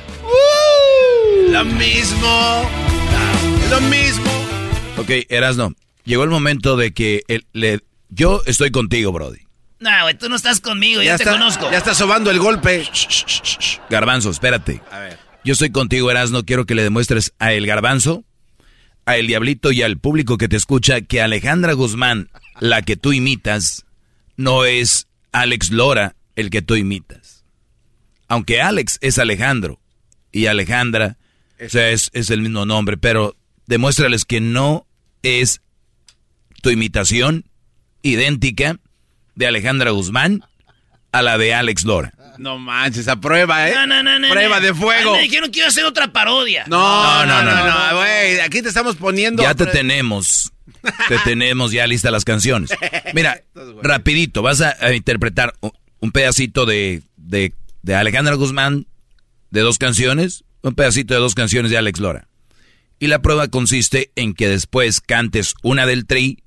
Lo mismo. Lo mismo. Ok, Erasno, llegó el momento de que el- le, yo estoy contigo, Brody. No, güey, tú no estás conmigo, ya, te está, conozco. Ya está sobando el golpe. Garbanzo, espérate. A ver. Yo estoy contigo, Erasno. Quiero que le demuestres a el Garbanzo, a el Diablito y al público que te escucha que Alejandra Guzmán, la que tú imitas, no es Alex Lora el que tú imitas. Aunque Alex es Alejandro y Alejandra o sea, es, es el mismo nombre, pero demuéstrales que no es tu imitación idéntica de Alejandra Guzmán a la de Alex Lora. No manches, a prueba, ¿eh? No, no, no, no, Prueba no. de fuego. Ay, me dijeron que iba a hacer otra parodia. No, no, no, no, güey. Aquí te estamos poniendo. Ya te tenemos te (laughs) tenemos ya listas las canciones. Mira, (laughs) rapidito, vas a, interpretar un pedacito de, de, de Alejandra Guzmán de dos canciones, un pedacito de dos canciones de Alex Lora. Y la prueba consiste en que después cantes una del tri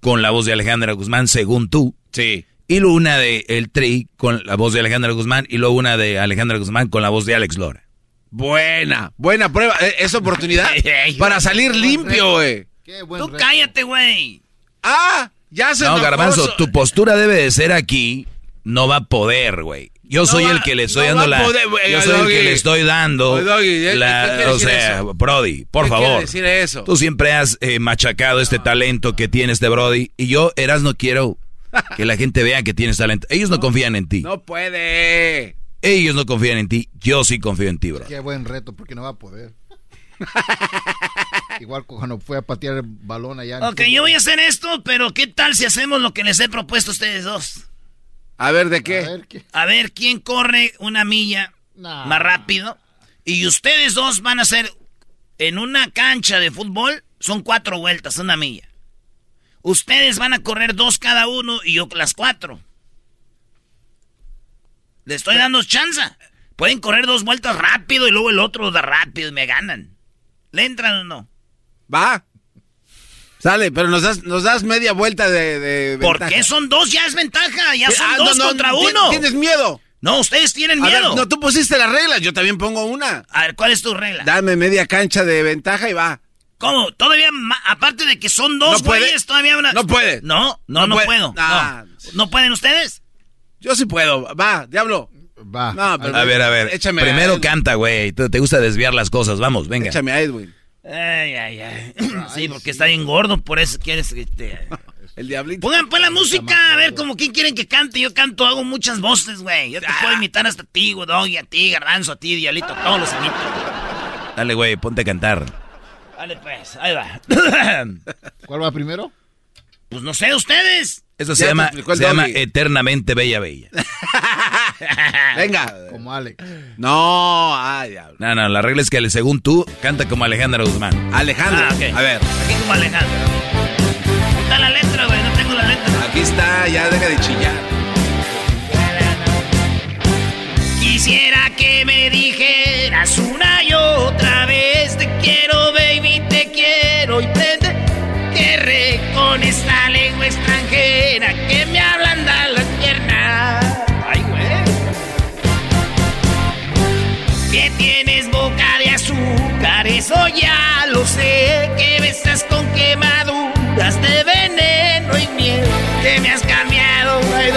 con la voz de Alejandra Guzmán, según tú. Sí. Y luego una de el tri con la voz de Alejandra Guzmán y luego una de Alejandra Guzmán con la voz de Alex Lora. Buena, buena prueba. E, es oportunidad (laughs) para salir limpio, güey. Tú cállate, güey. Ah, ya se No, Garbanzo, tu postura debe de ser aquí. No va a poder, güey. Yo soy el que le estoy dando la. yo soy el que le estoy dando. la, o sea, Brody, por favor. decir eso? Tú siempre has eh, machacado este talento que tiene este Brody. Y yo, Eras, no quiero que la gente vea que tienes talento. Ellos no, confían en ti. No puede. Ellos no confían en ti. Yo sí confío en ti, bro. Qué buen reto, porque no va a poder. (laughs) Igual cuando fue a patear el balón allá. Ok, yo voy a hacer esto, pero ¿qué tal si hacemos lo que les he propuesto a ustedes dos? A ver, ¿de qué? A ver, quién corre una milla más rápido. Y ustedes dos van a hacer en una cancha de fútbol, son cuatro vueltas, una milla. Ustedes van a correr dos cada uno y yo las cuatro. Le estoy dando chance. Pueden correr dos vueltas rápido y luego el otro da rápido y me ganan. ¿Le entran o no? Va. Sale, pero nos das, nos das media vuelta de, de ¿Por qué son dos? Ya es ventaja. Ya son ah, dos contra uno. ¿Tienes miedo? No, ustedes tienen miedo. no, tú pusiste las reglas, yo también pongo una. A ver, ¿cuál es tu regla? Dame media cancha de ventaja y va. ¿Cómo? Todavía, aparte de que son dos no güeyes, todavía una... No puede. No, no, no, puedo. Ah. ¿No pueden ustedes? Yo sí puedo. Va, diablo. Va. a ver, a ver. Échame Primero canta, güey. Te, gusta desviar las cosas. Vamos, venga. Échame a Edwin. Ay, ay, ay. (coughs) Sí, porque está bien gordo, por eso quieres que te... (laughs) El diablito. Pongan pues la música, a ver, como quién quieren que cante. Yo canto, hago muchas voces, güey. Yo te puedo ah. imitar hasta a ti, Doggy, a ti, Garbanzo, a ti, Diablito, todos los imito. Dale, güey, ponte a cantar. Dale, pues, ahí va. (coughs) ¿Cuál va primero? Pues no sé, ustedes. Eso se, llama, se llama Eternamente Bella Bella. (laughs) Venga. Como Alex. No, ay, diablo. No, no, la regla es que según tú, canta como Alejandra Guzmán. Alejandra. Ah, A ver. Aquí como Alejandra. Está la letra, güey, no tengo la letra. Aquí está, ya deja de chillar. Quisiera que me dijeras una y otra vez te quiero, baby, te quiero y prende que con esta lengua extranjera que me ablanda las piernas. Ay, güey. Que tienes boca de azúcar, eso ya lo sé. Que besas con quemaduras de veneno y miedo. Que me has cambiado, no hay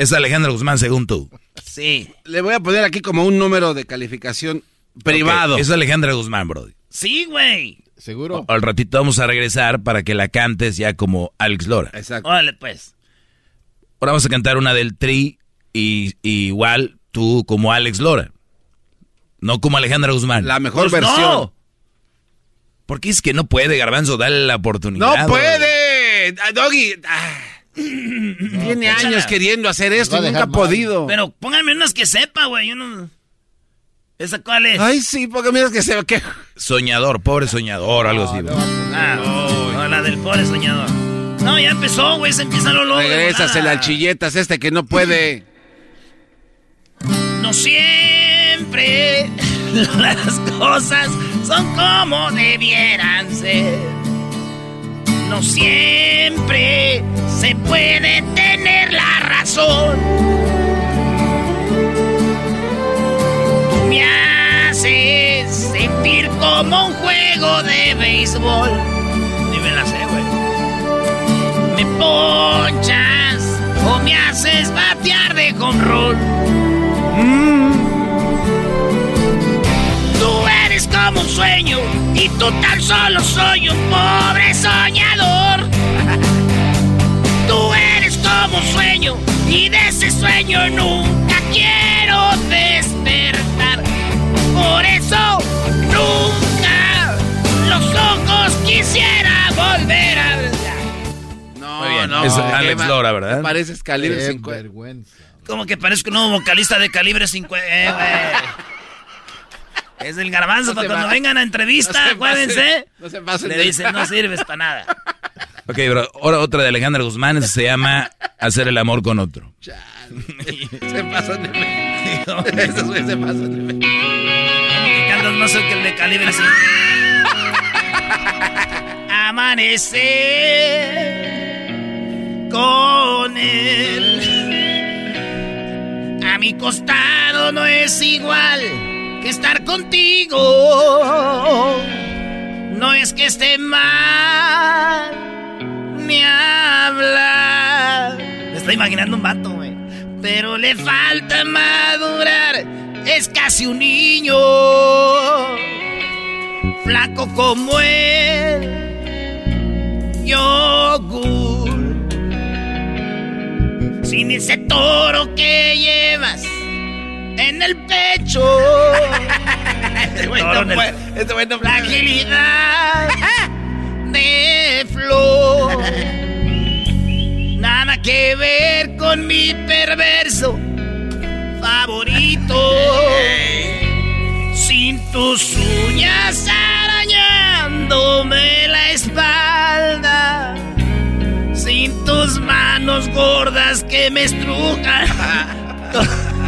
es Alejandro Guzmán según tú. Sí. Le voy a poner aquí como un número de calificación Privado. Es Alejandra Guzmán, Brody. Sí, güey. ¿Seguro? al ratito vamos a regresar para que la cantes ya como Alex Lora. Exacto. Órale, pues. Ahora vamos a cantar una del Tri y, igual tú como Alex Lora. No como Alejandra Guzmán. La mejor pues versión. No. Porque es que no puede, Garbanzo, dale la oportunidad. ¡No puede! Ah, Doggy. Ah. Tiene años queriendo hacer esto y nunca ha podido. Pero pónganme unas que sepa, güey. Yo no... ¿Esa cuál es? Ay, sí, porque mira que se ve que... Soñador, pobre soñador, algo así. ah, no, la del pobre soñador. No, ya empezó, güey, se empieza lo loco. Regrésasela al chilletas este que no puede. No siempre (laughs) las cosas son como debieran ser. No siempre se puede tener la razón. me haces sentir como un juego de béisbol. Ni me la sé, güey. Me ponchas o me haces batear de. Mm. Tú eres como un sueño y total solo soy un pobre soñador. (laughs) Tú eres como un sueño y de ese sueño nunca quiero despertar. Por eso nunca los ojos quisiera volver a ver. No, Muy bien. no. Es Alex Lora, ¿verdad? Pareces calibre 50. vergüenza. Como que parezco un nuevo vocalista de calibre 50. Eh, Es el garbanzo para cuando vengan a entrevista, acuérdense. No se pasen. Le dicen, no sirves para nada. Ok, bro. Ahora otra de Alejandra Guzmán se llama Hacer el amor con otro. (laughs) se pasan de México. (laughs) Esos güeyes se pasan de Carlos no sé que el de calibre así. Amanecer con él. A mi costado no es igual que estar contigo. No es que esté mal, me habla. Me estoy imaginando un vato, güey. Pero le falta madurar, es casi un niño. Flaco como él, yogur. Sin ese toro que llevas en el pecho. (laughs) este güey no puede. Este güey no puede. Fragilidad de flor. Nada que ver con mi perverso favorito. Sin tus uñas arañándome la espalda. Sin tus manos gordas que me estrujan. (laughs)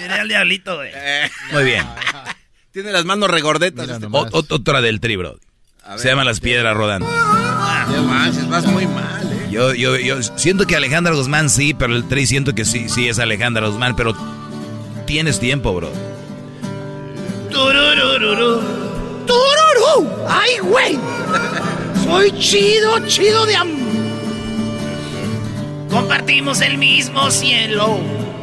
Miré al diablito, güey. Muy bien. Tiene las manos regordetas. O- otra del tri, bro. Se llama Las Piedras Rodando. No manches, vas muy mal, eh. Yo, yo, yo siento que Alejandra Guzmán sí, pero el tri siento que sí, sí es Alejandra Guzmán, pero tienes tiempo, bro. Tururururu. ¡Tururú! ¡Ay, güey! Soy chido, chido de am... Compartimos el mismo cielo,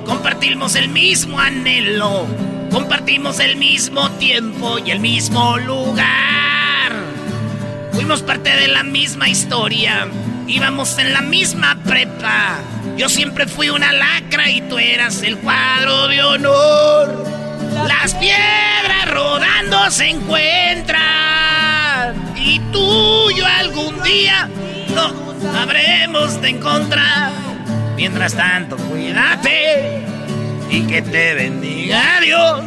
compartimos el mismo anhelo, compartimos el mismo tiempo y el mismo lugar. Fuimos parte de la misma historia, íbamos en la misma prepa. Yo siempre fui una lacra y tú eras el cuadro de honor. Las piedras rodando se encuentran y tú y yo algún día nos habremos de encontrar. Mientras tanto, cuídate y que te bendiga Dios.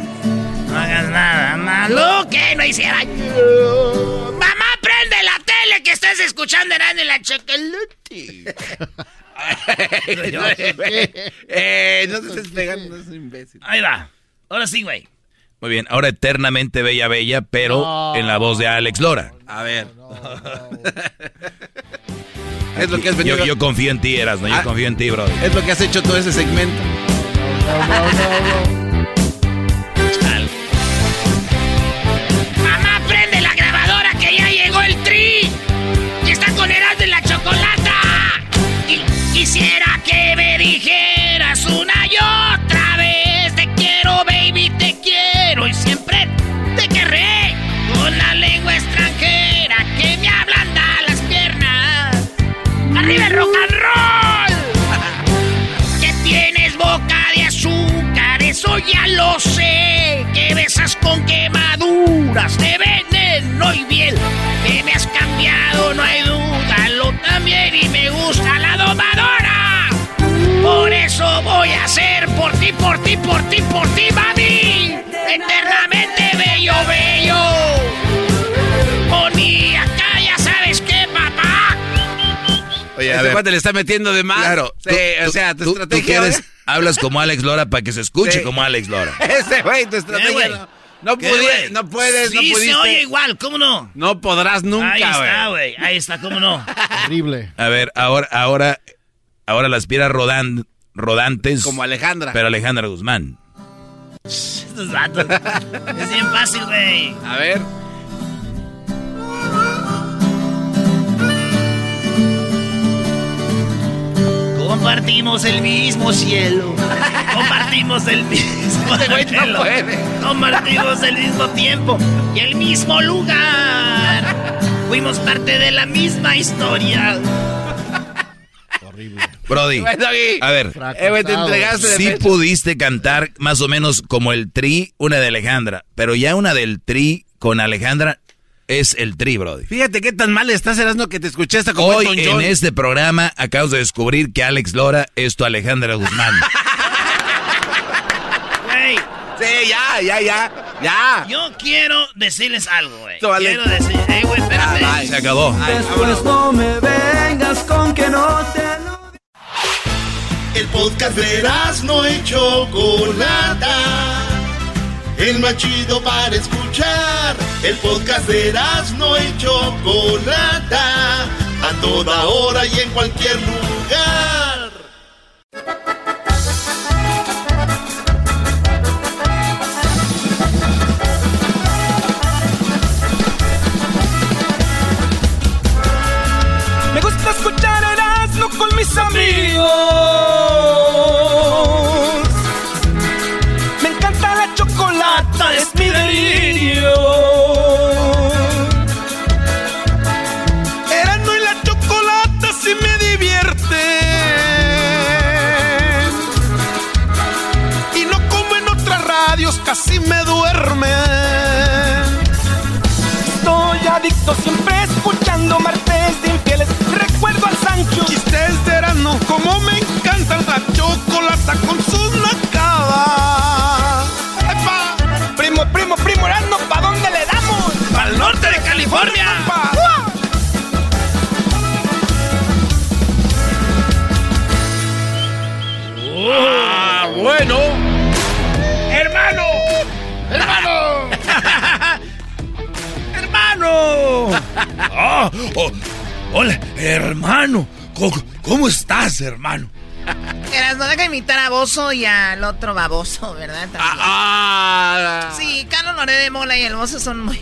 No hagas nada malo que no hiciera yo. Mamá, prende la tele que estás escuchando en la chocolate. (laughs) eh, no te estés pegando, no es un imbécil. Ahí va. Ahora sí, güey. Muy bien, ahora eternamente Bella Bella, pero No. en la voz de Alex Lora. A ver. (laughs) es lo que has Yo, venido. yo confío en ti, Eras, ¿no? Yo Ah. confío en ti, bro. Es lo que has hecho todo ese segmento. Mamá, prende la grabadora que ya llegó el tri. Y está con Erasmo en la chocolata. Y quisiera que me dijeras una y ¡Arriba rock and roll! Que tienes boca de azúcar, eso ya lo sé. Que besas con quemaduras de veneno y bien. Que me has cambiado, no hay duda. Lo también y me gusta la domadora. Por eso voy a hacer por ti, por ti, por ti, por ti, mami. Eternamente bello, bello. Oye, a Este le está metiendo de más. Claro. Sí, tú- o tú- sea, tu tú- tú estrategia. quieres- (laughs) hablas como Alex Lora para que se escuche Sí. como Alex Lora. (laughs) Ese güey, tu estrategia. güey? no, no, ¿Qué, pudi- güey? no puedes, sí, no pudiste. se oye igual, ¿cómo no? No podrás nunca, Ahí está, güey. Ahí está, ¿cómo no? (laughs) Horrible. A ver, ahora, ahora, ahora las piedras rodan, rodantes. Como Alejandra. Pero Alejandra Guzmán. Estos vatos. Es bien fácil, güey. A ver. Compartimos el mismo cielo. Compartimos el mismo Este güey no anhelo. puede. Compartimos el mismo tiempo y el mismo lugar. Fuimos parte de la misma historia. Brody. Güey, Doggy. A ver. Eh, te entregaste de Sí pecho. pudiste cantar más o menos como el tri, una de Alejandra. Pero ya una del tri con Alejandra es el tri, Brody. Fíjate qué tan mal estás, Erasmo, que te escuché hasta como Hoy en John. este programa acabas de descubrir que Alex Lora es tu Alejandra Guzmán. (laughs) Güey, Sí, ya, ya, ya. Ya. Yo quiero decirles algo, güey. Quiero decir, eh, güey, espérate. Se acabó. Después no me vengas con que no te El podcast de no y Chocolata. El más chido para escuchar. El podcast de no y Chocolata. A toda hora y en cualquier lugar. Me gusta escuchar Erasmo con mis amigos. Chocolata, es mi delirio. Erasmo y la chocolata sí me divierte. Y no como en otras radios, casi me duerme. Estoy adicto siempre escuchando martes de infieles. Recuerdo al Sancho. Chistes de Erasmo, como me encanta la chocolata con sus California! ¡Upa! Ah, bueno. ¡Hermano! ¡Hermano! (laughs) ¡Hermano! Ah, oh, hola, hermano. ¿Cómo, cómo estás, hermano? Eras, no deja imitar a Bozo y al otro baboso, ¿verdad? También. Ah, Sí, Carlos Loré de Mola y el Bozo son muy...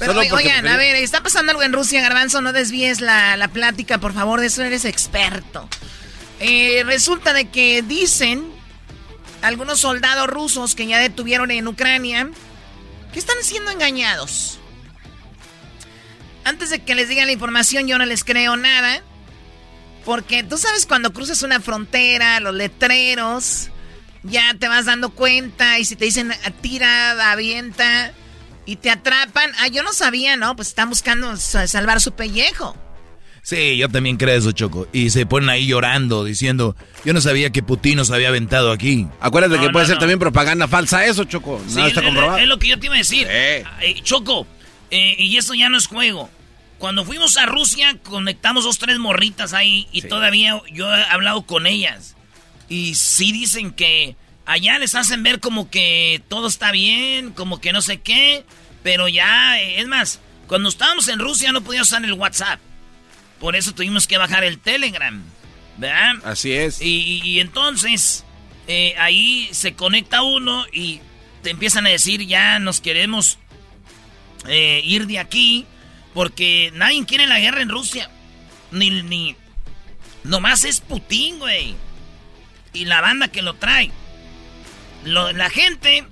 Pero Solo oigan, a ver, está pasando algo en Rusia, Garbanzo, no desvíes la, la plática, por favor, de eso eres experto. Eh, resulta de que dicen algunos soldados rusos que ya detuvieron en Ucrania que están siendo engañados. Antes de que les digan la información, yo no les creo nada. Porque tú sabes cuando cruzas una frontera, los letreros, ya te vas dando cuenta y si te dicen tira, avienta y te atrapan, ah, yo no sabía, ¿no? Pues están buscando sa- salvar su pellejo. Sí, yo también creo eso, Choco. Y se ponen ahí llorando, diciendo, yo no sabía que Putin nos había aventado aquí. Acuérdate No, que puede no, ser también propaganda falsa eso, Choco. Sí, no está es- comprobado. Es, lo que yo te iba a decir. Choco, eh, y eso ya no es juego. Cuando fuimos a Rusia, conectamos dos, tres morritas ahí y todavía yo he hablado con ellas. Y sí dicen que allá les hacen ver como que todo está bien, como que no sé qué. Pero ya, es más, cuando estábamos en Rusia no podíamos usar el WhatsApp. Por eso tuvimos que bajar el Telegram. ¿Verdad? Así es. Y, y- y entonces eh, ahí se conecta uno y te empiezan a decir ya nos queremos eh, ir de aquí porque nadie quiere la guerra en Rusia. Ni, ni... Nomás es Putin, güey. Y la banda que lo trae. Lo- la gente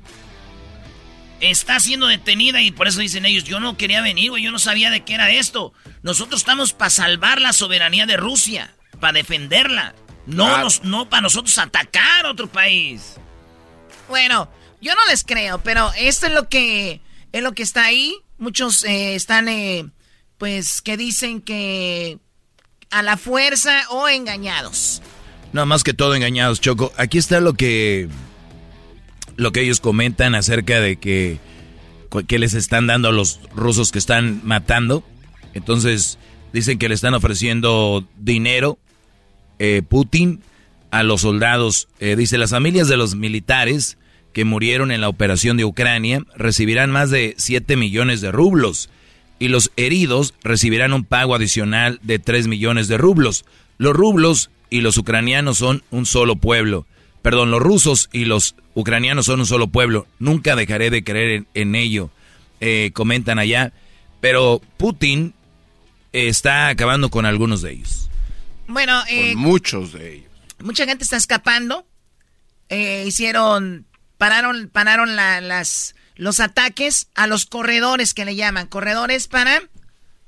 está siendo detenida y por eso dicen ellos, yo no quería venir, güey, yo no sabía de qué era esto. Nosotros estamos para salvar la soberanía de Rusia, para defenderla. No, Claro. nos- no para nosotros atacar a otro país. Bueno, yo no les creo, pero esto es lo que es lo que está ahí. Muchos eh, están, eh, pues, que dicen que a la fuerza o engañados. No, más que todo engañados, Choco. Aquí está lo que lo que ellos comentan acerca de que les están dando a los rusos que están matando. Entonces dicen que le están ofreciendo dinero eh, Putin a los soldados. Eh, dice las familias de los militares que murieron en la operación de Ucrania recibirán más de 7 millones de rublos y los heridos recibirán un pago adicional de 3 millones de rublos. Los rublos y los ucranianos son un solo pueblo. Perdón, los rusos y los ucranianos son un solo pueblo. Nunca dejaré de creer en, en ello, eh, comentan allá. Pero Putin eh, está acabando con algunos de ellos. Bueno, eh, Con muchos de ellos. mucha gente está escapando. Eh, hicieron, pararon, pararon la- las, los ataques a los corredores que le llaman. Corredores para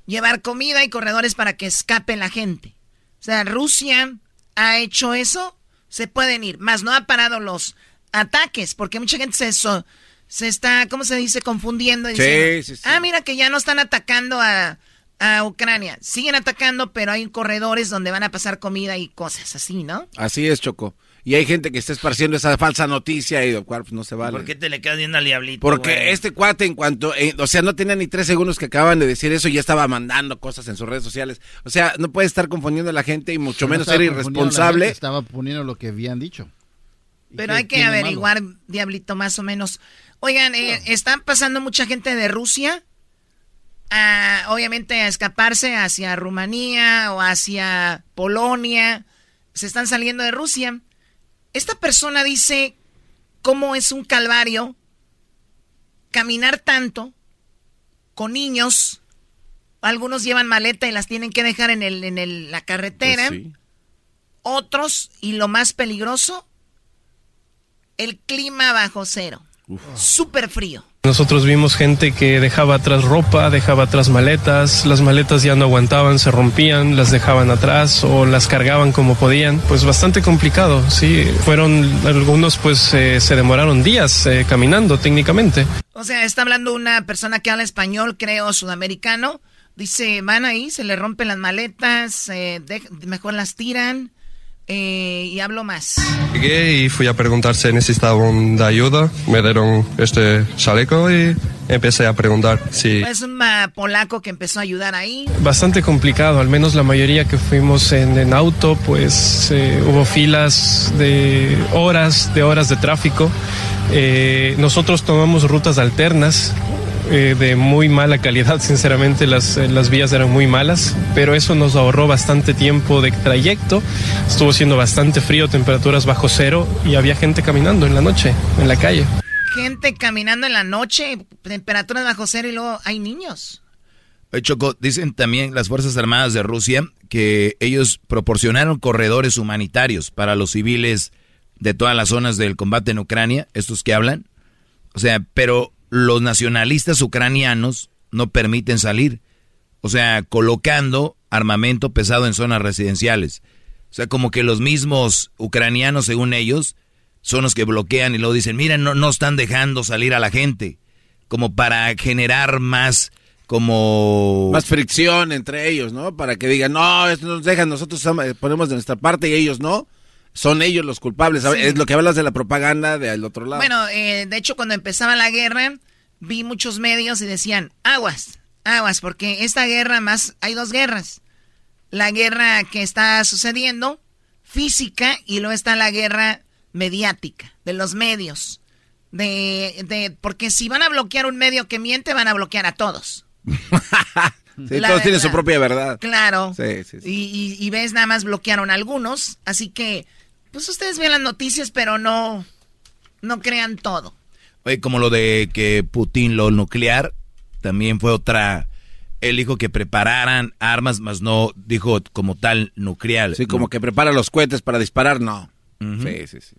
llevar comida y corredores para que escape la gente. O sea, Rusia ha hecho eso, se pueden ir. Más no ha parado los ataques, porque mucha gente se, so- se está, ¿cómo se dice? Confundiendo. y Sí, diciendo, sí, sí. Ah, mira que ya no están atacando a, a Ucrania. Siguen atacando, pero hay corredores donde van a pasar comida y cosas así, ¿no? Así es, Choco. Y hay gente que está esparciendo esa falsa noticia y lo cual pues, no se vale. ¿Por qué te le quedas viendo al diablito? Porque este cuate en cuanto, eh, o sea, no tenía ni tres segundos que acaban de decir eso y ya estaba mandando cosas en sus redes sociales. O sea, no puede estar confundiendo a la gente y mucho menos ser irresponsable. Estaba poniendo lo que habían dicho. Pero hay que averiguar, diablito, más o menos. Oigan, eh, están pasando mucha gente de Rusia, obviamente a escaparse hacia Rumanía o hacia Polonia. Se están saliendo de Rusia. Esta persona dice cómo es un calvario caminar tanto con niños. Algunos llevan maleta y las tienen que dejar en, el, en la carretera. Pues Otros, y lo más peligroso, el clima bajo cero. Súper frío. Nosotros vimos gente que dejaba atrás ropa, dejaba atrás maletas, las maletas ya no aguantaban, se rompían, las dejaban atrás o las cargaban como podían. Pues bastante complicado, sí. Fueron algunos, pues eh, se demoraron días eh, caminando técnicamente. O sea, está hablando una persona que habla español, creo, sudamericano. Dice, van ahí, se le rompen las maletas, eh, mejor las tiran eh, y hablo más. Llegué y fui a preguntar si necesitaban de ayuda. Me dieron este chaleco y empecé a preguntar si... Es un polaco que empezó a ayudar ahí. Bastante complicado, al menos la mayoría que fuimos en, auto, pues eh, hubo filas de horas, de horas de tráfico. Eh, nosotros tomamos rutas alternas eh, de muy mala calidad, sinceramente las, eh, las vías eran muy malas, pero eso nos ahorró bastante tiempo de trayecto, estuvo siendo bastante frío, temperaturas bajo cero y había gente caminando en la noche, en la calle. Gente caminando en la noche, temperaturas bajo cero y luego hay niños. Choco, dicen también las Fuerzas Armadas de Rusia que ellos proporcionaron corredores humanitarios para los civiles de todas las zonas del combate en Ucrania, estos que hablan. O sea, pero los nacionalistas ucranianos no permiten salir. O sea, colocando armamento pesado en zonas residenciales. O sea, como que los mismos ucranianos, según ellos, son los que bloquean y luego dicen, miren, no, no están dejando salir a la gente. Como para generar más, como... Más fricción entre ellos, ¿no? Para que digan, no, esto nos dejan, nosotros ponemos de nuestra parte y ellos no son ellos los culpables. Es lo que hablas de la propaganda del otro lado. Bueno, eh, de hecho, cuando empezaba la guerra, vi muchos medios y decían, aguas, aguas, porque esta guerra más, hay dos guerras. La guerra que está sucediendo, física, y luego está la guerra mediática, de los medios. De, de, porque si van a bloquear un medio que miente, van a bloquear a todos. (laughs) todos tienen su propia verdad. Claro. Sí, sí, y, y, ves, nada más bloquearon algunos. Así que pues ustedes ven las noticias, pero no, no crean todo. Oye, como lo de que Putin lo nuclear, también fue otra. Él dijo que prepararan armas, más no dijo como tal nuclear. Sí, como que prepara los cohetes para disparar, no. Sí, sí, sí.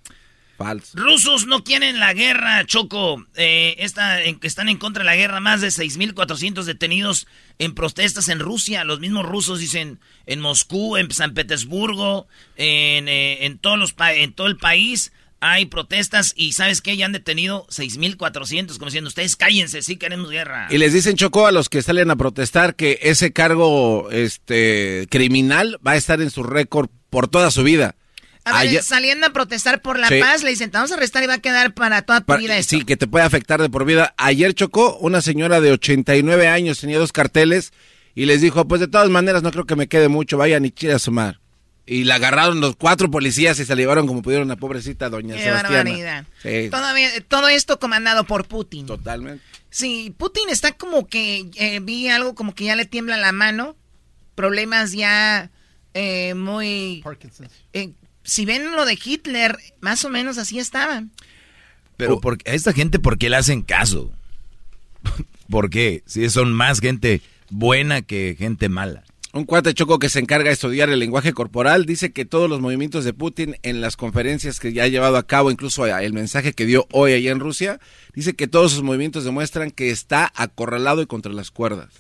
Falso. Rusos no quieren la guerra, Choco. Eh, están en contra de la guerra. Más de 6.400 detenidos en protestas en Rusia. Los mismos rusos dicen en Moscú, en San Petersburgo, en, eh, en, todos los en todo el país hay protestas y ¿sabes qué? Ya han detenido 6.400, como diciendo, ustedes cállense, sí queremos guerra. Y les dicen, Choco, a los que salen a protestar que ese cargo este criminal va a estar en su récord por toda su vida. A ver, saliendo a protestar por la paz, le dicen, te vamos a arrestar y va a quedar para toda tu vida Sí, que te puede afectar de por vida. Ayer chocó una señora de 89 años, tenía dos carteles, y les dijo, pues de todas maneras no creo que me quede mucho, vayan y chile a sumar. Y la agarraron los cuatro policías y se la llevaron como pudieron a pobrecita doña Qué Sebastiana. todo esto comandado por Putin. Totalmente. Sí, Putin está como que, eh, vi algo como que ya le tiembla la mano, problemas ya eh, muy... Eh, si ven lo de Hitler, más o menos así estaban. Pero oh. a esta gente, ¿por qué le hacen caso? (laughs) ¿Por qué? Si son más gente buena que gente mala. Un cuate choco que se encarga de estudiar el lenguaje corporal dice que todos los movimientos de Putin en las conferencias que ya ha llevado a cabo, incluso el mensaje que dio hoy allá en Rusia, dice que todos sus movimientos demuestran que está acorralado y contra las cuerdas.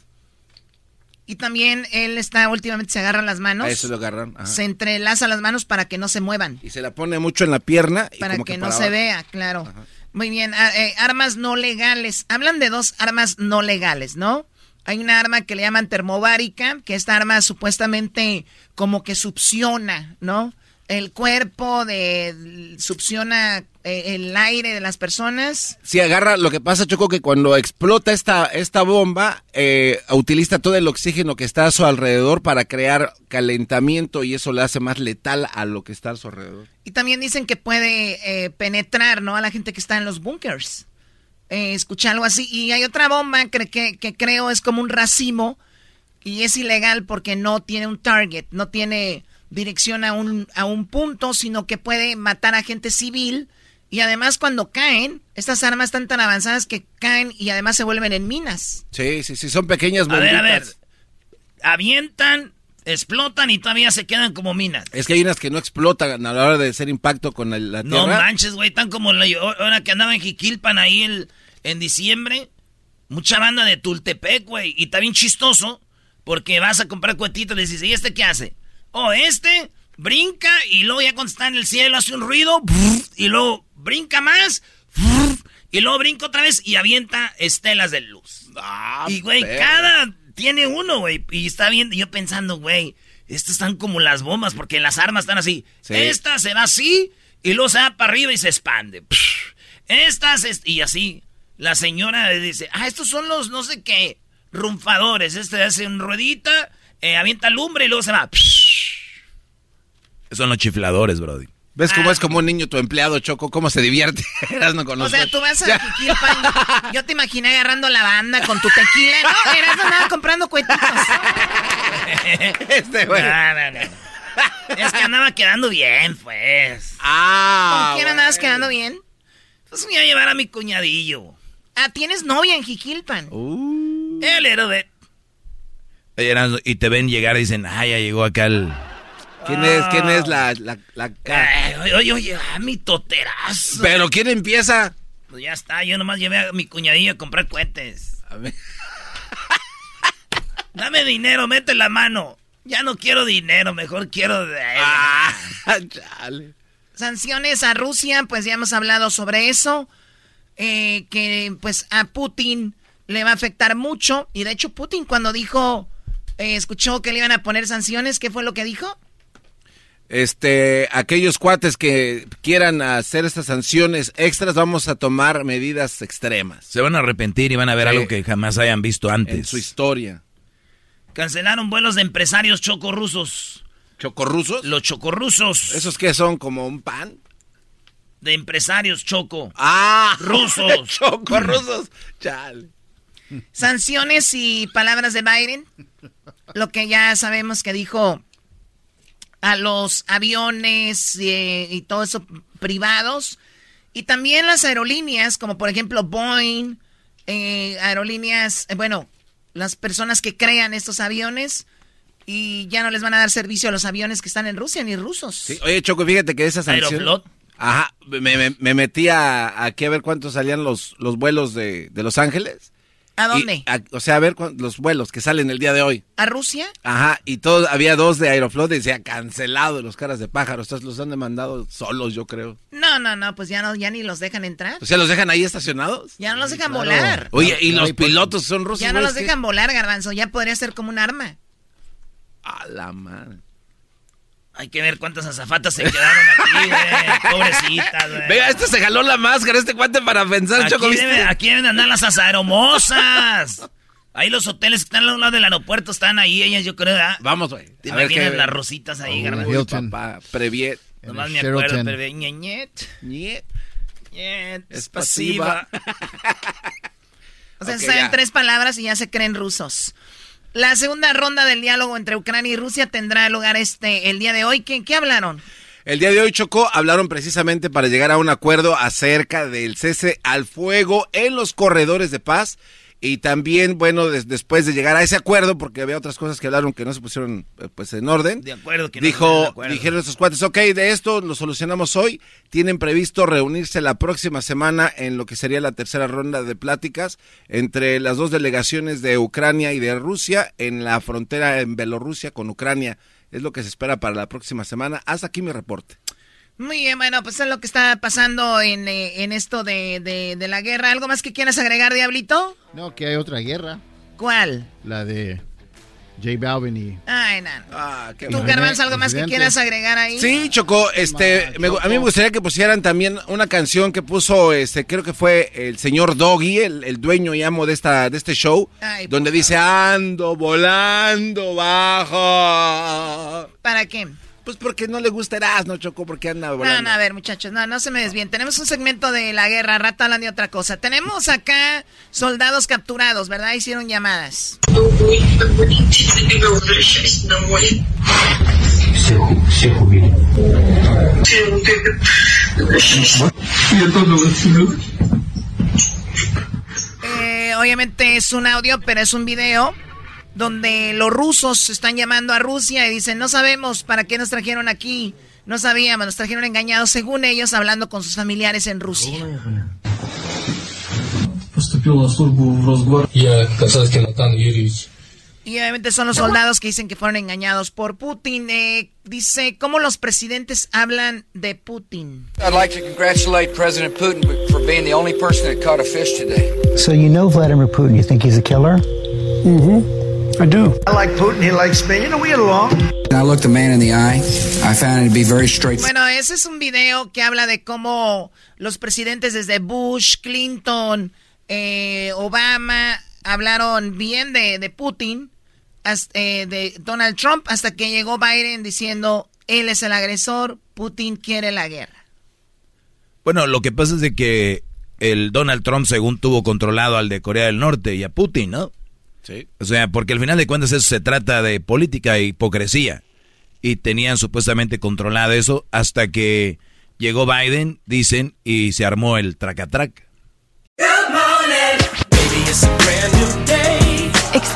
Y también él está, últimamente se agarra las manos. eso lo agarran. Se entrelaza las manos para que no se muevan. Y se la pone mucho en la pierna. para que, no se vea, claro. Muy bien, eh, armas no legales. Hablan de dos armas no legales, ¿no? Hay una arma que le llaman termobárica, que esta arma supuestamente como que succiona, ¿no? El cuerpo, de succiona eh, el aire de las personas. Sí, agarra, lo que pasa, Choco, que cuando explota esta, esta bomba, eh, utiliza todo el oxígeno que está a su alrededor para crear calentamiento y eso le hace más letal a lo que está a su alrededor. Y también dicen que puede eh, penetrar, ¿no? A la gente que está en los bunkers. escuché algo así. Y hay otra bomba que, que, que creo es como un racimo y es ilegal porque no tiene un target, no tiene dirección a un, a un punto, sino que puede matar a gente civil. Y además cuando caen, estas armas están tan avanzadas que caen y además se vuelven en minas. Sí, sí, sí, son pequeñas bombitas. A ver, a ver. Avientan, explotan y todavía se quedan como minas. Es que hay unas que no explotan a la hora de hacer impacto con la tierra. No manches, güey, tan como la hora que andaba en Jiquilpan ahí el, en diciembre. Mucha banda de Tultepec, güey. Y está bien chistoso porque vas a comprar cuetitos y le dices, ¿y este qué hace? Oh, este brinca y luego ya cuando está en el cielo hace un ruido y luego brinca más y luego brinca otra vez y avienta estelas de luz. Ah, y güey, cada tiene uno, güey. Y está bien, yo pensando, güey, estos están como las bombas porque las armas están así. Esta se va así y luego se va para arriba y se expande. Estas, y así. La señora dice, ah, estos son los no sé qué, rumfadores. Este hace un ruedita, eh, avienta lumbre y luego se va. Son los chifladores, Brody. ¿Ves cómo es como un niño tu empleado, Choco? ¿Cómo se divierte? (laughs) no o sea, tú vas a Jiquilpan. Yo te imaginé agarrando la banda con tu tequila. No, eras nada comprando cuetitos. (laughs) este güey. No, no, no. Es que andaba quedando bien, pues. Ah. ¿Con quién andabas quedando bien? Pues me iba a llevar a mi cuñadillo. Ah, ¿tienes novia en Jiquilpan? Uh. El héroe. Y te ven llegar y dicen, ah, ya llegó acá el... ¿Quién es, quién es la, la, la oye, oye, a mi toterazo. ¿Pero quién empieza? Pues ya está, yo nomás llevé a mi cuñadilla a comprar cohetes. A ver. (laughs) Dame dinero, mete la mano. Ya no quiero dinero, mejor quiero... Ah, (laughs) chale. Sanciones a Rusia, pues ya hemos hablado sobre eso. Eh, que pues a Putin le va a afectar mucho. Y de hecho Putin cuando dijo, eh, escuchó que le iban a poner sanciones, ¿qué fue lo que dijo? Este, aquellos cuates que quieran hacer estas sanciones extras, vamos a tomar medidas extremas. Se van a arrepentir y van a ver algo que jamás hayan visto antes. En su historia. Cancelaron vuelos de empresarios chocorrusos. ¿Chocorrusos? Los chocorrusos. ¿Esos qué son? ¿Como un pan? De empresarios choco. ¡Ah! Rusos. (laughs) chocorrusos. Chale. Sanciones y palabras de Biden. Lo que ya sabemos que dijo a los aviones eh, y todo eso privados. Y también las aerolíneas, como por ejemplo Boeing, eh, aerolíneas, eh, bueno, las personas que crean estos aviones y ya no les van a dar servicio a los aviones que están en Rusia ni rusos. Oye, Choco, fíjate que esa sanción... Ajá, me, me, metí a, aquí a ver cuántos salían los, los vuelos de, de Los Ángeles. ¿A dónde? o sea, a ver los vuelos que salen el día de hoy. ¿A Rusia? Ajá, y todos, había dos de Aeroflot y decía cancelado los caras de pájaro. Estos los han demandado solos, yo creo. No, no, no, pues ya no, ya ni los dejan entrar. O sea, los dejan ahí estacionados. Ya no los dejan volar. Oye, y los pilotos son rusos. Ya no los dejan volar, garbanzo. Ya podría ser como un arma. A la madre. Hay que ver cuántas azafatas se quedaron aquí, güey. (laughs) Pobrecitas, güey. Venga, este se jaló la máscara, este cuate para pensar, aquí Debe, aquí deben andar las azaeromosas. Ahí los hoteles que están al lado del aeropuerto están ahí, ellas yo creo, ¿verdad? Vamos, güey. Te imaginas las rositas ahí, uh, papá, previet. Nomás me acuerdo, previet. Ñet. Ñet. Ñet. Es pasiva. (laughs) o sea, saben tres palabras y ya se creen rusos. La segunda ronda del diálogo entre Ucrania y Rusia tendrá lugar este el día de hoy. ¿Qué, qué hablaron? El día de hoy, Chocó, hablaron precisamente para llegar a un acuerdo acerca del cese al fuego en los corredores de paz y también, bueno, después de llegar a ese acuerdo, porque había otras cosas que hablaron que no se pusieron eh, pues en orden. De acuerdo, que no Dijo, dijeron estos cuates, ok, de esto lo solucionamos hoy. Tienen previsto reunirse la próxima semana en lo que sería la tercera ronda de pláticas entre las dos delegaciones de Ucrania y de Rusia en la frontera en Bielorrusia con Ucrania. Es lo que se espera para la próxima semana. Hasta aquí mi reporte. Muy bien, bueno, pues es lo que está pasando en, eh, esto de, la guerra. ¿Algo más que quieras agregar, Diablito? No, que hay otra guerra. ¿Cuál? La de J Balvin y... Ay, no. Ah, ¿Tú, Garbanzo, algo más que quieras agregar ahí? Sí, Chocó, este, a mí me gustaría que pusieran también una canción que puso, este, creo que fue el señor Doggy, el, dueño y amo de, esta, de este show, donde dice, ando volando bajo. ¿Para qué? Pues porque no le gustarás, no Chocó, porque anda volando. No, no, a ver, muchachos, no, no se me desvíen. Tenemos un segmento de la guerra, rata hablando de otra cosa. Tenemos acá soldados capturados, ¿verdad? Hicieron llamadas. Eh, obviamente es un audio, pero es un video donde los rusos están llamando a Rusia y dicen, no sabemos para qué nos trajeron aquí, no sabíamos, nos trajeron engañados, según ellos, hablando con sus familiares en Rusia. Y obviamente son los soldados que dicen que fueron engañados por Putin. Eh, dice, ¿cómo los presidentes hablan de Putin? I'd like to congratulate President Putin for being the only person that caught a fish today. So you know Vladimir Putin, you think he's a killer? Mm-hmm. I do. I like Putin. He likes me. You know, we get along. I looked the man in the eye. I found it to be very straight. Bueno, ese es un video que habla de cómo los presidentes desde Bush, Clinton, eh, Obama hablaron bien de, de Putin, hasta, eh, de Donald Trump, hasta que llegó Biden diciendo él es el agresor, Putin quiere la guerra. Bueno, lo que pasa es de que el Donald Trump, según tuvo controlado al de Corea del Norte y a Putin, ¿no? O sea, porque al final de cuentas eso se trata de política e hipocresía. Y tenían supuestamente controlado eso hasta que llegó Biden, dicen, y se armó el tracatrac.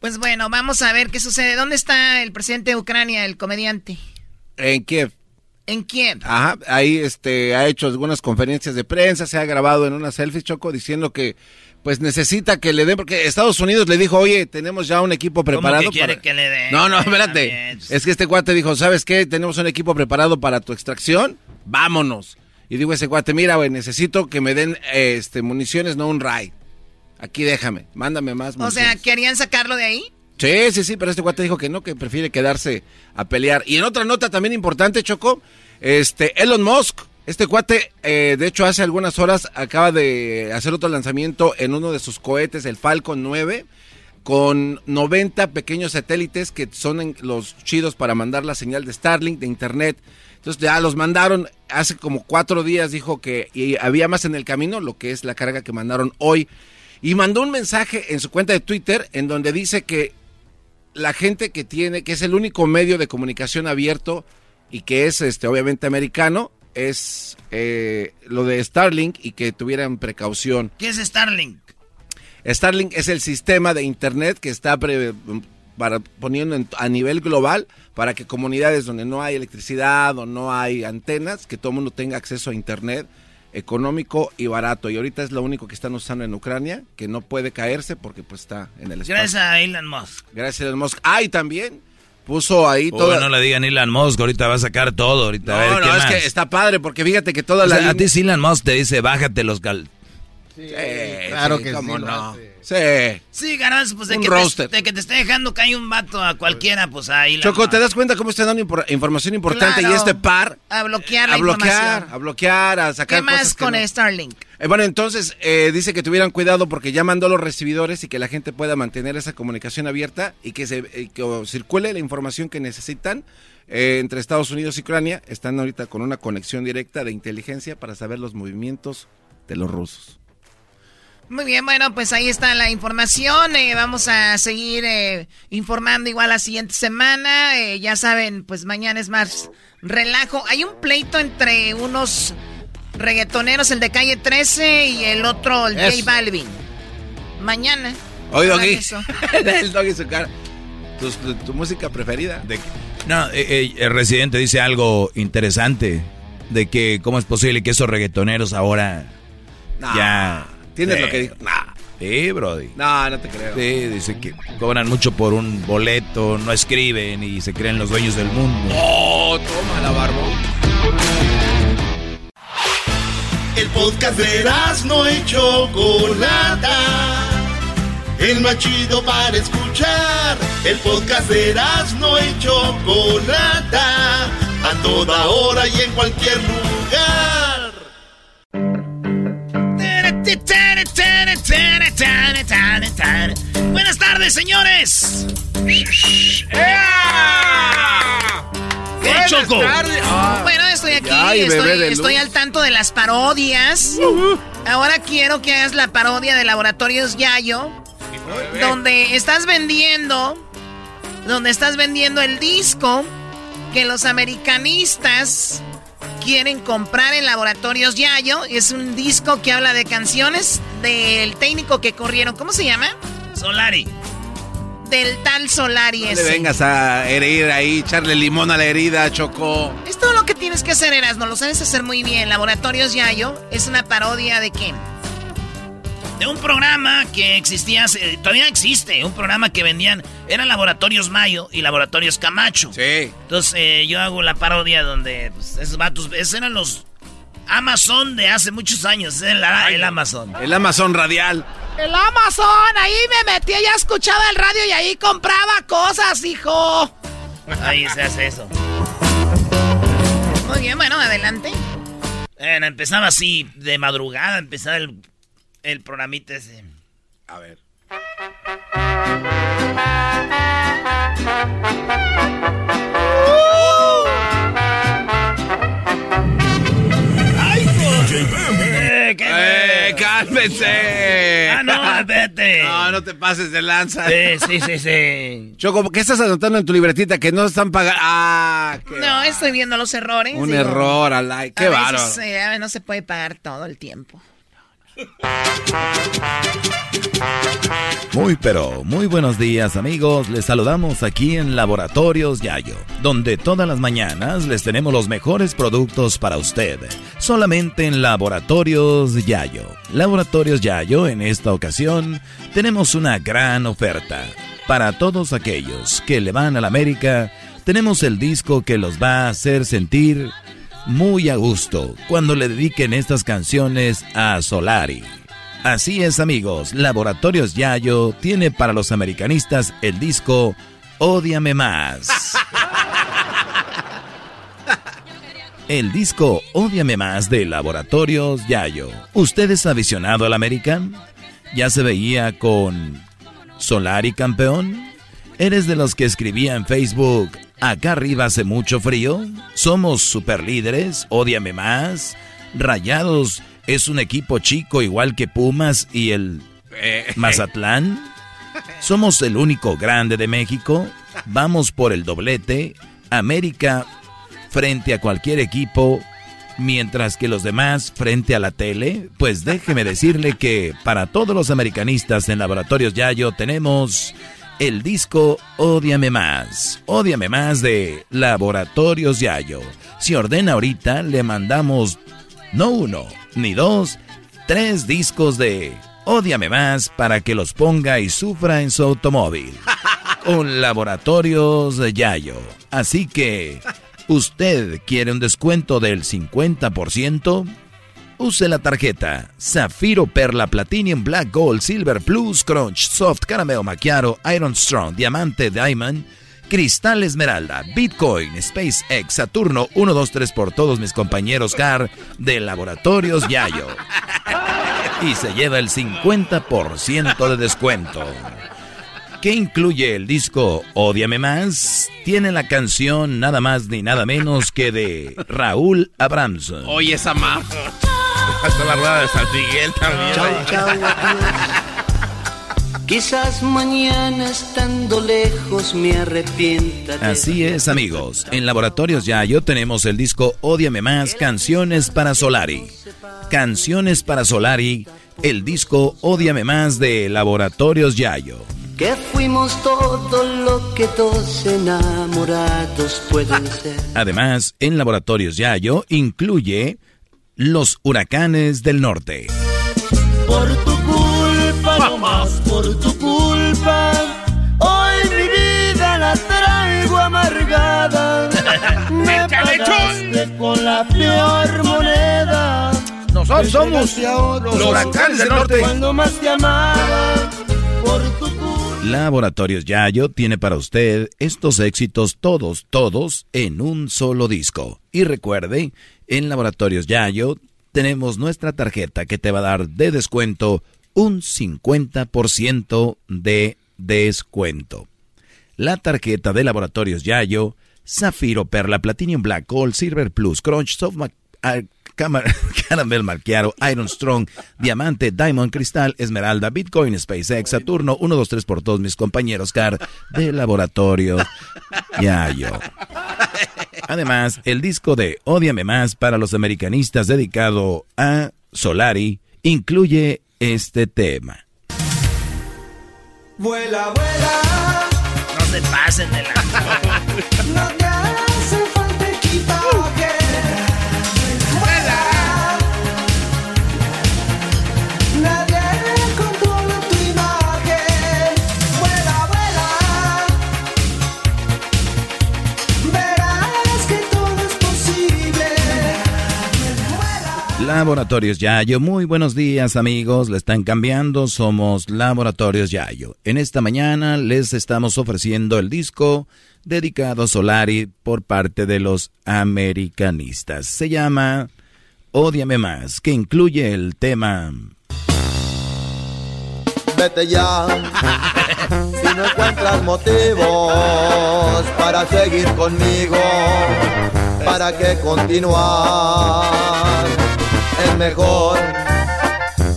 Pues bueno, vamos a ver qué sucede. ¿Dónde está el presidente de Ucrania, el comediante? En Kiev. ¿En Kiev? Ajá, ahí este, ha hecho algunas conferencias de prensa, se ha grabado en una selfie, Choco, diciendo que pues necesita que le den, porque Estados Unidos le dijo, oye, tenemos ya un equipo preparado. ¿Cómo que quiere que le den? No, no, espérate. Es que este cuate dijo, ¿sabes qué? Tenemos un equipo preparado para tu extracción, vámonos. Y digo ese cuate, mira, güey, necesito que me den este, municiones, no un raid. Aquí déjame, mándame más. O sea, ¿querían sacarlo de ahí? Sí, sí, sí, pero este cuate dijo que no, que prefiere quedarse a pelear. Y en otra nota también importante, Choco, este Elon Musk, este cuate, eh, de hecho hace algunas horas acaba de hacer otro lanzamiento en uno de sus cohetes, el Falcon 9, con 90 pequeños satélites que son los chidos para mandar la señal de Starlink, de Internet. Entonces ya los mandaron, hace como cuatro días dijo que y había más en el camino, lo que es la carga que mandaron hoy y mandó un mensaje en su cuenta de Twitter en donde dice que la gente que tiene, que es el único medio de comunicación abierto y que es este obviamente americano, es eh, lo de Starlink y que tuvieran precaución. ¿Qué es Starlink? Starlink es el sistema de internet que está para, poniendo a nivel global para que comunidades donde no hay electricidad o no hay antenas, que todo el mundo tenga acceso a internet económico y barato. Y ahorita es lo único que están usando en Ucrania, que no puede caerse porque pues está en el espacio. Gracias a Elon Musk. Gracias a Elon Musk. Ah, y también puso ahí todo. no le digan Elon Musk, ahorita va a sacar todo. Ahorita, no, a ver, no, es que está padre porque fíjate que toda la. A ti Elon Musk te dice, bájate los gal. Sí, claro que cómo no. Sí. Sí, garbanzo, pues de que, te, de que, te, esté dejando hay un vato a cualquiera, pues ahí. Choco, ¿te das cuenta cómo está dando información importante y este par? A bloquear a, bloquear, A bloquear, a sacar ¿Qué más con Starlink? Eh, bueno, entonces eh, dice que tuvieran cuidado porque ya mandó los recibidores y que la gente pueda mantener esa comunicación abierta y que se que circule la información que necesitan entre Estados Unidos y Ucrania. Están ahorita con una conexión directa de inteligencia para saber los movimientos de los rusos. Muy bien, bueno, pues ahí está la información. Eh, vamos a seguir eh, informando igual la siguiente semana. Eh, ya saben, pues mañana es más relajo. Hay un pleito entre unos reggaetoneros, el de calle 13 y el otro, el J Balvin. Mañana. Oye, Doggy. (laughs) el Doggy su cara. ¿Tu, música preferida? De, no, el residente dice algo interesante. De que cómo es posible que esos reggaetoneros ahora ya ¿Tienes lo que dijo? Nah. Sí, Brody. No, no te creo. Sí, dice que cobran mucho por un boleto, no escriben y se creen los dueños del mundo. ¡Oh, toma la barbón! El podcast de no hecho Chocolata. El más chido para escuchar. El podcast de no hecho Chocolata. A toda hora y en cualquier lugar. Buenas tardes, señores. ¿Qué Choco? Ah. Bueno, estoy aquí, estoy, al tanto de las parodias. Ahora quiero que hagas la parodia de Laboratorios Yayo, donde estás vendiendo, donde estás vendiendo el disco que los americanistas quieren comprar en Laboratorios Yayo. Es un disco que habla de canciones del técnico que corrieron. ¿Cómo se llama? Solari. Del tal Solari no vengas a herir ahí, echarle limón a la herida, Choco. Es todo lo que tienes que hacer, Eras. No lo sabes hacer muy bien. Laboratorios Yayo es una parodia de quién? De un programa que existía, todavía existe, un programa que vendían, eran Laboratorios Mayo y Laboratorios Camacho. Sí. Entonces eh, yo hago la parodia donde pues, esos vatos, esos eran los Amazon de hace muchos años, el, el Amazon. El Amazon radial. El Amazon, ahí me metía, ya escuchaba el radio y ahí compraba cosas, hijo. Ahí se hace eso. Muy bien, bueno, adelante. Bueno, empezaba así, de madrugada, empezaba el el programita ese. A ver. ¡Ay, eh, ¡Cálmese! Ah, no, vete. (laughs) No, no te pases de lanza. Sí, sí, sí, sí. Choco, ¿qué estás anotando en tu libretita? Que no están pagando. Ah, No, estoy viendo los errores. Un error, alay. Qué bárbaro. no se puede pagar todo el tiempo. Muy pero muy buenos días amigos, les saludamos aquí en Laboratorios Yayo, donde todas las mañanas les tenemos los mejores productos para usted, solamente en Laboratorios Yayo. Laboratorios Yayo en esta ocasión tenemos una gran oferta. Para todos aquellos que le van a la América, tenemos el disco que los va a hacer sentir muy a gusto cuando le dediquen estas canciones a Solari. Así es amigos, Laboratorios Yayo tiene para los americanistas el disco Ódiame más. El disco Ódiame más de Laboratorios Yayo. ¿Usted es aficionado al American? ¿Ya se veía con Solari campeón? ¿Eres de los que escribía en Facebook Acá arriba hace mucho frío. Somos super líderes. Ódiame más. Rayados es un equipo chico igual que Pumas y el eh. Mazatlán. Somos el único grande de México. Vamos por el doblete. América frente a cualquier equipo. Mientras que los demás frente a la tele, pues déjeme decirle que para todos los americanistas en Laboratorios Yayo tenemos el disco Ódiame Más. Ódiame Más de Laboratorios Yayo. Si ordena ahorita, le mandamos no uno, ni dos, tres discos de Ódiame Más para que los ponga y sufra en su automóvil. (laughs) Con Laboratorios Yayo. Así que, ¿usted quiere un descuento del 50%? Use la tarjeta Zafiro Perla Platinum Black Gold Silver Plus Crunch Soft Caramel Macchiato Iron Strong Diamante Diamond Cristal Esmeralda Bitcoin SpaceX Saturno 123 por todos mis compañeros CAR de Laboratorios Yayo. y se lleva el 50% de descuento. ¿Qué incluye el disco Odiame Más? Tiene la canción nada más ni nada menos que de Raúl Abramson. Oye, esa más. Hasta la rueda de San Miguel también. Chau, chau, Quizás mañana estando lejos me arrepienta. Así es, amigos. En Laboratorios Yayo tenemos el disco Odiame Más, Canciones para Solari. Canciones para Solari, el disco Odiame Más de Laboratorios Yayo. Que fuimos todo lo que dos enamorados pueden ser. Además, en Laboratorios Yayo incluye Los Huracanes del Norte. Por tu culpa, más por tu culpa. Hoy mi vida la traigo amargada. (laughs) Me pagaste con la peor moneda. Nosotros somos los huracanes del norte. Cuando más te amaba, por tu culpa. Laboratorios Yayo tiene para usted estos éxitos todos, todos en un solo disco. Y recuerde, en Laboratorios Yayo tenemos nuestra tarjeta que te va a dar de descuento un 50% de descuento. La tarjeta de Laboratorios Yayo, Zafiro, Perla, Platinum Black, Gold, Silver Plus, Crunch, Soft (laughs) Caramel Malquiaro, Iron Strong, Diamante, Diamond, Cristal, Esmeralda, Bitcoin, SpaceX, Saturno, 1, 2, 3 por todos mis compañeros CAR de Laboratorio Yayo. Además, el disco de Odiame Más para los americanistas dedicado a Solari incluye este tema. Vuela, vuela. No se pasen de la... (laughs) Laboratorios Yayo, muy buenos días amigos, le están cambiando, somos Laboratorios Yayo. En esta mañana les estamos ofreciendo el disco dedicado a Solari por parte de los americanistas. Se llama Odiame Más, que incluye el tema... Vete ya, (laughs) si no encuentras motivos para seguir conmigo, ¿para qué continuar? Es mejor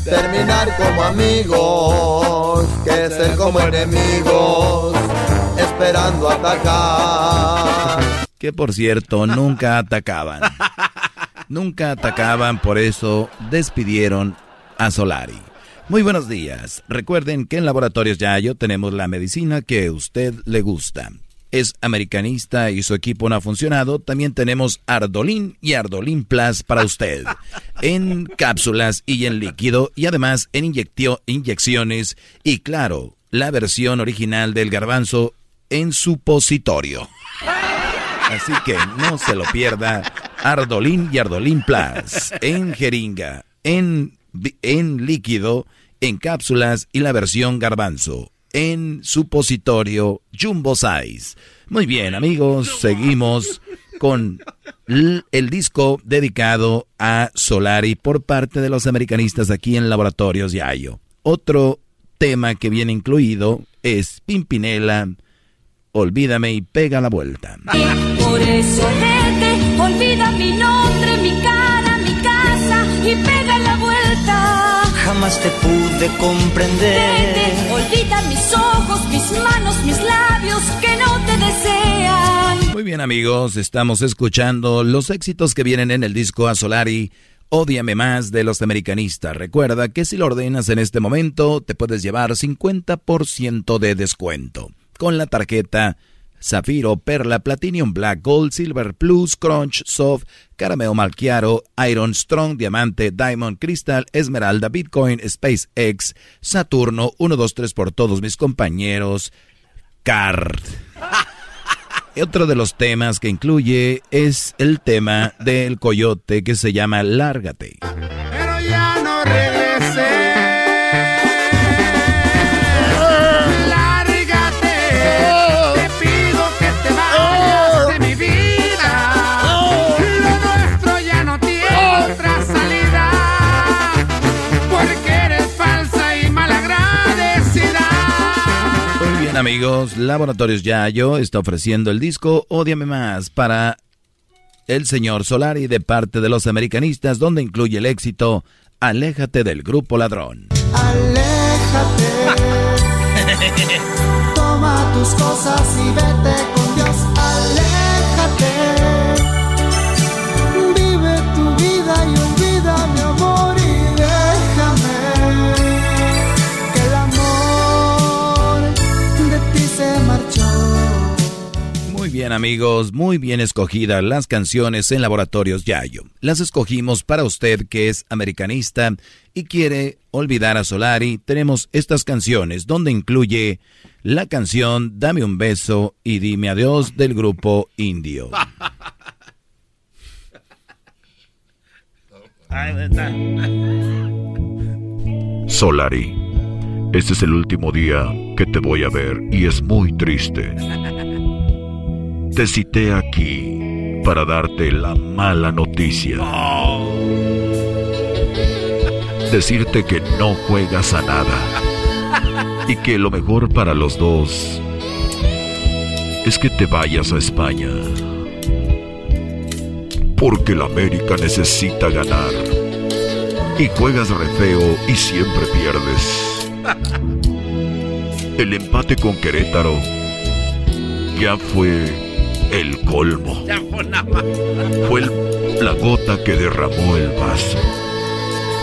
terminar como amigos que ser como enemigos esperando atacar. Que por cierto, nunca (laughs) atacaban. nunca atacaban, por eso despidieron a Solari. Muy buenos días. Recuerden que en Laboratorios Yayo tenemos la medicina que a usted le gusta es americanista y su equipo no ha funcionado, también tenemos Ardolín y Ardolín Plus para usted. (laughs) En cápsulas y en líquido y además en inyecciones y claro, la versión original del garbanzo en supositorio. Así que no se lo pierda. Ardolín y Ardolín Plus en jeringa, en, en líquido, en cápsulas y la versión garbanzo en supositorio Jumbo Size. Muy bien, amigos, seguimos con el disco dedicado a Solari por parte de los americanistas aquí en Laboratorios Yayo. Otro tema que viene incluido es Pimpinela, Olvídame y pega la vuelta. Por eso olvida mi nombre, mi cara, mi casa y pega la vuelta. Jamás te pude comprender. Vete, olvida mis ojos, mis manos, mis labios que no te desean. Muy bien amigos, estamos escuchando los éxitos que vienen en el disco a Solari. Odiame más de los americanistas. Recuerda que si lo ordenas en este momento, te puedes llevar 50% de descuento con la tarjeta Zafiro, Perla, Platinum Black, Gold, Silver Plus, Crunch, Soft, Carameo Malchiaro, Iron Strong, Diamante, Diamond, Crystal, Esmeralda, Bitcoin, SpaceX, Saturno, 1, 2, 3 por todos mis compañeros, Card. (laughs) Otro de los temas que incluye es el tema del coyote que se llama Lárgate. Pero ya no regresé. Amigos, Laboratorios Yayo está ofreciendo el disco Odiame Más para el señor Solari de parte de los americanistas, donde incluye el éxito Aléjate del grupo ladrón. Aléjate. (laughs) Toma tus cosas y vete bien amigos, muy bien escogidas las canciones en Laboratorios Yayo. Las escogimos para usted que es americanista y quiere olvidar a Solari. Tenemos estas canciones donde incluye la canción Dame un beso y dime adiós del grupo Indio. Solari, este es el último día que te voy a ver y es muy triste. Te aquí para darte la mala noticia. Decirte que no juegas a nada. Y que lo mejor para los dos es que te vayas a España. Porque la América necesita ganar. Y juegas re feo y siempre pierdes. El empate con Querétaro ya fue el colmo. Fue la gota que derramó el vaso.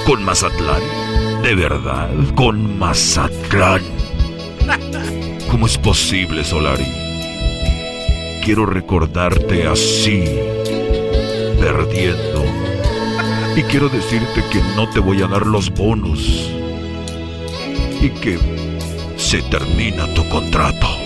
Con Mazatlán, de verdad, con Mazatlán. ¿Cómo es posible, Solari? Quiero recordarte así, perdiendo. Y quiero decirte que no te voy a dar los bonos. Y que se termina tu contrato.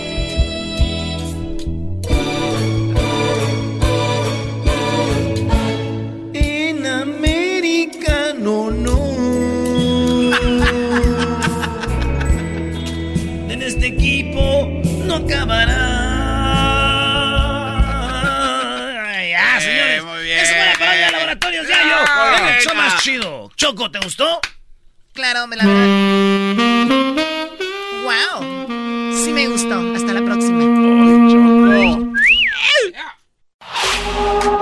En el show más chido. Choco, ¿te gustó? Claro, me la Wow. Sí me gustó. Hasta la próxima.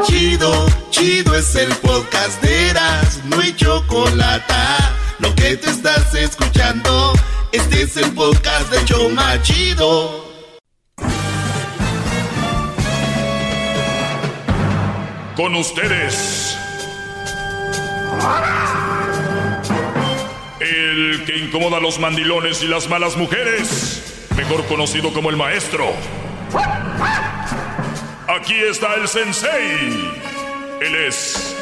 Chido, chido es el podcast de Eras, no hay chocolate. Lo que te estás escuchando, este es el podcast de Choma Chido. Con ustedes. El que incomoda a los mandilones y las malas mujeres. Mejor conocido como el maestro. Aquí está el sensei. Él es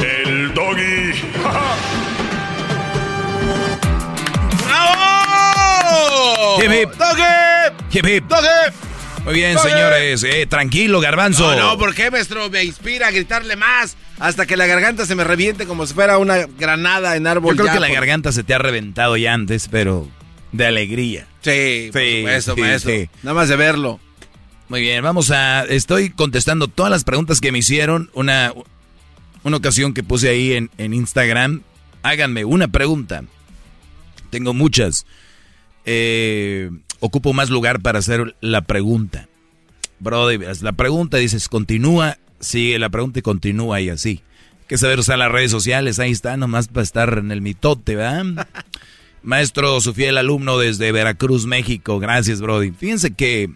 el doggy. (laughs) ¡Bravo! Hip, hip. Hip, hip. Muy bien, señores. Eh, tranquilo, garbanzo. No, no, ¿por qué, maestro? Me inspira a gritarle más hasta que la garganta se me reviente como si fuera una granada en árbol. Yo creo ya, que la por- garganta se te ha reventado ya antes, pero de alegría. Sí, por supuesto, sí, maestro. sí. Nada más de verlo. Muy bien, vamos a... Estoy contestando todas las preguntas que me hicieron. Una, una ocasión que puse ahí en, en Instagram. Háganme una pregunta. Tengo muchas. Eh, ocupo más lugar para hacer la pregunta. Brody, la pregunta, dices, continúa, sigue la pregunta y continúa y así. Hay que saber usar las redes sociales, ahí está, nomás para estar en el mitote, ¿verdad? (laughs) Maestro, su fiel alumno desde Veracruz, México. Gracias, Brody. Fíjense que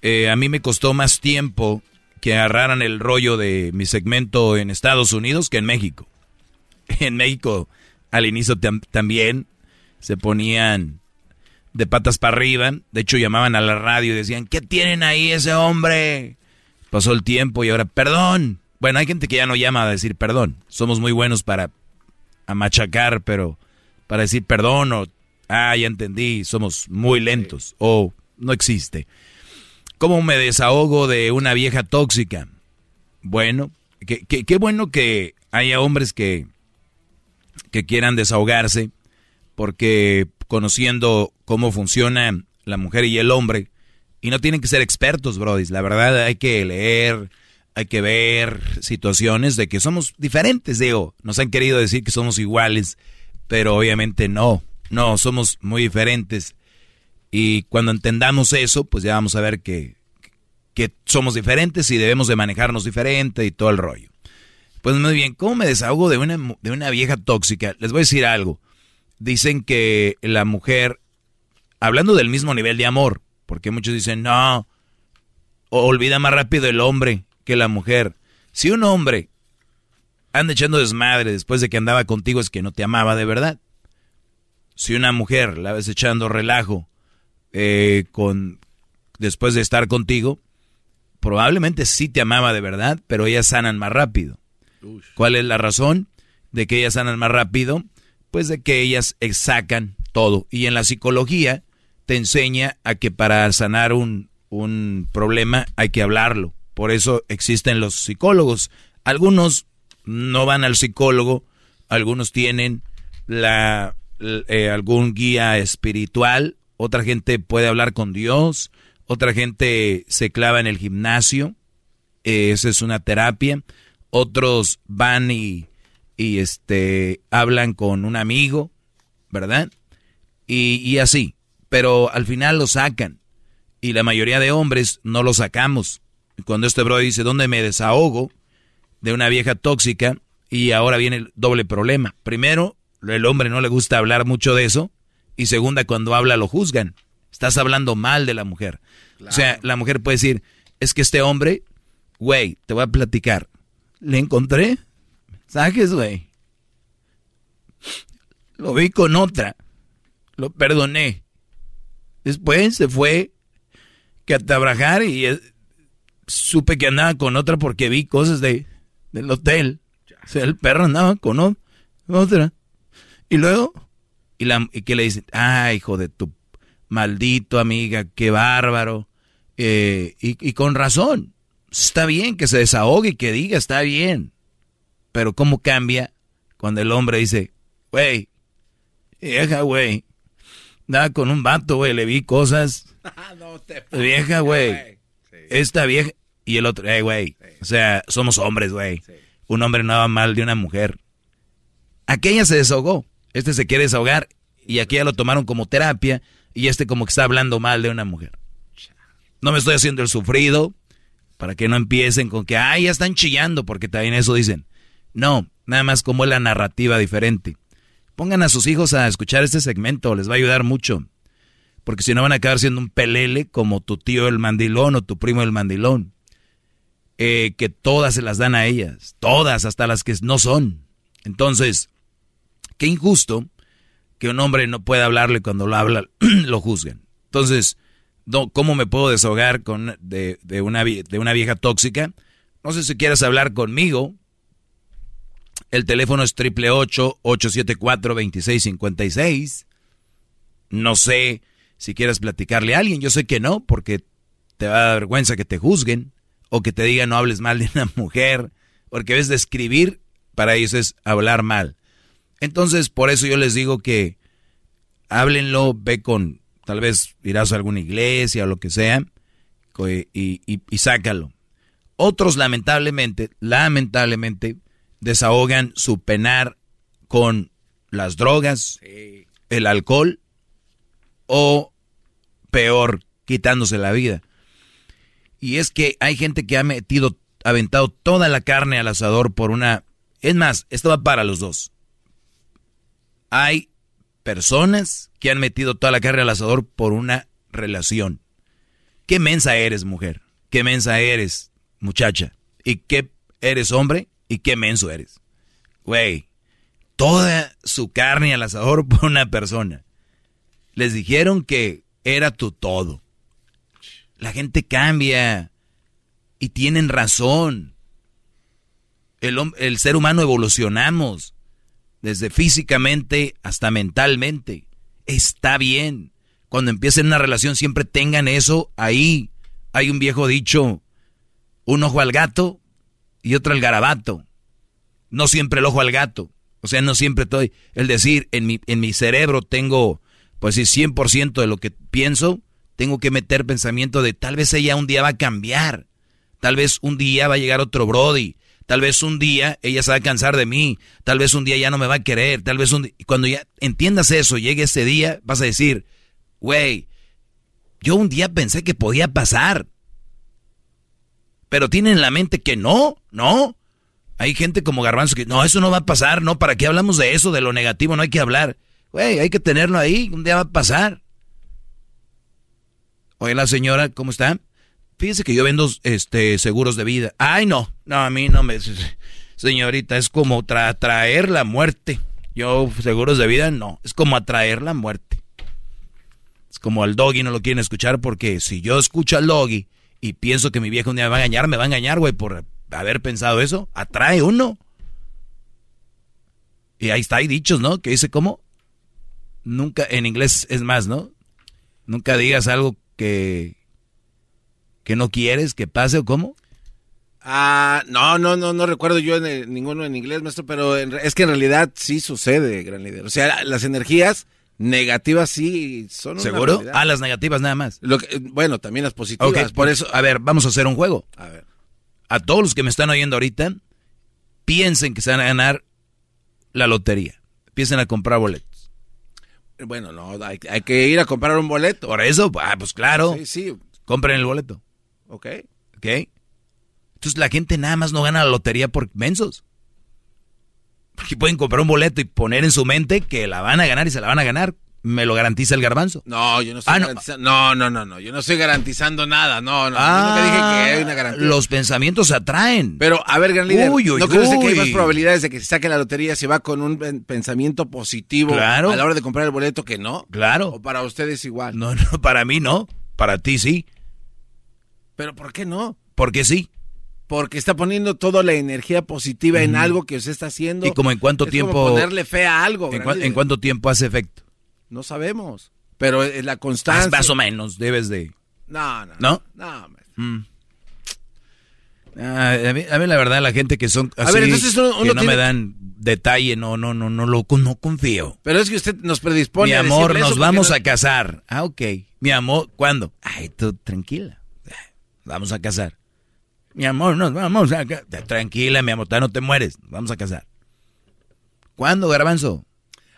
eh, a mí me costó más tiempo que agarraran el rollo de mi segmento en Estados Unidos que en México. (laughs) En México, al inicio tam- también se ponían de patas para arriba. De hecho, llamaban a la radio y decían, ¿qué tienen ahí ese hombre? Pasó el tiempo y ahora, perdón. Bueno, hay gente que ya no llama a decir perdón. Somos muy buenos para a machacar, pero para decir perdón o, ah, ya entendí, somos muy lentos o no existe. ¿Cómo me desahogo de una vieja tóxica? Bueno, qué, bueno que haya hombres que, que quieran desahogarse, porque conociendo cómo funciona la mujer y el hombre, y no tienen que ser expertos, brodis, la verdad hay que leer, hay que ver situaciones de que somos diferentes, digo, nos han querido decir que somos iguales, pero obviamente no, no, somos muy diferentes. Y cuando entendamos eso, pues ya vamos a ver que, que somos diferentes y debemos de manejarnos diferente y todo el rollo. Pues muy bien, ¿cómo me desahogo de una, de una vieja tóxica? Les voy a decir algo. Dicen que la mujer, hablando del mismo nivel de amor, porque muchos dicen, no, olvida más rápido el hombre que la mujer. Si un hombre anda echando desmadre después de que andaba contigo es que no te amaba de verdad. Si una mujer la ves echando relajo eh, con después de estar contigo, probablemente sí te amaba de verdad, pero ellas sanan más rápido. ¿Cuál es la razón de que ellas sanan más rápido? Pues de que ellas sacan todo. Y en la psicología te enseña a que para sanar un, un problema hay que hablarlo. Por eso existen los psicólogos. Algunos no van al psicólogo, algunos tienen la, eh, algún guía espiritual, otra gente puede hablar con Dios, otra gente se clava en el gimnasio, eh, esa es una terapia, otros van y, y este, hablan con un amigo, ¿verdad? Y, y así, pero al final lo sacan y la mayoría de hombres no lo sacamos. Cuando este bro dice, ¿dónde me desahogo de una vieja tóxica? Y ahora viene el doble problema. Primero, el hombre no le gusta hablar mucho de eso. Y segunda, cuando habla lo juzgan. Estás hablando mal de la mujer. O sea, la mujer puede decir, es que este hombre, güey, te voy a platicar. Le encontré mensajes, güey. Lo vi con otra. Lo perdoné. Después se fue que a y eh, supe que andaba con otra porque vi cosas de, del hotel. O sea, el perro andaba con otra. Y luego, y, que le dicen, ah, hijo de tu maldito amiga, qué bárbaro. Eh, y, con razón, está bien que se desahogue y que diga, está bien. Pero ¿cómo cambia cuando el hombre dice, güey, vieja, güey, andaba con un vato, güey, le vi cosas (laughs) vieja, güey. Esta vieja. Y el otro, güey. O sea, somos hombres, güey. Un hombre no va mal de una mujer. Aquella se desahogó. Este se quiere desahogar. Y aquella lo tomaron como terapia. Y este como que está hablando mal de una mujer. No me estoy haciendo el sufrido. Para que no empiecen con que, ay, ya están chillando. Porque también eso dicen. No, nada más como la narrativa diferente. Pongan a sus hijos a escuchar este segmento. Les va a ayudar mucho porque si no van a acabar siendo un pelele como tu tío el mandilón o tu primo el mandilón. Eh, que todas se las dan a ellas, todas, hasta las que no son. Entonces, qué injusto que un hombre no pueda hablarle cuando lo habla, (clears throat) lo juzgan. Entonces, ¿cómo me puedo desahogar con, de, una, de una vieja tóxica? No sé si quieres hablar conmigo. El teléfono es triple ocho ocho siete cuatro veintiséis cincuenta y seis. No sé si quieres platicarle a alguien. Yo sé que no, porque te va a dar vergüenza que te juzguen o que te digan no hables mal de una (laughs) mujer, porque ves de escribir, para ellos es hablar mal. Entonces, por eso yo les digo que háblenlo, ve con, tal vez irás a alguna iglesia o lo que sea, y sácalo. Otros, lamentablemente, lamentablemente, desahogan su penar con las drogas, el alcohol o peor, quitándose la vida. Y es que hay gente que ha metido, aventado toda la carne al asador por una... Es más, esto va para los dos. Hay personas que han metido toda la carne al asador por una relación. ¿Qué mensa eres, mujer? ¿Qué mensa eres, muchacha? ¿Y qué eres, hombre? ¿Y qué menso eres? Güey, toda su carne al asador (laughs) por una persona. Les dijeron que era tu todo. La gente cambia y tienen razón. El, el ser humano evolucionamos desde físicamente hasta mentalmente. Está bien. Cuando empiecen una relación siempre tengan eso ahí. Hay un viejo dicho, un ojo al gato y otro al garabato. No siempre el ojo al gato. O sea, no siempre estoy... El decir, en mi, en mi cerebro tengo pues si 100% de lo que pienso, tengo que meter pensamiento de tal vez ella un día va a cambiar, tal vez un día va a llegar otro Brody, tal vez un día ella se va a cansar de mí, tal vez un día ya no me va a querer, tal vez un día, cuando ya entiendas eso, llegue ese día, vas a decir, güey, Yo un día pensé que podía pasar. Pero tienen en la mente que no, no. Hay gente como Garbanzo que no, eso no va a pasar, no, ¿para qué hablamos de eso, de lo negativo? No hay que hablar. Güey, hay que tenerlo ahí, un día va a pasar. Oye, la señora, ¿cómo está? Fíjese que yo vendo este seguros de vida. Ay, no, no, a mí no me... Señorita, es como atraer la muerte. Yo, seguros de vida, no. Es como atraer la muerte. Es como al doggy no lo quieren escuchar porque si yo escucho al doggy y pienso que mi viejo un día me va a engañar, me va a engañar, güey, por haber pensado eso. Atrae uno. Y ahí está, hay dichos, ¿no? Que dice, ¿cómo? Nunca, en inglés es más, ¿no? Nunca digas algo que, que no quieres que pase o cómo. Ah, no, no, no, no recuerdo yo en ninguno en inglés, maestro, pero es que en realidad sí sucede, gran líder. O sea, las energías negativas sí son ¿Seguro? ah, las negativas nada más. Lo que, bueno, también las positivas. por eso, a ver, vamos a hacer un juego. A ver. A todos los que me están oyendo ahorita, piensen que se van a ganar la lotería. Empiecen a comprar boletos. Bueno, no, hay, que ir a comprar un boleto. Por eso, ah, pues claro. Sí, sí. Compren el boleto. Ok. Ok. Entonces la gente nada más no gana la lotería por mensos. Porque pueden comprar un boleto y poner en su mente que la van a ganar y se la van a ganar. ¿Me lo garantiza el garbanzo? No, yo no estoy ah, garantizando. No. no, no, no, Yo no estoy garantizando nada. No, no. Ah, yo nunca dije que hay una garantía. Los pensamientos atraen. Pero, a ver, gran líder. Uy, uy, ¿No crees que hay más probabilidades de que se saque la lotería si va con un pensamiento positivo a la hora de comprar el boleto que no? Claro. ¿O para ustedes igual? No, no, (laughs) para mí no. Para ti sí. ¿Pero por qué no? Porque sí porque está poniendo toda la energía positiva en algo que usted está haciendo. ¿Y como en cuánto tiempo? ponerle fe a algo. ¿En, cuánto tiempo hace efecto? No sabemos. Pero es la constancia. Más o menos, debes de. No, no. ¿No? No, mm. ah, a, mí, la verdad, la gente que son así, a ver, entonces que no me dan detalle, no, no, no, no lo no confío. Pero es que usted nos predispone. Mi amor, nos vamos a casar. Ah, ok. Mi amor, ¿cuándo? Ay, tú tranquila. Vamos a casar. Mi amor, nos vamos a casar. Tranquila, mi amor, no te mueres. Vamos a casar. ¿Cuándo, garbanzo?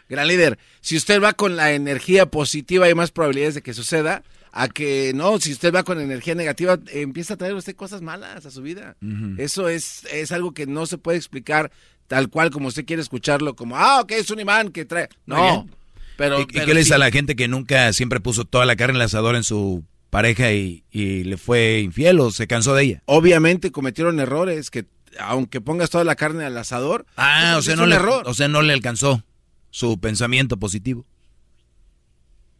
Gran líder, si usted va con la energía positiva hay más probabilidades de que suceda a que no, si usted va con energía negativa empieza a traer usted cosas malas a su vida. Eso es, es algo que no se puede explicar tal cual como usted quiere escucharlo, como, ah, ok, es un imán que trae. No. Pero, ¿Y, qué le dice a la gente que nunca siempre puso toda la carne en el asador en su pareja y, le fue infiel o se cansó de ella. Obviamente cometieron errores que aunque pongas toda la carne al asador, ah, o sea, no le, o sea, no le alcanzó su pensamiento positivo.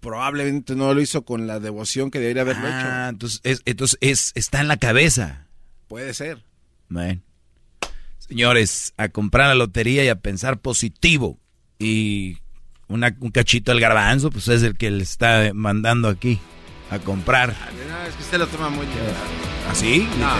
Probablemente no lo hizo con la devoción que debería haberlo ah, hecho. Entonces, es, entonces es, está en la cabeza. Puede ser. Señores, a comprar la lotería y a pensar positivo. Y una, un cachito al garbanzo, pues es el que le está mandando aquí a comprar. Ah, es que usted lo toma muy ¿Así? ¿Ah,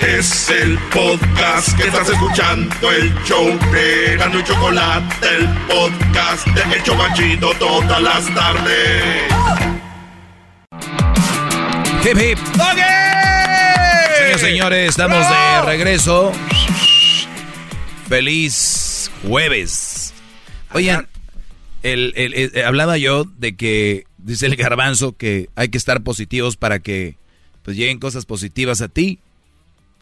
es el podcast que estás escuchando, el show de Gano y Chocolate, el podcast de El Chocachito todas las tardes. Hip hip. Señores, señores, estamos de regreso. Feliz jueves. Oigan, el, eh, hablaba yo de que, dice el garbanzo, que hay que estar positivos para que pues lleguen cosas positivas a ti.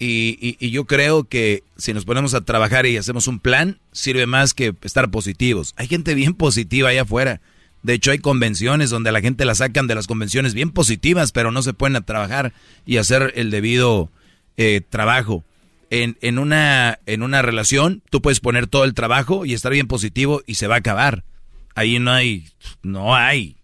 Y, y, yo creo que si nos ponemos a trabajar y hacemos un plan, sirve más que estar positivos. Hay gente bien positiva allá afuera. De hecho, hay convenciones donde la gente la sacan de las convenciones bien positivas, pero no se pueden a trabajar y hacer el debido eh, trabajo. En, en, una, en una relación, tú puedes poner todo el trabajo y estar bien positivo y se va a acabar ahí no hay, no hay.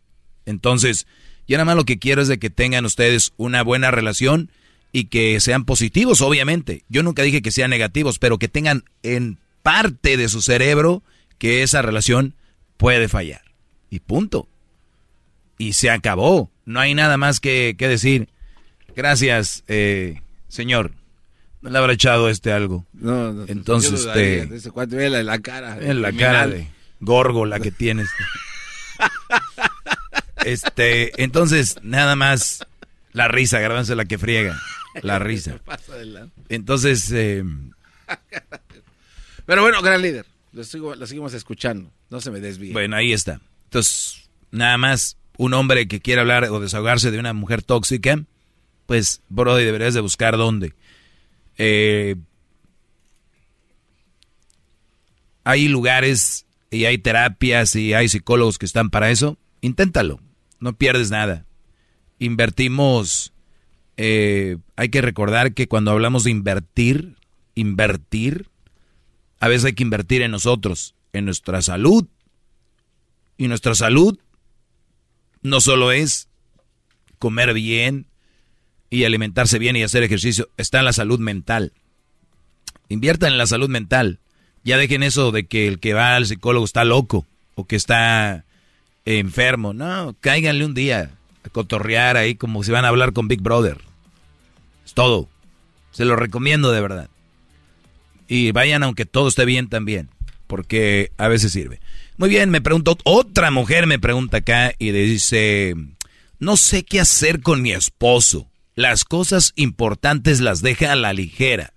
Entonces, yo nada más lo que quiero es de que tengan ustedes una buena relación y que sean positivos, obviamente. Yo nunca dije que sean negativos, pero que tengan en parte de su cerebro que esa relación puede fallar. Y punto. Y se acabó. No hay nada más que, decir. Gracias, eh, señor. No le habrá echado este algo. No, no Entonces, este, en la cara. En la cara de górgola que tienes. Este, entonces, nada más la risa, garbanzo la que friega. La risa. (laughs) Entonces, eh, pero bueno, gran líder. Lo, sigo, lo seguimos escuchando. No se me desvíe. Bueno, ahí está. Entonces, nada más un hombre que quiere hablar o desahogarse de una mujer tóxica, pues, Brody, deberías de buscar dónde. Eh, hay lugares y hay terapias y hay psicólogos que están para eso. Inténtalo, no pierdes nada. Invertimos, eh, hay que recordar que cuando hablamos de invertir, invertir, a veces hay que invertir en nosotros, en nuestra salud. Y nuestra salud no solo es comer bien y alimentarse bien y hacer ejercicio, está en la salud mental. Inviertan en la salud mental. Ya dejen eso de que el que va al psicólogo está loco o que está enfermo. No, cáiganle un día a cotorrear ahí como si van a hablar con Big Brother. Es todo. Se lo recomiendo de verdad. Y vayan aunque todo esté bien también, porque a veces sirve. Muy bien, me preguntó, otra mujer me pregunta acá y dice, no sé qué hacer con mi esposo. Las cosas importantes las deja a la ligera.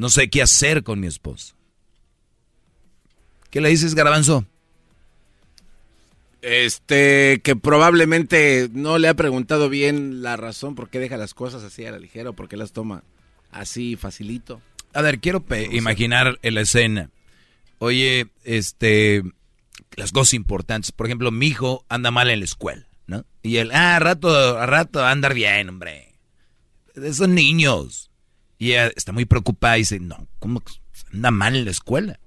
No sé qué hacer con mi esposo. ¿Qué le dices, Garbanzo? Este, que probablemente no le ha preguntado bien la razón por qué deja las cosas así a la ligera o por qué las toma así facilito. A ver, quiero imaginar la escena. Oye, este, las cosas importantes. Por ejemplo, mi hijo anda mal en la escuela, ¿no? Y él, ah, a rato, a rato andar bien, hombre. Son niños. Y ella está muy preocupada y dice, no, ¿cómo anda mal en la escuela?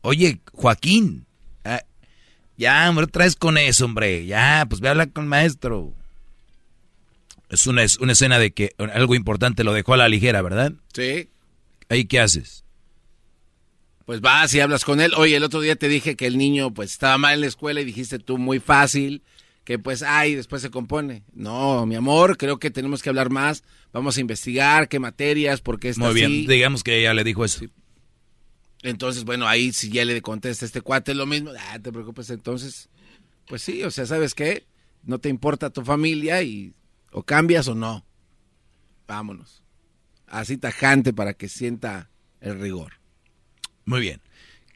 Oye, Joaquín, ah, ya, hombre, traes con eso, hombre. Ya, pues ve a hablar con el maestro. Es una, es una escena de que algo importante lo dejó a la ligera, ¿verdad? Sí. ¿Ahí qué haces? Pues vas y hablas con él. Oye, el otro día te dije que el niño pues estaba mal en la escuela y dijiste tú muy fácil, que pues, ay, después se compone. No, mi amor, creo que tenemos que hablar más. Vamos a investigar qué materias, por qué está Muy bien, digamos que ella le dijo eso. Entonces, bueno, ahí si ya le contesta este cuate lo mismo, ah, te preocupes, entonces, pues sí, o sea, ¿sabes qué? No te importa tu familia y o cambias o no. Vámonos así tajante para que sienta el rigor. Muy bien.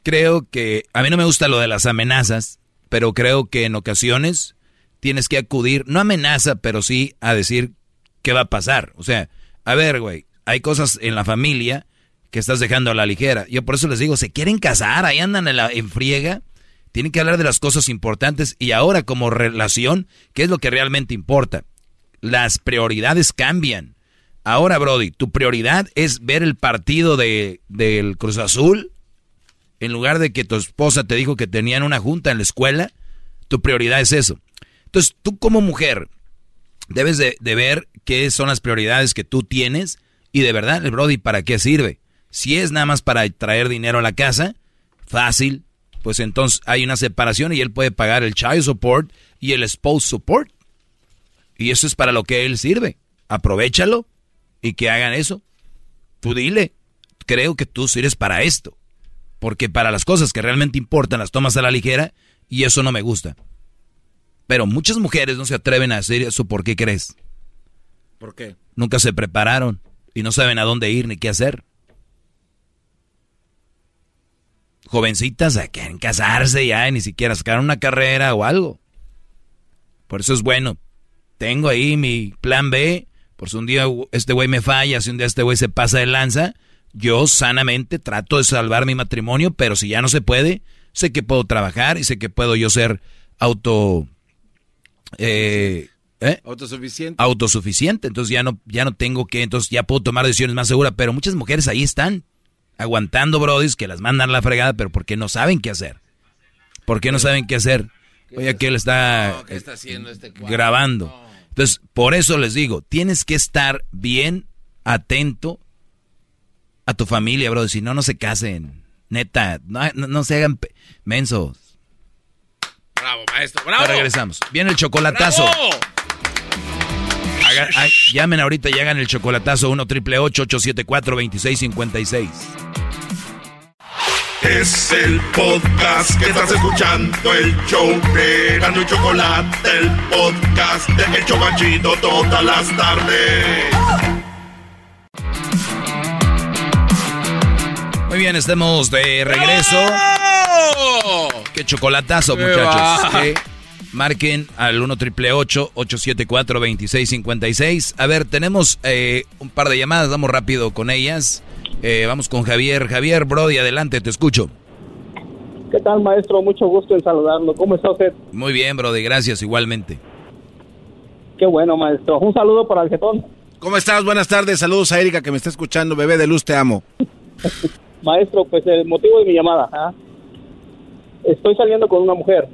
Creo que a mí no me gusta lo de las amenazas, pero creo que en ocasiones tienes que acudir, no amenaza, pero sí a decir qué va a pasar. O sea, a ver, güey, hay cosas en la familia que estás dejando a la ligera. Yo por eso les digo, se quieren casar, ahí andan en, la, en friega. Tienen que hablar de las cosas importantes y ahora como relación, ¿qué es lo que realmente importa? Las prioridades cambian. Ahora, Brody, tu prioridad es ver el partido de, del Cruz Azul. En lugar de que tu esposa te dijo que tenían una junta en la escuela, tu prioridad es eso. Entonces, tú como mujer debes de, ver qué son las prioridades que tú tienes y de verdad, el Brody, ¿para qué sirve? Si es nada más para traer dinero a la casa, fácil, pues entonces hay una separación y él puede pagar el child support y el spouse support. Y eso es para lo que él sirve. Aprovechalo y que hagan eso. Tú dile, creo que tú sirves para esto. Porque para las cosas que realmente importan las tomas a la ligera y eso no me gusta. Pero muchas mujeres no se atreven a hacer eso. ¿Por qué crees? ¿Por qué? Nunca se prepararon y no saben a dónde ir ni qué hacer. Jovencitas quieren casarse ya y ni siquiera sacar una carrera o algo. Por eso es bueno. Tengo ahí mi plan B por si un día este güey me falla, si un día este güey se pasa de lanza, yo sanamente trato de salvar mi matrimonio, pero si ya no se puede, sé que puedo trabajar y sé que puedo yo ser auto... Eh, ¿eh? Autosuficiente. Autosuficiente, entonces ya no, ya no tengo que, entonces ya puedo tomar decisiones más seguras, pero muchas mujeres ahí están, aguantando brodis que las mandan a la fregada, pero porque no saben qué hacer. ¿Por qué no saben qué hacer? Oye, aquí él está, está haciendo este grabando. Entonces, por eso les digo, tienes que estar bien atento a tu familia, bro. Si no, no se casen. Neta, no, se hagan mensos. Bravo, maestro, bravo. Ahora regresamos. Viene el chocolatazo. llamen ahorita y hagan el chocolatazo 1 triple 874 2656 es el podcast que estás escuchando, el show de Gano y Chocolate, el podcast de El Chocachito todas las tardes. Muy bien, estamos de regreso. ¡Qué chocolatazo, muchachos! Marquen al 1 triple 874 2656. A ver, tenemos eh, un par de llamadas, vamos rápido con ellas. Eh, vamos con Javier. Javier, Brody, adelante, te escucho. ¿Qué tal, maestro? Mucho gusto en saludarlo. ¿Cómo está usted? Muy bien, Brody, gracias, igualmente. Qué bueno, maestro. Un saludo para el jetón. ¿Cómo estás? Buenas tardes. Saludos a Erika que me está escuchando. Bebé de luz, te amo. (laughs) maestro, pues el motivo de mi llamada. ¿ah? Estoy saliendo con una mujer.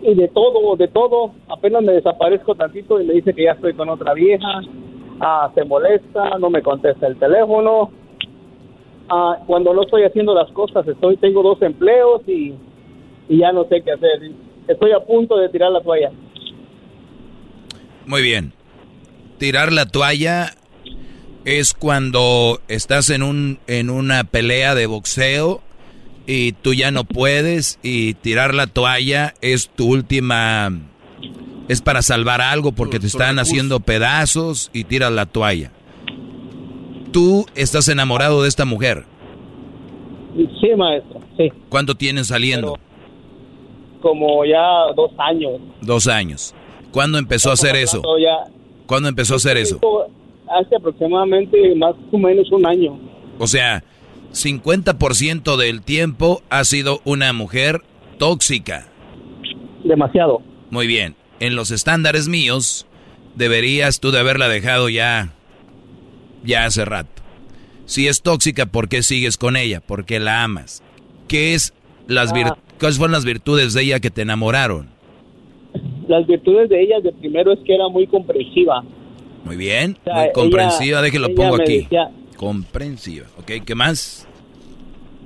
Y de todo, de todo, apenas me desaparezco tantito y me dice que ya estoy con otra vieja, ah, se molesta, no me contesta el teléfono, ah, cuando no estoy haciendo las cosas, estoy, tengo dos empleos y, y ya no sé qué hacer, estoy a punto de tirar la toalla. Muy bien, tirar la toalla es cuando estás en un en una pelea de boxeo y tú ya no puedes y tirar la toalla es tu última es para salvar algo porque te están haciendo pedazos y tiras la toalla. Tú estás enamorado de esta mujer. Sí, maestro, sí. ¿Cuánto tienen saliendo? como ya dos años. Dos años. ¿Cuándo empezó a hacer eso? ¿Cuándo empezó a hacer eso? Hace aproximadamente más o menos un año. O sea, 50% del tiempo ha sido una mujer tóxica. Demasiado. Muy bien. En los estándares míos, deberías tú de haberla dejado ya, ya hace rato. Si es tóxica, ¿por qué sigues con ella? Porque la amas. ¿Qué es las ah. ¿Cuáles fueron las virtudes de ella que te enamoraron? Las virtudes de ella, de primero es que era muy comprensiva. Muy bien, muy comprensiva, déjelo pongo aquí comprensiva. ¿Ok? ¿Qué más?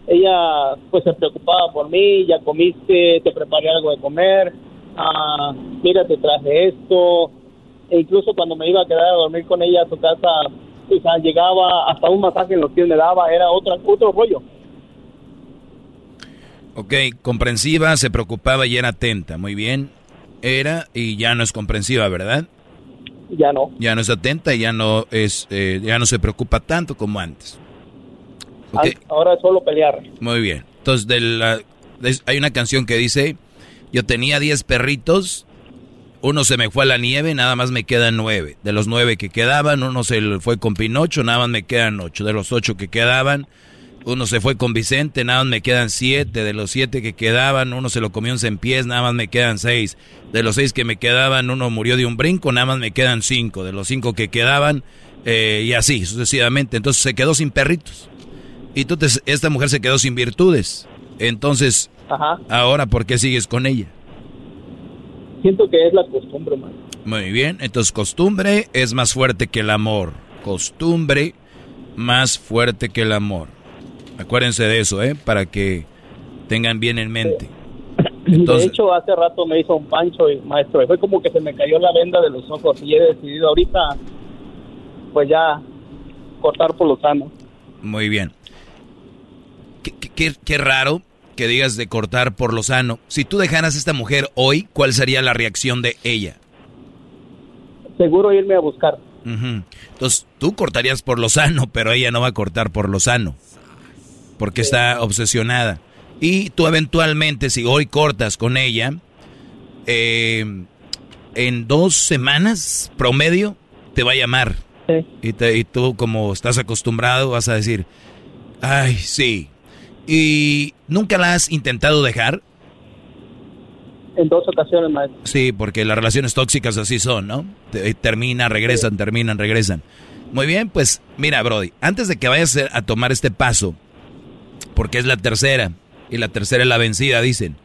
Ella pues se preocupaba por mí, ya comiste, te preparé algo de comer, ah, mira, te traje esto. E incluso cuando me iba a quedar a dormir con ella a su casa, pues, llegaba hasta un masaje en los pies me daba, era otra, otro rollo. Ok, comprensiva, se preocupaba y era atenta, muy bien. Era y ya no es comprensiva, ¿verdad? Ya no. Ya no es atenta, ya no es, eh, ya no se preocupa tanto como antes. Ahora es solo pelear. Muy bien. Entonces, de la, hay una canción que dice, yo tenía 10 perritos, uno se me fue a la nieve, nada más me quedan 9. De los 9 que quedaban, uno se fue con Pinocho, nada más me quedan 8. De los 8 que quedaban, uno se fue con Vicente, nada más me quedan siete. De los siete que quedaban, uno se lo comió en pies, nada más me quedan seis. De los seis que me quedaban, uno murió de un brinco, nada más me quedan cinco. De los cinco que quedaban, eh, y así sucesivamente. Entonces se quedó sin perritos. Y tú esta mujer se quedó sin virtudes. Entonces, ahora, ¿por qué sigues con ella? Siento que es la costumbre, man. Muy bien, entonces costumbre es más fuerte que el amor. Costumbre más fuerte que el amor. Acuérdense de eso, ¿eh? Para que tengan bien en mente. de hecho, hace rato me hizo un pancho, y, maestro, y fue como que se me cayó la venda de los ojos y he decidido ahorita, pues ya, cortar por lo sano. Muy bien. Qué, qué, raro que digas de cortar por lo sano. Si tú dejaras a esta mujer hoy, ¿cuál sería la reacción de ella? Seguro irme a buscar. Entonces, tú cortarías por lo sano, pero ella no va a cortar por lo sano porque está obsesionada. Y tú eventualmente, si hoy cortas con ella, eh, en dos semanas promedio te va a llamar. Y, y tú como estás acostumbrado vas a decir, ay, sí. ¿Y nunca la has intentado dejar? En dos ocasiones, maestro. Sí, porque las relaciones tóxicas así son, ¿no? Terminan, regresan, terminan, regresan. Muy bien, pues mira, Brody, antes de que vayas a tomar este paso, porque es la tercera. Y la tercera es la vencida, dicen.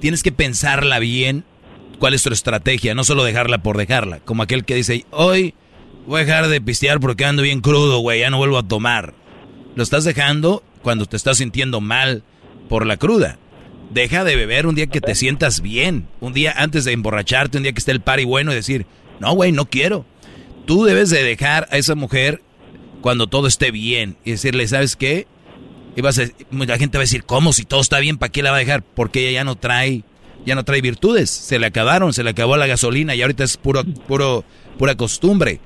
Tienes que pensarla bien cuál es tu estrategia, no solo dejarla por dejarla. Como aquel que dice, hoy voy a dejar de pistear porque ando bien crudo, güey, ya no vuelvo a tomar. Lo estás dejando cuando te estás sintiendo mal por la cruda. Deja de beber un día que te sientas bien. Un día antes de emborracharte, un día que esté el y bueno y decir, no, güey, no quiero. Tú debes de dejar a esa mujer cuando todo esté bien y decirle, ¿sabes qué? Y vas la gente va a decir, ¿cómo? Si todo está bien, ¿para qué la va a dejar? Porque ella ya no trae, ya no trae virtudes. Se le acabaron, se le acabó la gasolina y ahorita es puro, puro, pura costumbre.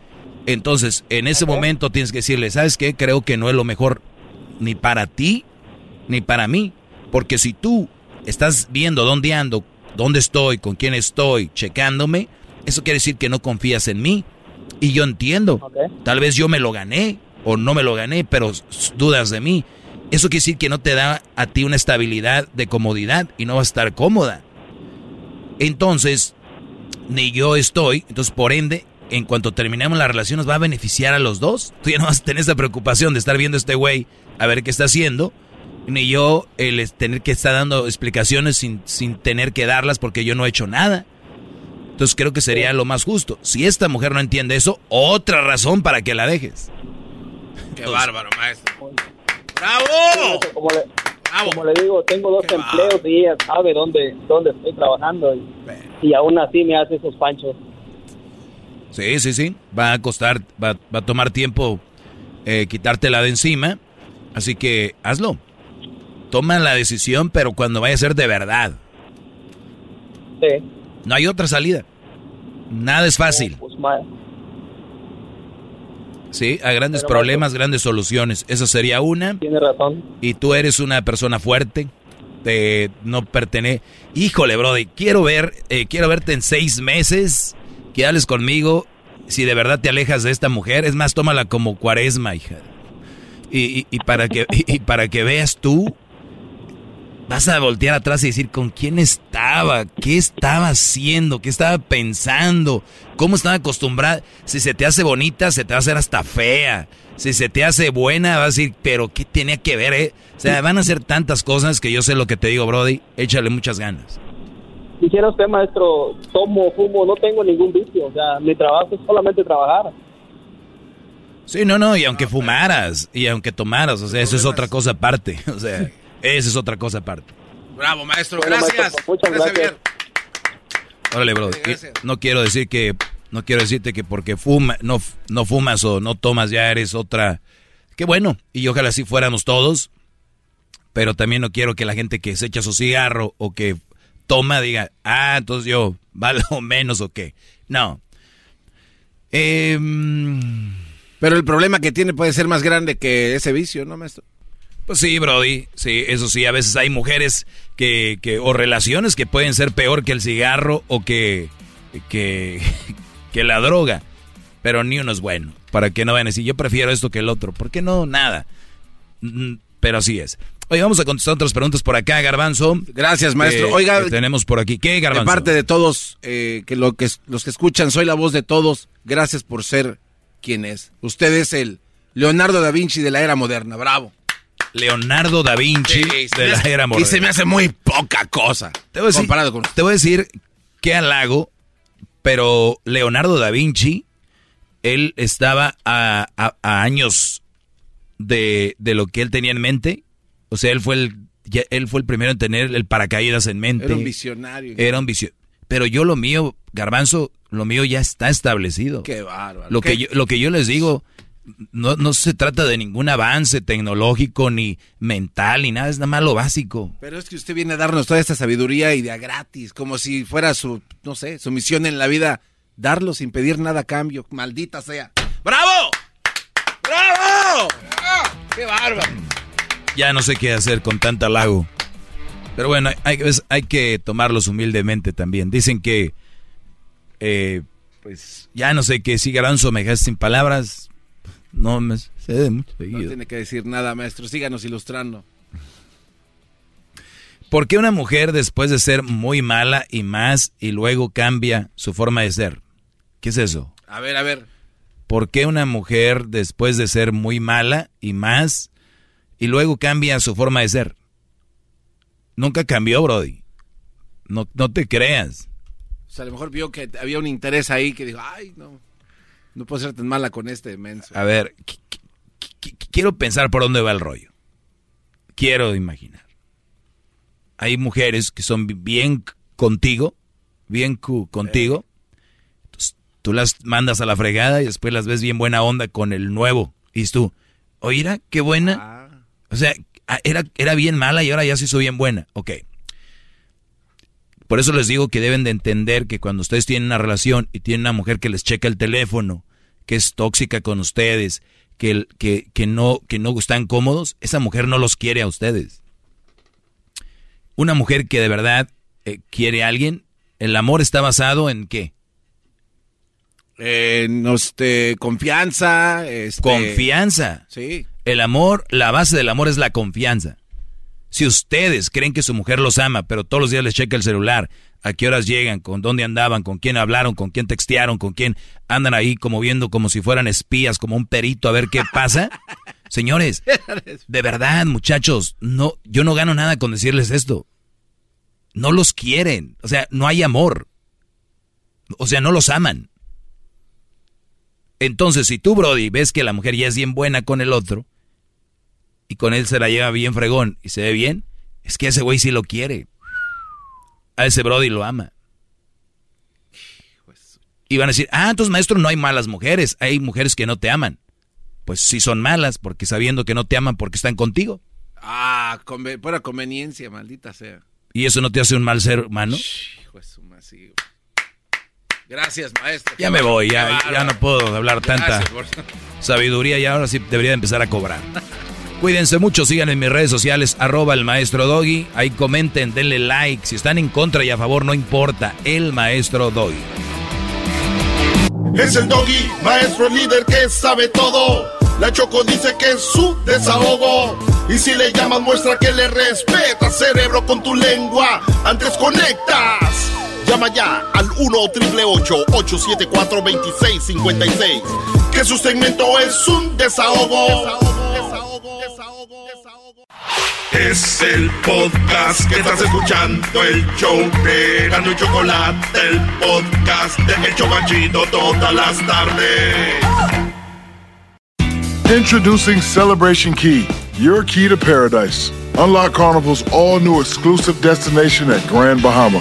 Entonces, en ese momento tienes que decirle, ¿sabes qué? Creo que no es lo mejor ni para ti, ni para mí. Porque si tú estás viendo dónde ando, dónde estoy, con quién estoy, checándome, eso quiere decir que no confías en mí. Y yo entiendo. Tal vez yo me lo gané o no me lo gané, pero dudas de mí. Eso quiere decir que no te da a ti una estabilidad de comodidad y no vas a estar cómoda. Entonces, ni yo estoy, entonces por ende, en cuanto terminemos la relación nos va a beneficiar a los dos. Tú ya no vas a tener esa preocupación de estar viendo a este güey a ver qué está haciendo, ni yo el tener que estar dando explicaciones sin, sin tener que darlas porque yo no he hecho nada. Entonces creo que sería lo más justo. Si esta mujer no entiende eso, otra razón para que la dejes. Qué bárbaro, maestro. ¡Bravo! Como le, digo, tengo dos empleos y ella sabe dónde, dónde estoy trabajando y, aún así me hace esos panchos. Sí, sí, sí. Va a costar, va, va a tomar tiempo eh, quitártela de encima. Así que hazlo. Toma la decisión, pero cuando vaya a ser de verdad. Sí. No hay otra salida. Nada es fácil. Pues, sí, a grandes problemas, grandes soluciones. Esa sería una. Tiene razón. Y tú eres una persona fuerte. Te, no pertenece. Híjole, Brody, quiero ver, eh, quiero verte en seis meses. Que hables conmigo. Si de verdad te alejas de esta mujer, es más, tómala como cuaresma, hija. Y, y, para que, y para que veas tú vas a voltear atrás y decir con quién estaba, qué estaba haciendo, qué estaba pensando, cómo estaba acostumbrada. Si se te hace bonita, se te va a hacer hasta fea. Si se te hace buena, vas a decir, pero ¿qué tenía que ver, eh? O sea, van a ser tantas cosas que yo sé lo que te digo, Brody. Échale muchas ganas. Quisiera usted, maestro, tomo, fumo, no tengo ningún vicio. O sea, mi trabajo es solamente trabajar. Sí, no, no, y aunque fumaras, y aunque tomaras, o sea, eso es otra cosa aparte. (laughs) O sea. Esa es otra cosa aparte. Bravo, maestro. gracias. muchas gracias. Órale, bro. No quiero decir que no quiero decirte que porque fuma, no, no fumas o no tomas ya eres otra. Qué bueno. Y ojalá así fuéramos todos. Pero también no quiero que la gente que se echa su cigarro o que toma diga, ah, entonces yo valgo (laughs) menos o qué. No. Em, pero el problema que tiene puede ser más grande que ese vicio, ¿no, maestro? Pues sí, Brody, sí, eso sí, a veces hay mujeres que, que o relaciones que pueden ser peor que el cigarro o que, que, (laughs) que la droga, pero ni uno es bueno, para que no vayan a decir, yo prefiero esto que el otro, ¿por qué no? Nada, mm, pero así es. Oye, vamos a contestar otras preguntas por acá, Garbanzo. Gracias, maestro. Oiga, tenemos por aquí. ¿Qué, Garbanzo? De parte de todos, eh, que, lo que los que escuchan, soy la voz de todos. Gracias por ser quien es. Usted es el Leonardo da Vinci de la era moderna. Bravo. Leonardo da Vinci de la era moderna. Y se me hace muy poca cosa. Te voy a decir, comparado con... te voy a decir qué halago, pero Leonardo da Vinci, él estaba a, años de, lo que él tenía en mente. O sea, él fue el, él fue el primero en tener el paracaídas en mente. Era un visionario. Era un visionario. Pero yo lo mío, Garbanzo, lo mío ya está establecido. Qué bárbaro. Lo, Que, yo, lo que yo les digo no, no se trata de ningún avance tecnológico ni mental ni nada, es nada más lo básico. Pero es que usted viene a darnos toda esta sabiduría y de gratis, como si fuera su, no sé, su misión en la vida, darlo sin pedir nada a cambio, maldita sea. ¡Bravo! ¡Bravo! ¡Qué bárbaro! Ya no sé qué hacer con tanta lago. Pero bueno, hay, hay que tomarlos humildemente también. Dicen que, eh, pues, ya no sé qué, si Garanzo me dejaste sin palabras, no me sé de mucho No tiene que decir nada, maestro. Síganos ilustrando. ¿Por qué una mujer después de ser muy mala y más y luego cambia su forma de ser? ¿Qué es eso? A ver, a ver. ¿Por qué una mujer después de ser muy mala y más y luego cambia su forma de ser? Nunca cambió, Brody. No, no te creas. O sea, a lo mejor vio que había un interés ahí que dijo, ay, no. No puedo ser tan mala con este menso. A ver, quiero pensar por dónde va el rollo. Quiero imaginar. Hay mujeres que son bien contigo, bien contigo. tú las mandas a la fregada y después las ves bien buena onda con el nuevo. Y tú, oíra, qué buena. Ah. O sea, ah, era, era bien mala y ahora ya se hizo bien buena. Ok. Por eso les digo que deben de entender que cuando ustedes tienen una relación y tienen una mujer que les checa el teléfono, que es tóxica con ustedes, que, que, que, no, que no están cómodos, esa mujer no los quiere a ustedes. Una mujer que de verdad eh, quiere a alguien, el amor está basado en qué? En este, confianza. Este... Confianza. Sí. El amor, la base del amor es la confianza. Si ustedes creen que su mujer los ama, pero todos los días les checa el celular, a qué horas llegan, con dónde andaban, con quién hablaron, con quién textearon, con quién andan ahí como viendo como si fueran espías, como un perito a ver qué pasa. (laughs) Señores, de verdad, muchachos, no, yo no gano nada con decirles esto. No los quieren, o sea, no hay amor. O sea, no los aman. Entonces, si tú, Brody, ves que la mujer ya es bien buena con el otro, y con él se la lleva bien fregón y se ve bien, es que ese güey sí lo quiere. A ese Brody lo ama. Y van a decir, ah, entonces maestro, no hay malas mujeres, hay mujeres que no te aman. Pues sí son malas, porque sabiendo que no te aman porque están contigo. Ah, pura conveniencia, maldita sea. ¿Y eso no te hace un mal ser humano? Gracias, maestro. Ya me voy, ya, ya no puedo hablar tanta sabiduría y ahora sí debería empezar a cobrar. (laughs) Cuídense mucho, sigan en mis redes sociales, arroba el maestro Doggy. Ahí comenten, denle like. Si están en contra y a favor, no importa. El maestro Doggy. Es el Doggy, maestro líder que sabe todo. La Choco dice que es su desahogo. Y si le llamas, muestra que le respeta, cerebro, con tu lengua. Antes conectas. Llama ya al 1-888-874-2656. Que su segmento es un desahogo. Desahogo, desahogo, desahogo. Es el podcast que estás escuchando, el show de Gano y Chocolate, el podcast de El Chocachito todas las tardes. Introducing Celebration Key, your key to paradise. Unlock Carnival's all new exclusive destination at Grand Bahama